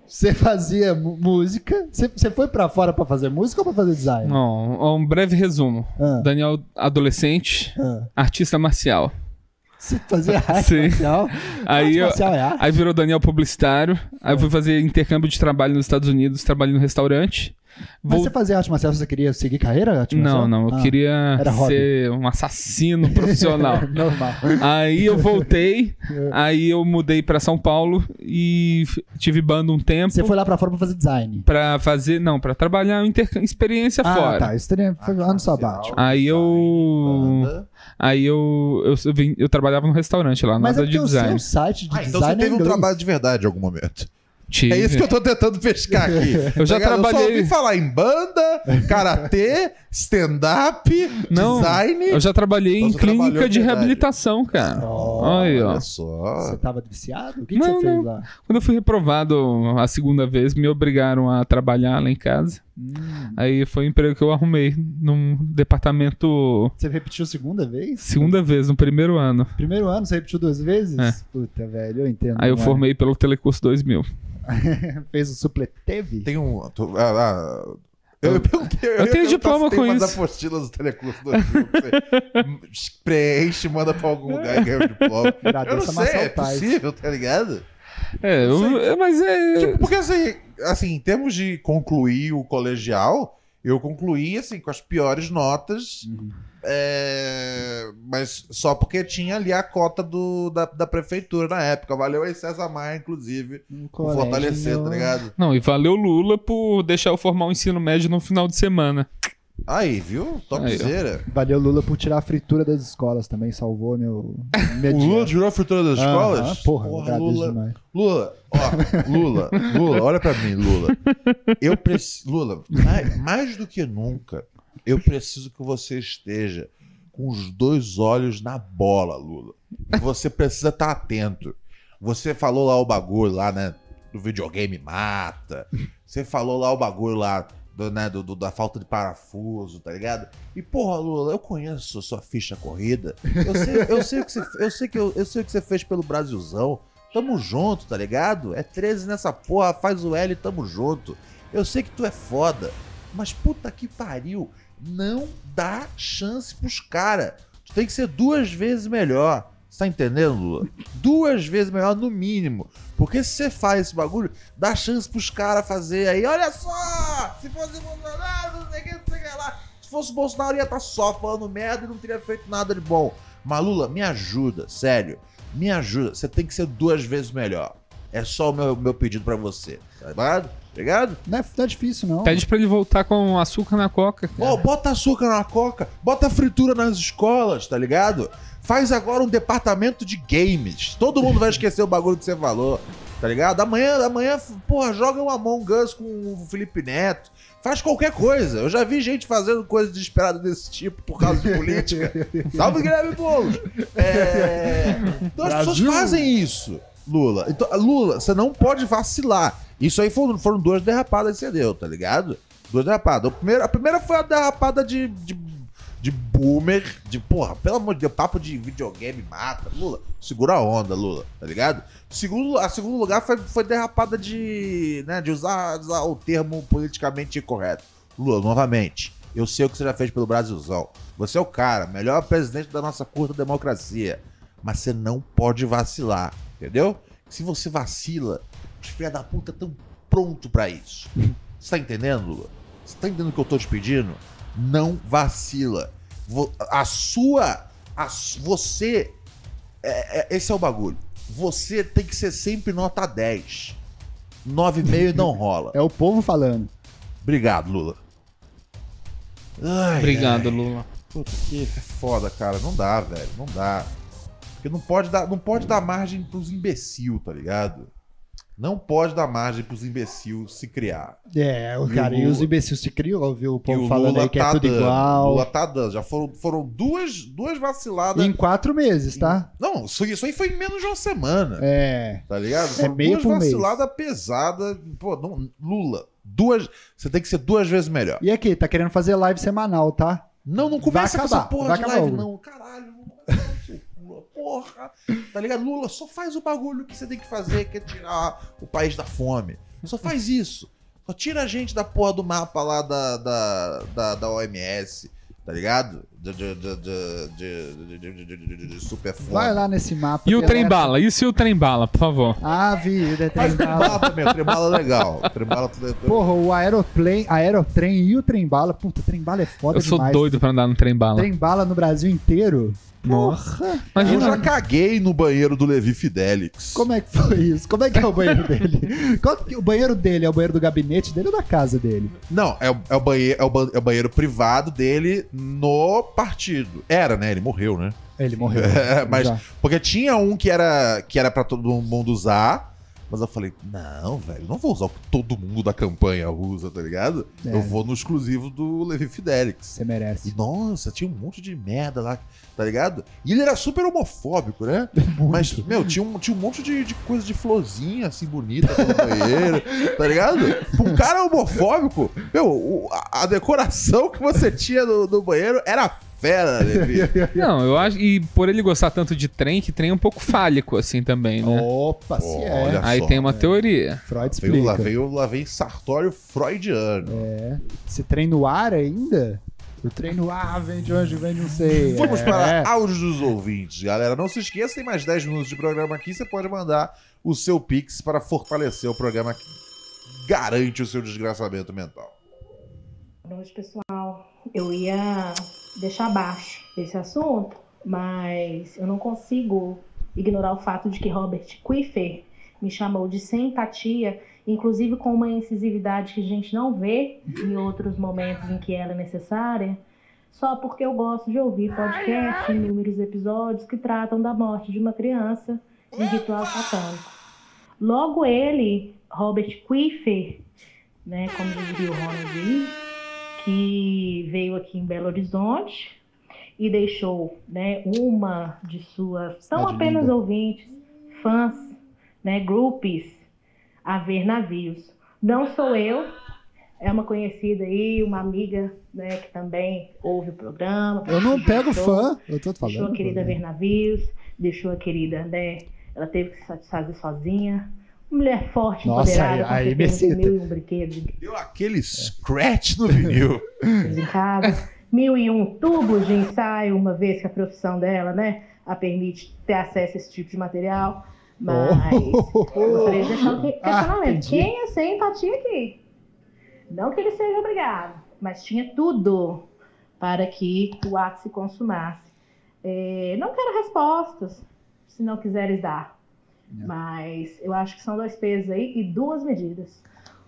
Você fazia música. Você, foi pra fora pra fazer música ou pra fazer design? Não, um breve resumo. Ah, Daniel, adolescente, ah. artista marcial. Você fazia arte Sim. marcial? (laughs) Aí, arte eu- marcial é arte? aí virou Daniel publicitário. Aí É. eu fui fazer intercâmbio de trabalho nos Estados Unidos, trabalhei no restaurante. Mas Vol- você fazia arte marcial, você queria seguir carreira? Arte Não, não, eu Ah, queria hobby. ser um assassino profissional. (laughs) Normal. aí eu voltei, É. (laughs) aí eu mudei pra São Paulo e tive banda um tempo Você foi lá pra fora pra fazer design. Pra fazer, não, pra trabalhar intercâmbio, experiência Ah, fora. tá. Isso teria, foi ano sabático. Aí eu Banda. aí eu eu, eu, vim- eu trabalhava no restaurante lá, Mas é de porque o seu design. site de Ah, então você design é teve um trabalho de verdade em algum momento. Tive. É isso que eu tô tentando pescar aqui. (laughs) Eu já Tá ligado? Eu só trabalhei- ouvi falar em banda, karatê, stand-up, design. Eu já trabalhei em você clínica de verdade. reabilitação, cara. Aí, ó. Olha só. Você tava viciado? O que, que Não, você fez não. lá? Quando eu fui reprovado a segunda vez, me obrigaram a trabalhar lá em casa. Hum. Aí foi o emprego que eu arrumei num departamento Você repetiu segunda vez? segunda vez, no primeiro ano. Primeiro ano você repetiu duas vezes? É. Puta, velho, eu entendo. Aí eu é? formei pelo Telecurso 2000. (laughs) Fez o supleteve? Tem um. tu- ah, ah, eu, eu perguntei. Eu tenho ia perguntar diploma com isso. apostilas do Telecurso 2000 que você preenche, manda pra algum lugar e ganha o diploma. (laughs) Eu não sei, é possível, tá ligado? É, eu- é, mas é. Tipo, porque assim, assim, em termos de concluir o colegial, eu concluí assim com as piores notas, Uhum. É, mas só porque tinha ali a cota do, da, da prefeitura na época. Valeu aí César Maia, inclusive, Um por fortalecer, tá ligado? Não, e valeu Lula por deixar eu formar o ensino médio no final de semana. Aí, viu? Topzera. Valeu, Lula, por tirar a fritura das escolas também. Salvou meu. O Lula tirou a fritura das escolas? porra, eu agradeço Lula, demais. Lula, ó, Lula, Lula, olha pra mim, Lula. Eu preciso, Lula, mais, mais do que nunca, eu preciso que você esteja com os dois olhos na bola, Lula. Você precisa estar atento. Você falou lá o bagulho lá, né, do videogame mata. Você falou lá o bagulho lá do, né, do, do- da falta de parafuso, tá ligado? E porra, Lula, eu conheço sua ficha corrida. Eu sei, eu sei que você, eu sei que eu, eu sei o que você fez pelo Brasilzão. Tamo junto, tá ligado? É 13 nessa porra, faz o L, tamo junto. Eu sei que tu é foda, mas puta que pariu, não dá chance pros caras. Tu tem que ser duas vezes melhor. Você tá entendendo, Lula? Duas vezes melhor no mínimo. Porque se você faz esse bagulho, dá chance pros caras fazer aí. Olha só! Se fosse Bolsonaro, não sei o que, não sei o que lá. Se fosse Bolsonaro, ia estar só falando merda e não teria feito nada de bom. Mas, Lula, me ajuda, sério. Me ajuda. Você tem que ser duas vezes melhor. É só o meu, meu pedido pra você. Tá ligado? Obrigado? Não é, não é difícil, não. Pede pra ele voltar com açúcar na coca. cara. Ó, bota açúcar na coca, bota fritura nas escolas, tá ligado? Faz agora um departamento de games. Todo mundo vai esquecer o bagulho que você falou, tá ligado? Amanhã, amanhã, porra, joga um Among Us com o Felipe Neto. Faz qualquer coisa. Eu já vi gente fazendo coisa desesperada desse tipo por causa de política. (laughs) Salve Guilherme Boulos! É... Então as pessoas Brasil. fazem isso, Lula. Então, Lula, você não pode vacilar. Isso aí foram, foram duas derrapadas que você deu, tá ligado? Duas derrapadas. A primeira, a primeira foi a derrapada de, de, de boomer, de porra, pelo amor de Deus, papo de videogame mata. Lula, segura a onda, Lula, tá ligado? Segundo, a segundo lugar foi, foi derrapada de, né, de usar, usar o termo politicamente incorreto. Lula, novamente, eu sei o que você já fez pelo Brasilzão. Você é o cara, melhor presidente da nossa curta democracia. Mas você não pode vacilar, entendeu? Se você vacila, os filha da puta estão pronto pra isso. Você tá entendendo, Lula? Você tá entendendo o que eu tô te pedindo? Não vacila. A sua. a você. é- é- esse é o bagulho. Você tem que ser sempre nota 10. 9,5 não (laughs) rola. É o povo falando. Obrigado, Lula. Ai, Obrigado, ai. Lula. Puta que é foda, cara. Não dá, velho. Não dá. Porque não pode dar, não pode dar margem pros imbecil, tá ligado? Não pode dar margem pros imbecil se criar. É, o E cara, o e Lula- os imbecil se criou, viu? O povo o falando Lula aí que é tá tudo dando. igual. O Lula tá dando. Já foram, foram duas, duas vaciladas. Em quatro meses, tá? Não, isso, isso aí foi em menos de uma semana. É. Tá ligado? É Foram meio duas vaciladas pesadas. Pô, não, Lula, duas. Você tem que ser duas vezes melhor. E aqui, tá querendo fazer live semanal, tá? Não, não começa com essa porra vai de live, não. Caralho, Porra. Tá ligado? Lula, só faz o bagulho que você tem que fazer, que é tirar o país da fome. Só faz (laughs) isso. Só tira a gente da porra do mapa lá da, da, da, da OMS, tá ligado? De, de, de, de, de, de, de, de- de- de super fome. Vai lá nesse mapa. E o trem bala? Isso e o trem bala, por favor. Ah, vida, é trem bala. trembala também, o trembala é legal. O (laughs) trembala tudo é- Porra, o aeroplane, aerotrem e o trem bala. Puta, trem bala é foda Eu sou demais. doido pra andar no trem bala. Trem bala no Brasil inteiro. Nossa. Eu Imagina. já caguei no banheiro do Levi Fidelix. Como é que foi isso? Como é que é o banheiro (laughs) dele? Qual que- o banheiro dele é o banheiro do gabinete dele ou da casa dele? Não, é o, é o banheiro, é, o é o banheiro privado dele no partido. Era, né? Ele morreu, né? Ele morreu. (laughs) É, mas Já. porque tinha um que era que era para todo mundo usar, mas eu falei, não, velho, não vou usar o que todo mundo da campanha usa, tá ligado? É. Eu vou no exclusivo do Levi Fidelix. Você merece. E nossa, tinha um monte de merda lá, tá ligado? E ele era super homofóbico, né? (laughs) Mas, meu, tinha um, tinha um monte de, de coisa de florzinha, assim, bonita no banheiro, tá ligado? Um cara homofóbico, meu, o- a, a decoração que você tinha no, no banheiro era fera, Levi. (laughs) Não, eu acho. E por ele gostar tanto de trem, que trem é um pouco fálico, assim também, né? Opa, se é. Olha Aí só. tem uma teoria. Freud Veio, lá, explica. veio, lá vem sartório freudiano. É. Se trem no ar ainda? O trem no ar vem de onde vem, não sei. Vamos é. para áudios dos ouvintes, galera. Não se esqueça, tem mais 10 minutos de programa aqui. Você pode mandar o seu Pix para fortalecer o programa que garante o seu desgraçamento mental. Boa noite, pessoal. Eu ia deixar abaixo esse assunto, mas eu não consigo ignorar o fato de que Robert Quiffer me chamou de sem empatia, inclusive com uma incisividade que a gente não vê em outros momentos em que ela é necessária, só porque eu gosto de ouvir podcast, inúmeros episódios que tratam da morte de uma criança em ritual satânico. Logo ele, Robert Quiffer, né, como diria o Ronald que veio aqui em Belo Horizonte e deixou né, uma de suas, Cidade apenas ouvintes, fãs, né, groupies, a ver navios. Não sou eu, é uma conhecida aí, uma amiga né, que também ouve o programa. Eu não pego deixou- fã, eu tô Deixou falando. a querida ver navios, deixou a querida, né? Ela teve que se satisfazer sozinha. Uma mulher forte, Nossa, empoderada, com aí- aí excita. mil e um brinquedos Deu aquele scratch no vinil. (laughs) em casa, mil e um tubos de ensaio, uma vez que a profissão dela, né, a permite ter acesso a esse tipo de material. Mas gostaria de deixar que- Ah. Quem é sem empatia aqui? Não que ele seja obrigado, mas tinha tudo para que o ato se consumasse. É, não quero respostas, se não quiseres dar. Mas eu acho que são dois pesos aí e duas medidas.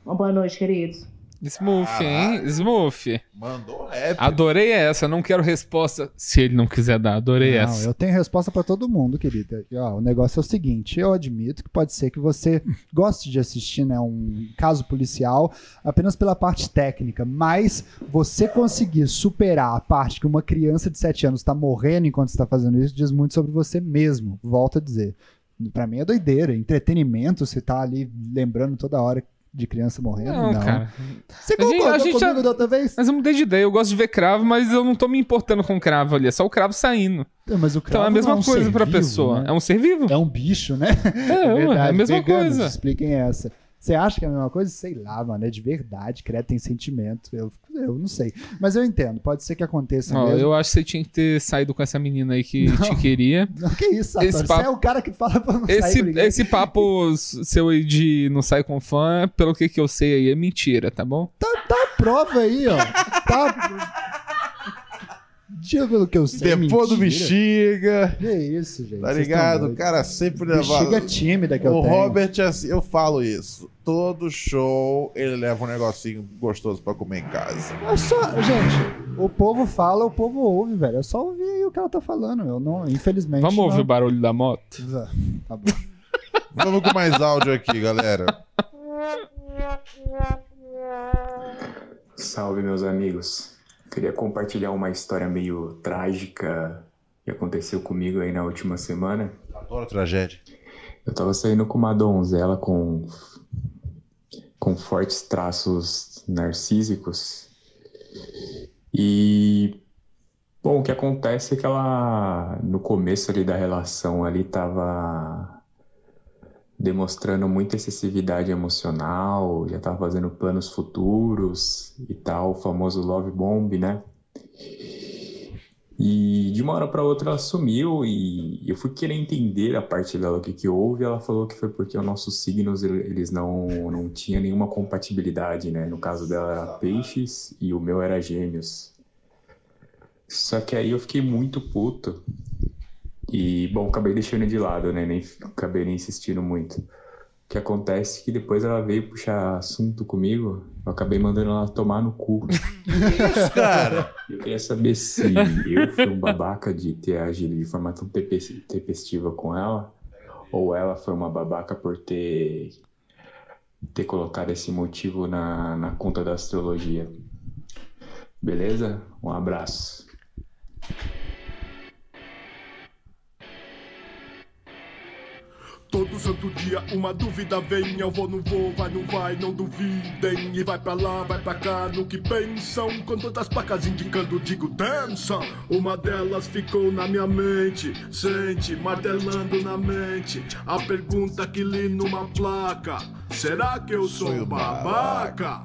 Uma boa noite, queridos. Smooth, hein? Smooth. Mandou rap. Adorei essa. Não quero resposta se ele não quiser dar. Adorei Não, essa. eu tenho resposta pra todo mundo, querida. E, ó, o negócio é o seguinte: eu admito que pode ser que você (laughs) goste de assistir né, um caso policial apenas pela parte técnica, mas você conseguir superar a parte que uma criança de 7 anos está morrendo enquanto está fazendo isso diz muito sobre você mesmo. Volto a dizer. Pra mim é doideira. Entretenimento, você tá ali lembrando toda hora de criança morrendo. Não, Não, cara. Você A gente- concordou a gente comigo já- da outra vez? Mas eu mudei de ideia. Eu gosto de ver cravo, mas eu não tô me importando com cravo ali. É só o cravo saindo. Mas o Então é cravo a mesma não um coisa pra vivo, pessoa. né? É um ser vivo. É um bicho, né? É, (laughs) ué, é a mesma Veganos, coisa. Expliquem essa. Você acha que é a mesma coisa? Sei lá, mano. É de verdade. Credo tem sentimento. Eu, eu não sei. Mas eu entendo. Pode ser que aconteça mesmo. eu acho que você tinha que ter saído com essa menina aí que te queria. (laughs) Não, que isso, Sartori? Esse Você papo- é o cara que fala pra não sair Esse, ninguém. esse papo seu aí de não sai com fã, pelo que, que eu sei aí, é mentira, tá bom? Tá, tá a prova aí, ó. Tá... Diga pelo que eu sei. Depois do mentira. bexiga. Que isso, gente. Tá ligado? O cara sempre leva. Bexiga tímida que eu o. Robert, é assim, eu falo isso. Todo show ele leva um negocinho gostoso pra comer em casa. É só, gente, o povo fala, o povo ouve, velho. É só ouvir aí o que ela tá falando. Eu não, infelizmente. Vamos não... ouvir o barulho da moto? Tá bom. (laughs) Vamos com mais áudio aqui, galera. Salve, meus amigos. Queria compartilhar uma história meio trágica que aconteceu comigo aí na última semana. Adoro tragédia. Eu tava saindo com uma donzela com, com fortes traços narcísicos. E. Bom, o que acontece é que ela, no começo ali da relação, ali tava demonstrando muita excessividade emocional, já tava fazendo planos futuros e tal, o famoso love bomb, né? E de uma hora para outra ela sumiu e eu fui querer entender a parte dela o que que houve, ela falou que foi porque os nossos signos ele- eles não não tinham nenhuma compatibilidade, né? No caso dela era peixes e o meu era gêmeos. Só que aí eu fiquei muito puto. E, bom, acabei deixando de lado, né? Nem, acabei nem insistindo muito. O que acontece é que depois ela veio puxar assunto comigo, eu acabei mandando ela tomar no cu. (laughs) Isso, cara. Eu queria saber se eu fui um babaca de ter agido de forma tão tempestiva com ela, ou ela foi uma babaca por ter, ter colocado esse motivo na, na conta da astrologia. Beleza? Um abraço. Todo santo dia uma dúvida vem, eu vou, não vou, vai, não vai, não duvidem. E vai pra lá, vai pra cá, no que pensam. Com tantas placas indicando, digo, dançam. Uma delas ficou na minha mente, sente, martelando na mente. A pergunta que li numa placa: Será que eu sou babaca?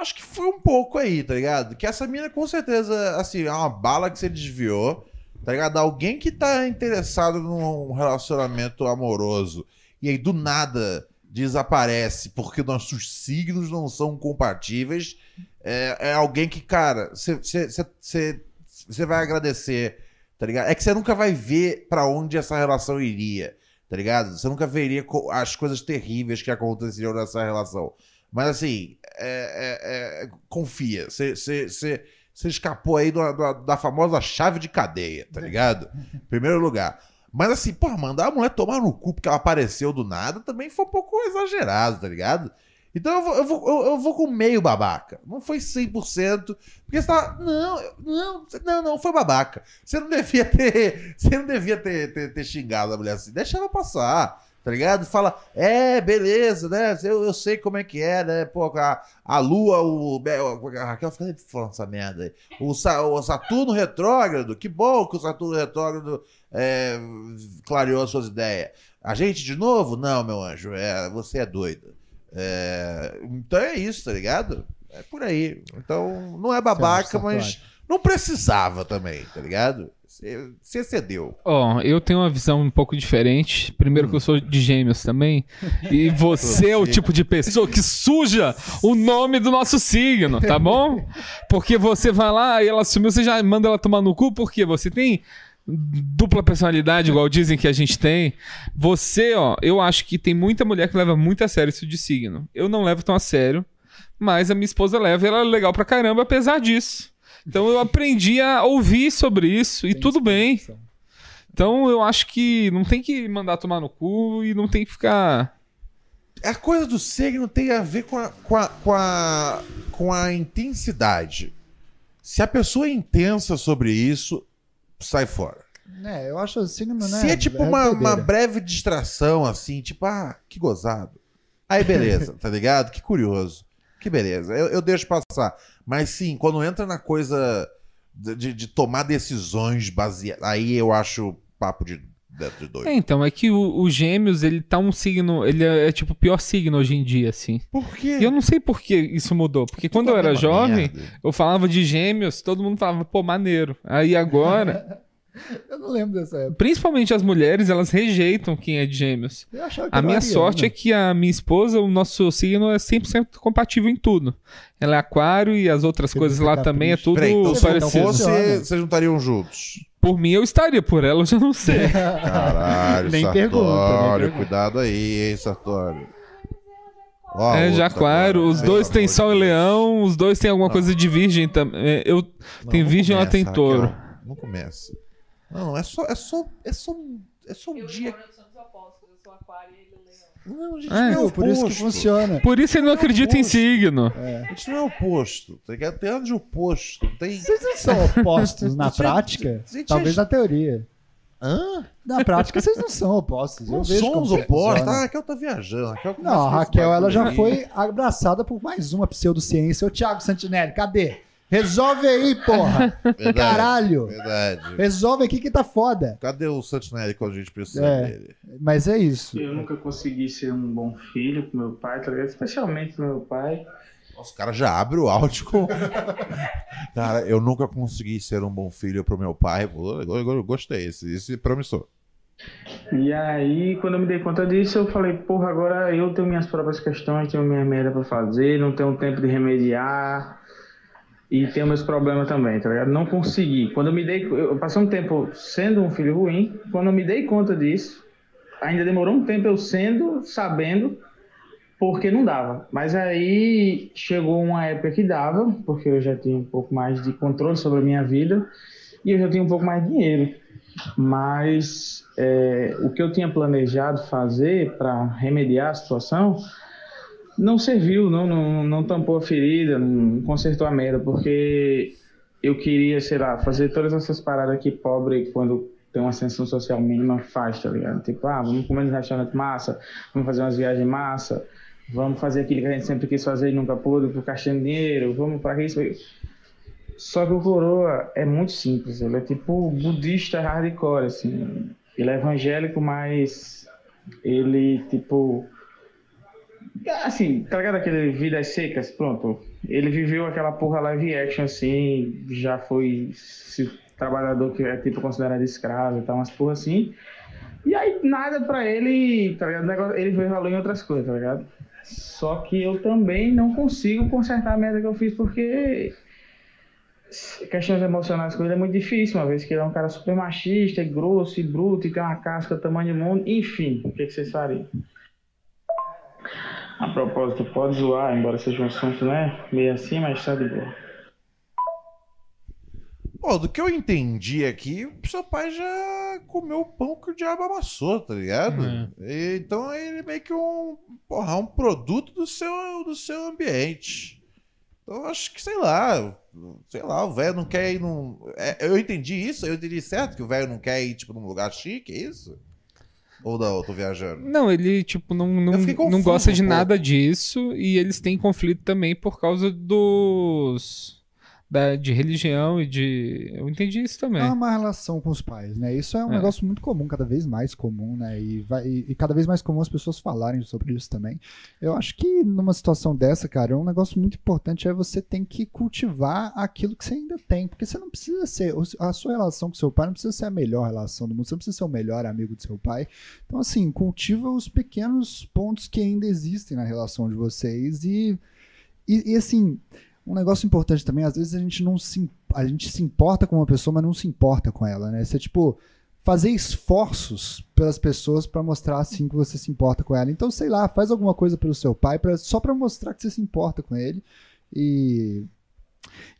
Acho que foi um pouco aí, tá ligado? Que essa mina com certeza, assim, é uma bala que você desviou, tá ligado? Alguém que tá interessado num relacionamento amoroso e aí do nada desaparece porque nossos signos não são compatíveis, é, é alguém que, cara, você vai agradecer, tá ligado? É que você nunca vai ver pra onde essa relação iria, tá ligado? Você nunca veria as coisas terríveis que aconteceriam nessa relação. Mas assim, é- é- é- confia. Você escapou aí do- do- da famosa chave de cadeia, tá ligado? (laughs) Primeiro lugar. Mas assim, porra, mandar a mulher tomar no cu porque ela apareceu do nada também foi um pouco exagerado, tá ligado? Então eu vou, eu vou, eu, eu vou com meio babaca. Não foi 100%. Porque você tá. Não, não, não, não, foi babaca. Você não devia ter. (laughs) Você não devia ter, ter, ter xingado a mulher assim. Deixa ela passar. Tá ligado? Fala, é, beleza, né? Eu, eu sei como é que é, né? Pô, a, a Lua, o. A Raquel fica falando essa merda aí. O, o Saturno retrógrado, que bom que o Saturno retrógrado é, clareou as suas ideias. A gente de novo? Não, meu anjo, é, você é doida. É, então é isso, tá ligado? É por aí. Então, não é babaca, Certo, mas. Não precisava também, tá ligado? Você cedeu. Ó, eu tenho uma visão um pouco diferente. Primeiro que eu sou de gêmeos também. E (laughs) você é o tipo de pessoa que suja o nome do nosso signo, tá bom? Porque você vai lá e ela sumiu, você já manda ela tomar no cu, porque você tem dupla personalidade, igual dizem que a gente tem. Você, ó, eu acho que tem muita mulher que leva muito a sério isso de signo. Eu não levo tão a sério, mas a minha esposa leva e ela é legal pra caramba, apesar disso. Então eu aprendi a ouvir sobre isso e tudo bem. Então eu acho que não tem que mandar tomar no cu e não tem que ficar. A coisa do signo tem a ver com a, com a, com a, com a intensidade. Se a pessoa é intensa sobre isso, sai fora. É, eu acho assim, não Se é tipo uma, doideira. uma breve distração, assim, tipo, ah, que gozado. Aí beleza, (laughs) tá ligado? Que curioso. Que beleza. Eu, eu deixo passar. Mas sim, quando entra na coisa de, de tomar decisões baseadas. Aí eu acho papo de dentro de dois. É, então, é que o, o Gêmeos, ele tá um signo. Ele é, é, tipo o pior signo hoje em dia, assim. Por quê? E eu não sei por que isso mudou. Porque quando eu tá era jovem, merda. eu falava de Gêmeos, todo mundo falava, pô, maneiro. Aí agora, (laughs) Eu não lembro dessa época. principalmente as mulheres, elas rejeitam quem é de Gêmeos. Eu achava que A minha ariano. sorte é que a minha esposa, o nosso signo é 100% compatível em tudo. Ela é aquário e as outras Tem coisas lá também é tudo Peraí, então parecido. fosse, Funciona. vocês não estariam juntos. Por mim, eu estaria, por ela, eu já não sei. (laughs) Caralho, Nem Sartório, pergunta, nem pergunta. cuidado aí, hein, Sartório. Ó, É, já claro. agora. Os dois têm sol e leão, os dois têm alguma Não. coisa de virgem também. Eu Não, tem não virgem, ela começa, tem touro. Raquel. Não começa. Não, é só, é só, é só, um- é só um dia. Não, gente, É. não é Viu? Por isso que oposto. funciona. Por isso ele não acredita em oposto. signo. A gente não é oposto, tá ligado? Tem nada de oposto. Tem. Vocês não são opostos na Gente, prática? gente, Talvez gente- na teoria. Hã? Na prática, vocês não são opostos. Não Eu vejo somos opostos. Ah, a Raquel tá viajando. a Raquel começa Não, a Raquel, ela já foi abraçada por mais uma pseudociência. Ô, Thiago Santinelli, cadê? Resolve aí, porra! (laughs) Verdade, Caralho! Verdade. Resolve aqui que tá foda. Cadê o Santinelli quando a gente precisa É. dele? Mas é isso. Eu nunca consegui ser um bom filho pro meu pai, tá ligado? Especialmente pro meu pai. Nossa, o cara já abre o áudio com. (laughs) cara, eu nunca consegui ser um bom filho pro meu pai. Pô, eu, eu- eu gostei, esse, esse é promissor. E aí, quando eu me dei conta disso, eu falei, porra, agora eu tenho minhas próprias questões, tenho minha merda pra fazer, não tenho tempo de remediar. E tenho meus problemas também, tá ligado? Não consegui. Quando eu me dei. Eu passei um tempo sendo um filho ruim. Quando eu me dei conta disso, ainda demorou um tempo eu sendo, sabendo, porque não dava. Mas aí chegou uma época que dava, porque eu já tinha um pouco mais de controle sobre a minha vida e eu já tinha um pouco mais de dinheiro. Mas é, o que eu tinha planejado fazer para remediar a situação não serviu, não, não, não tampou a ferida, não consertou a merda, porque eu queria, sei lá, fazer todas essas paradas que pobre, quando tem uma ascensão social mínima, faz, tá ligado? Tipo, ah, vamos comer no restaurante massa, vamos fazer umas viagens massa, vamos fazer aquilo que a gente sempre quis fazer e nunca pôde, por caixando dinheiro, vamos para isso. Só que o Coroa é muito simples, ele é tipo budista hardcore, assim. Ele é evangélico, mas ele, tipo. Assim, tá ligado aquele Vidas Secas? Pronto. Ele viveu aquela porra live action, assim, já foi trabalhador que é, tipo, considerado escravo e tal, umas porra assim. E aí, nada pra ele, tá ligado? Ele vê valor em outras coisas, tá ligado? Só que eu também não consigo consertar a merda que eu fiz, porque questões emocionais com ele é muito difícil, uma vez que ele é um cara super machista, e grosso e bruto, e tem uma casca tamanho do mundo, enfim, o que, que vocês fariam? A propósito, pode zoar, embora seja um assunto, né? Meio assim, mas tá de boa. Pô, do que eu entendi aqui, o seu pai já comeu o pão que o diabo amassou, tá ligado? E, então ele é meio que um, porra, um produto do seu, do seu ambiente. Então eu acho que, sei lá, sei lá, o velho não quer ir num. é, eu entendi isso, eu entendi certo que o velho não quer ir, tipo, num lugar chique, é isso? Ou não, eu tô viajando? Não, ele, tipo, não, não, fiquei não confuso gosta de pouco. nada disso e eles têm conflito também por causa dos. Da, de religião e de. Eu entendi isso também. É uma relação com os pais, né? Isso é um É. negócio muito comum, cada vez mais comum, né? E, vai, e, e cada vez mais comum as pessoas falarem sobre isso também. Eu acho que numa situação dessa, cara, um negócio muito importante é você tem que cultivar aquilo que você ainda tem. Porque você não precisa ser. A sua relação com seu pai não precisa ser a melhor relação do mundo, você não precisa ser o melhor amigo do seu pai. Então, assim, cultiva os pequenos pontos que ainda existem na relação de vocês e, e, e, assim. Um negócio importante também, às vezes a gente não se, a gente se importa com uma pessoa, mas não se importa com ela, né? Você tipo fazer esforços pelas pessoas pra mostrar assim que você se importa com ela. Então, sei lá, faz alguma coisa pelo seu pai pra, só pra mostrar que você se importa com ele. E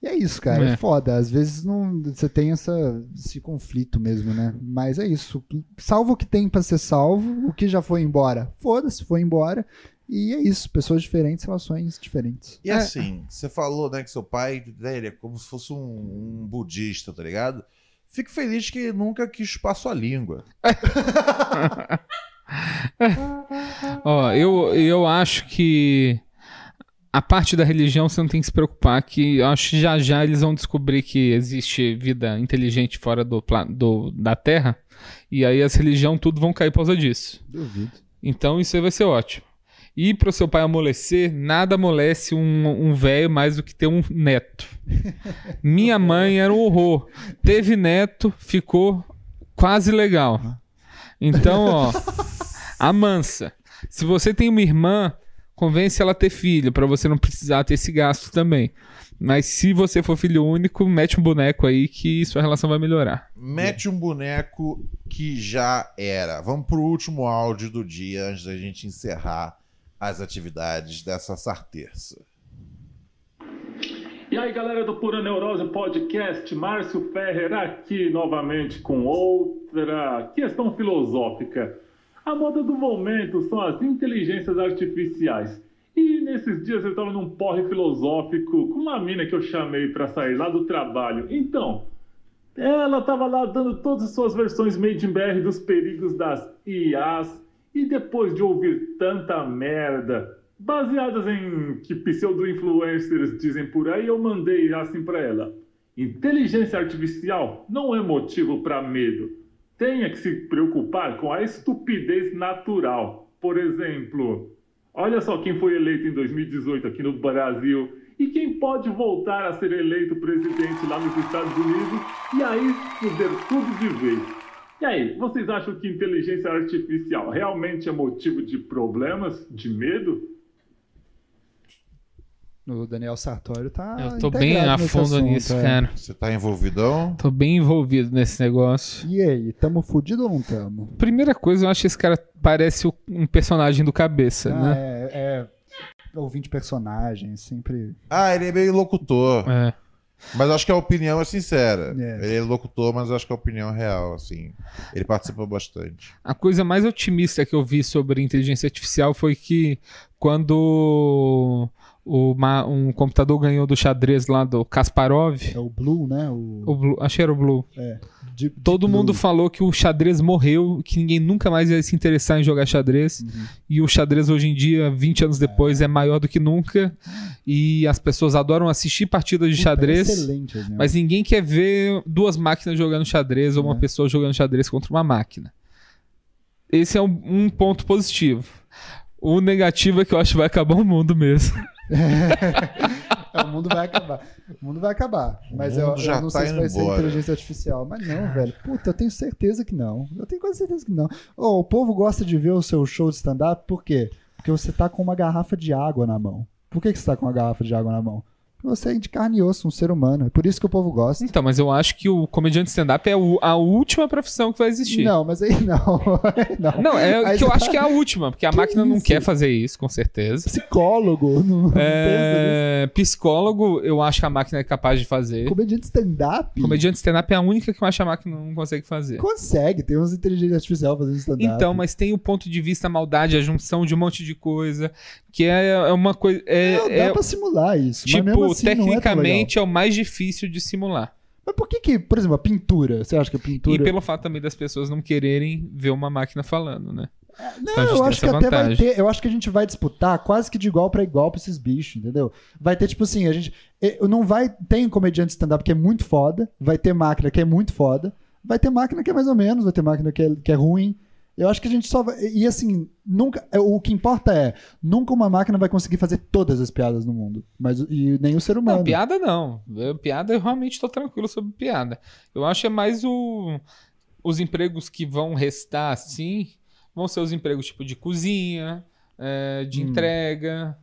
e é isso, cara. É, É. foda. Às vezes não, você tem essa, esse conflito mesmo, né? Mas é isso. Salva o que tem pra ser salvo. O que já foi embora, foda-se, foi embora. E é isso. Pessoas diferentes, relações diferentes. E assim, você falou, né, que seu pai, né, ele é como se fosse um, um budista, tá ligado? Fico feliz que ele nunca quis chupar sua língua. (laughs) Ó, eu, eu acho que a parte da religião você não tem que se preocupar, que eu acho que já já eles vão descobrir que existe vida inteligente fora do, do da Terra, e aí as religiões tudo vão cair por causa disso. Duvido. Então isso aí vai ser ótimo. E pro seu pai amolecer, nada amolece um, um velho mais do que ter um neto. Minha mãe era um horror. Teve neto, ficou quase legal. Então, ó, (laughs) amansa. Se você tem uma irmã, convence ela a ter filho, pra você não precisar ter esse gasto também. Mas se você for filho único, mete um boneco aí que sua relação vai melhorar. Mete um boneco que já era. Vamos pro último áudio do dia antes da gente encerrar as atividades dessa sarterça. E aí, galera do Pura Neurose Podcast, Márcio Ferrer aqui novamente com outra questão filosófica. A moda do momento são as inteligências artificiais. E nesses dias eu estava num porre filosófico com uma mina que eu chamei para sair lá do trabalho. Então, ela estava lá dando todas as suas versões made in BR dos perigos das IAs. E depois de ouvir tanta merda, baseadas em que pseudo-influencers dizem por aí, eu mandei assim para ela. Inteligência artificial não é motivo para medo. Tenha que se preocupar com a estupidez natural. Por exemplo, olha só quem foi eleito em 2018 aqui no Brasil e quem pode voltar a ser eleito presidente lá nos Estados Unidos e aí poder tudo de vez. E aí, vocês acham que inteligência artificial realmente é motivo de problemas, de medo? O Daniel Sartório tá. Eu tô bem a fundo assunto, nisso, é. cara. Você tá envolvidão? Tô bem envolvido nesse negócio. E aí, tamo fudido ou não tamo? Primeira coisa, eu acho que esse cara parece um personagem do cabeça, Ah, né? é, é. Ouvinte personagem, sempre. Ah, ele é meio locutor. É. Mas acho que a opinião é sincera. É. Ele é locutor, mas acho que a opinião é real, assim. Ele participa bastante. A coisa mais otimista que eu vi sobre inteligência artificial foi que quando o ma- um computador ganhou do xadrez lá do Kasparov. É o Blue, né? O, o Blue, acho que era o Blue. É. Todo mundo falou que o xadrez morreu, que ninguém nunca mais ia se interessar em jogar xadrez. Uhum. E o xadrez hoje em dia, 20 anos depois, é maior do que nunca. E as pessoas adoram assistir partidas de Puta, xadrez. excelente, exemplo. Mas ninguém quer ver duas máquinas jogando xadrez ou uma pessoa jogando xadrez contra uma máquina. Esse é um, um ponto positivo. O negativo é que eu acho que vai acabar o mundo mesmo. (laughs) É, o mundo vai acabar. O mundo vai acabar. Mas eu, eu não tá sei se vai ser embora. inteligência artificial. Mas não, velho. Puta, eu tenho certeza que não. Eu tenho quase certeza que não. Ô, o povo gosta de ver o seu show de stand-up, por quê? Porque você tá com uma garrafa de água na mão. Por que, que você tá com uma garrafa de água na mão? Você é de carne e osso, um ser humano. É por isso que o povo gosta. Então, mas eu acho que o comediante stand-up é a última profissão que vai existir. Não, mas aí não. (laughs) não. Não, é Aí que eu acho que é a (laughs) última, porque a Que máquina não isso? quer fazer isso, com certeza. Psicólogo. Não, É, psicólogo, eu acho que a máquina é capaz de fazer. Comediante stand-up? Comediante stand-up é a única que eu acho que a máquina não consegue fazer. Consegue, tem uns inteligência artificial fazendo stand-up. Então, mas tem o ponto de vista maldade, a junção de um monte de coisa, que é, é uma coisa. É, Não, dá é- pra simular isso. tipo, assim não é tecnicamente é, o mais difícil de simular. Mas por que que, por exemplo, a pintura? Você acha que a pintura... E pelo fato também das pessoas não quererem ver uma máquina falando, né? Não, Então a gente eu acho que até vai ter. Eu acho que a gente vai disputar quase que de igual pra igual pra esses bichos, entendeu? Vai ter, tipo assim, a gente. eh, Não vai. Tem um comediante stand-up que é muito foda, vai ter máquina que é muito foda, vai ter máquina que é mais ou menos, vai ter máquina que é, que é ruim. Eu acho que a gente só vai. E assim, nunca. é, O que importa é, nunca uma máquina vai conseguir fazer todas as piadas no mundo. Mas, e nem o ser humano. Não, piada não. Eu- piada eu realmente tô tranquilo sobre piada. Eu acho que é mais o, os empregos que vão restar assim, vão ser os empregos tipo de cozinha, é, de Hum. entrega,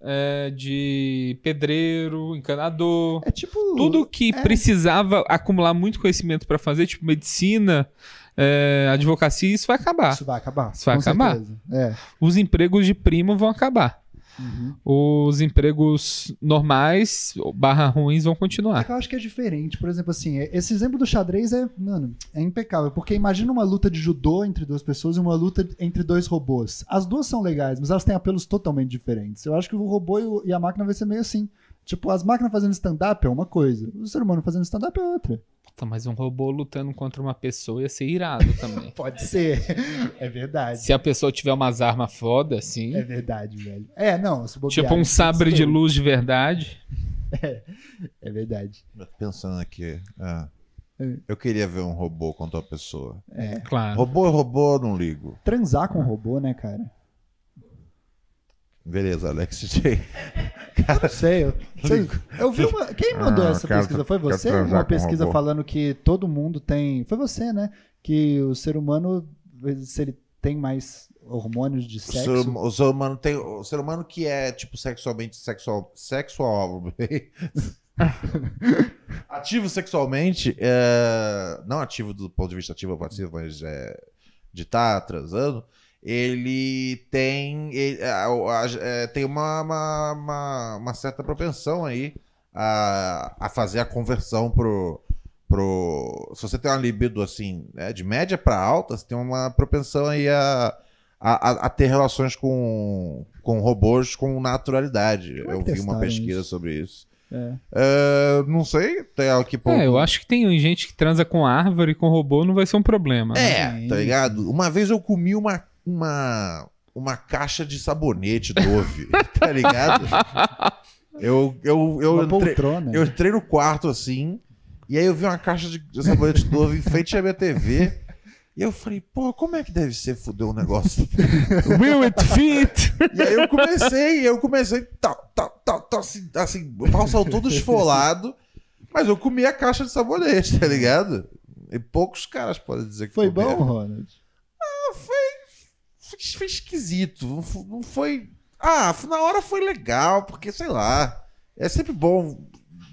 é, de pedreiro, encanador. É tipo. Tudo que precisava acumular muito conhecimento para fazer, tipo medicina, é, advocacia, isso vai acabar. Isso vai acabar. Isso vai acabar. É. Os empregos de primo vão acabar. Uhum. Os empregos normais, barra ruins, vão É continuar. que eu acho que é diferente. Por exemplo, assim, esse exemplo do xadrez é, mano, é impecável. Porque imagina uma luta de judô entre duas pessoas e uma luta entre dois robôs. As duas são legais, mas elas têm apelos totalmente diferentes. Eu acho que o robô e, e a máquina vai ser meio assim. Tipo, as máquinas fazendo stand-up é uma coisa, o ser humano fazendo stand-up é outra. Tá, mas um robô lutando contra uma pessoa ia ser irado também. (laughs) Pode ser. É verdade. Se a pessoa tiver umas armas foda, assim. É verdade, velho. É, não. Se bobear, Tipo um sabre de luz de verdade. (laughs) É, é verdade. Pensando aqui. é. É. Eu queria ver um robô contra uma pessoa. É. Claro. Robô é robô, não ligo. Transar com robô, né, cara? Beleza, Alex (laughs) J. Não sei. Eu, sei- eu vi uma. Quem mandou Ah, essa quero pesquisa? Foi você? Uma pesquisa falando que todo mundo tem. Foi você, né? Que o ser humano, se ele tem mais hormônios de O sexo. ser, hum- o ser humano tem. O ser humano que é, tipo, sexualmente sexual. Sexual. (laughs) ativo sexualmente. é, não ativo do ponto de vista ativo ou passivo, mas é, de estar transando. Ele tem. ele- a- a- é, tem uma, uma, uma, uma certa propensão aí a, a fazer a conversão pro. Pro, se você tem uma libido assim, né, de média para alta, você tem uma propensão aí a, a, a- a ter relações com, com robôs com naturalidade. Como é Eu que vi uma pesquisa isso? sobre isso. É. É, não sei, tem aqui pouco. É, eu acho que tem gente que transa com árvore e com robô não vai ser um problema. né? É, tá ligado? Uma vez eu comi uma, uma, uma caixa de sabonete Dove, (laughs) tá ligado? Eu, eu, eu, Uma entrei, poltrona. eu entrei no quarto assim, e aí eu vi uma caixa de, de sabonete Dove em frente à minha TV. E eu falei, pô, como é que deve ser fuder um negócio? (laughs) Will it fit? E aí eu comecei, eu comecei, tá, tá, tá, tá, assim, assim, o pau saiu todo esfolado, mas eu comi a caixa de sabonete, tá ligado? E poucos caras podem dizer que Foi bom, comeram. Ronald? Foi, esquisito. Não fo- Não foi. Ah, na hora foi legal, porque sei lá. É sempre bom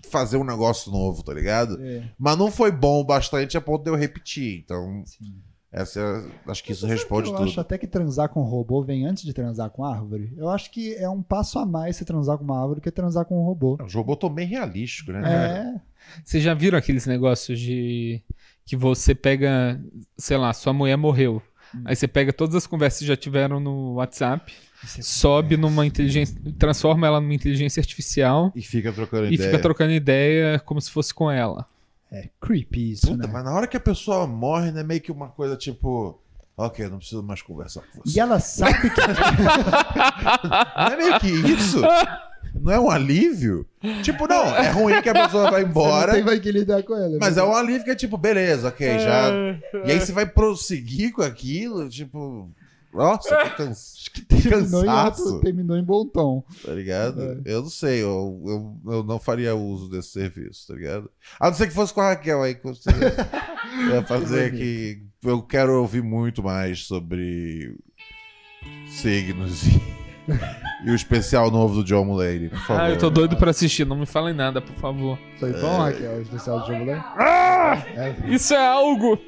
fazer um negócio novo, tá ligado? É. Mas não foi bom o bastante a ponto de eu repetir. Então, essa é- acho que isso responde eu tudo. acho até que transar com robô vem antes de transar com árvore. Eu acho que é um passo a mais se transar com uma árvore que transar com um robô. Os robôs estão bem realísticos, né? É. Vocês já viram aqueles negócios de que você pega, sei lá, sua mulher morreu. Aí você pega todas as conversas que já tiveram no WhatsApp, sobe numa inteligência, transforma ela numa inteligência artificial E fica trocando e ideia. fica trocando ideia como se fosse com ela. É creepy isso, Puta, né? mas na hora que a pessoa morre, né? Meio que uma coisa tipo. Ok, não preciso mais conversar com você. E ela sabe que. (laughs) Não é meio que isso? Não é um alívio? Tipo, não, é ruim que a pessoa vai (laughs) Você embora. tem mais que lidar com ela. Mas né? é um alívio que é tipo, beleza, ok, já. E aí você vai prosseguir com aquilo, tipo. Nossa, que, (laughs) cansa... que terminou, em cansaço. alto, terminou em bom tom. Tá ligado? É. Eu não sei, eu, eu, eu não faria uso desse serviço, tá ligado? A não ser que fosse com a Raquel aí que (laughs) você ia fazer que. Eu quero ouvir muito mais sobre signos e, e o especial novo do John Mulaney, por favor. Ah, eu tô doido pra assistir, não me falem nada, por favor. Foi bom, Raquel, o especial do jogo lá? Ah! É. Isso é algo!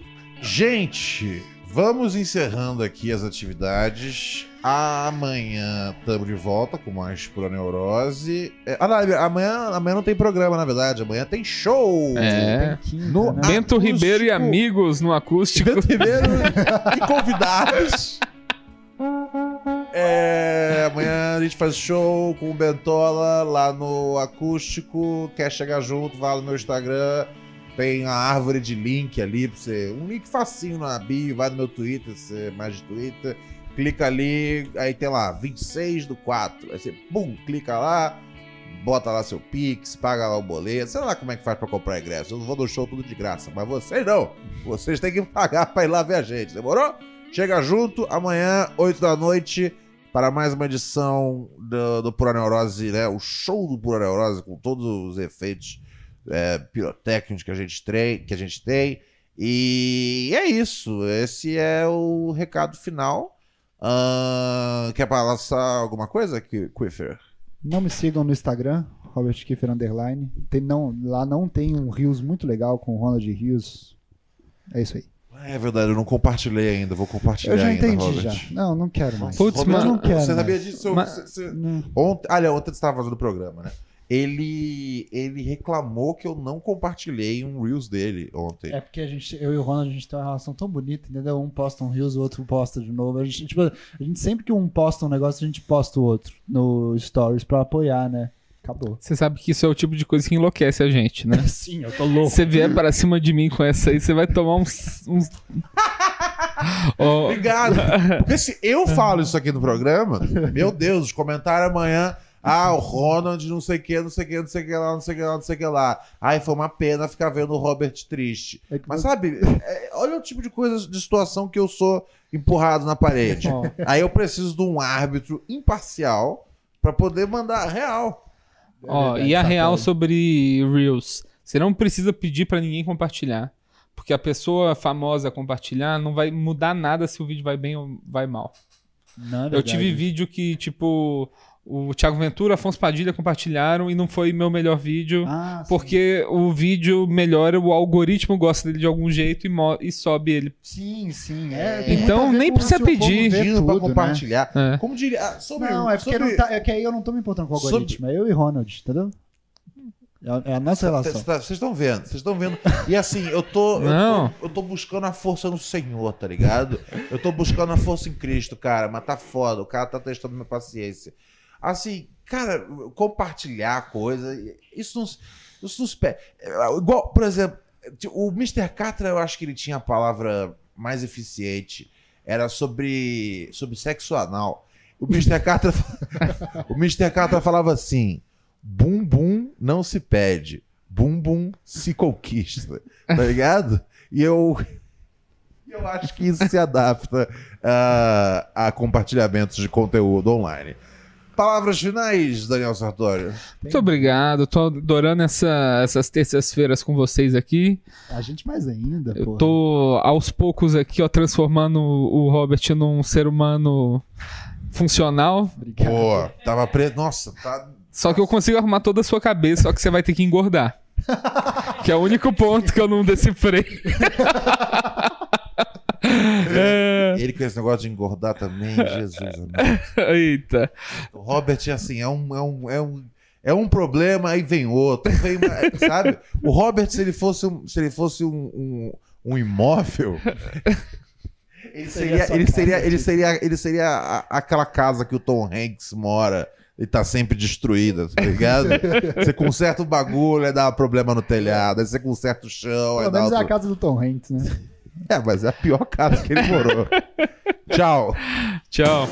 Gente, vamos encerrando aqui as atividades. Amanhã estamos de volta com mais Pura Neurose. É, ah, não, amanhã, amanhã não tem programa, na verdade. Amanhã tem show! É. No Bento acústico. Ribeiro e amigos no acústico. Bento Ribeiro (laughs) e convidados. É, amanhã a gente faz show com o Bentola lá no acústico. Quer chegar junto? Vá no meu Instagram. Tem a árvore de link ali pra você. Um link facinho na bio. Vai no meu Twitter, você é mais de Twitter. Clica ali, aí tem lá, 26 do 4. Aí você, pum, clica lá, bota lá seu Pix, paga lá o boleto. Sei lá como é que faz pra comprar ingresso. Eu não vou no show tudo de graça, mas vocês não. Vocês têm que pagar pra ir lá ver a gente, demorou? Chega junto, amanhã, 8 da noite, para mais uma edição do, do Pura Neurose, né? O show do Pura Neurose, com todos os efeitos é, pirotécnicos que a gente tem. Que a gente tem. E é isso. Esse é o recado final. Ahn, quer passar alguma coisa, Ki- Quiffer? Não me sigam no Instagram, Robert Kiefer Underline. Tem, não, lá não tem um Rios muito legal com o Ronald Rios. É isso aí. É verdade, eu não compartilhei ainda, vou compartilhar Eu já ainda, entendi Robert. já. Não, não quero mais. Putz, Robert, eu não quero Você mais. sabia disso? Mas- Você- você- Não. Ontem, aliás, ontem você estava fazendo o programa, né? Ele, ele reclamou que eu não compartilhei um Reels dele ontem. É porque a gente, eu e o Ronald, a gente tem uma relação tão bonita, entendeu? Um posta um Reels, o outro posta de novo. A gente, tipo, a gente sempre que um posta um negócio, a gente posta o outro no Stories pra apoiar, né? Acabou. Você sabe que isso é o tipo de coisa que enlouquece a gente, né? (laughs) Sim, eu tô louco. Você vier para cima de mim com essa aí, você vai tomar uns. uns... (laughs) Ó, Obrigado. Porque se eu falo isso aqui no programa, meu Deus, os comentários amanhã. Ah, o Ronald não sei o que, não sei o que, não sei o que lá, não sei o que lá, não sei o que lá. Ai, foi uma pena ficar vendo o Robert triste. Mas sabe, é, olha o tipo de coisa, de situação que eu sou empurrado na parede. Aí eu preciso de um árbitro imparcial pra poder mandar real. Ó, e a real sobre Reels? Você não precisa pedir pra ninguém compartilhar. Porque a pessoa famosa compartilhar não vai mudar nada se o vídeo vai bem ou vai mal. Não, é Eu tive vídeo que, tipo, o Thiago Ventura, Afonso Padilha compartilharam e não foi meu melhor vídeo. Ah, sim. porque o vídeo melhora, o algoritmo gosta dele de algum jeito e, e sobe ele. Sim, sim. É, tem Então nem precisa pedir. Pedindo pra tudo, né? compartilhar. É. Como diria. ah, Sobre, Não, é porque, sobre- não tá- é que aí eu não tô me importando com o Sobre- algoritmo. É eu e Ronald, entendeu? É a- É a nossa relação. Vocês estão vendo, vocês estão vendo. E assim, eu tô, eu Não. tô. Eu tô buscando a força no Senhor, tá ligado? Eu tô buscando a força em Cristo, cara. Mas tá foda, o cara tá testando minha paciência. Assim, cara, compartilhar coisa, isso não, isso não se pede. Igual, por exemplo, o Mr. Catra, eu acho que ele tinha a palavra mais eficiente. Era sobre, sobre sexo anal. O Mr. Catra, (laughs) o Mr. Catra falava assim: Bum bum não se pede, bum bum se conquista, tá ligado? E eu eu acho que isso se adapta a, a compartilhamentos de conteúdo online. Palavras finais, Daniel Sartório. Muito obrigado, tô adorando essa- essas terças-feiras com vocês aqui. A gente mais ainda, Eu porra. tô aos poucos aqui, ó, transformando o Robert num ser humano funcional. Pô, tava preso. Nossa, tá. Só que eu consigo arrumar toda a sua cabeça, só que você vai ter que engordar. que é o único ponto que eu não decifrei. (laughs) É. Ele com esse negócio de engordar também, (laughs) Jesus. amado. Eita. O Robert, assim, é um, é um, é um, é um problema, aí vem outro, vem, (laughs) sabe? O Robert, se ele fosse um, se ele fosse um, um, um imóvel, (laughs) ele Seria seria, ele seria, ele seria, ele seria a- aquela casa que o Tom Hanks mora e tá sempre destruída, tá ligado? Você conserta o bagulho, aí dá problema no telhado, aí você conserta o chão, Pelo menos é a outro... casa do Tom Hanks, né? É, mas é a pior casa que ele morou. (laughs) Tchau. Tchau.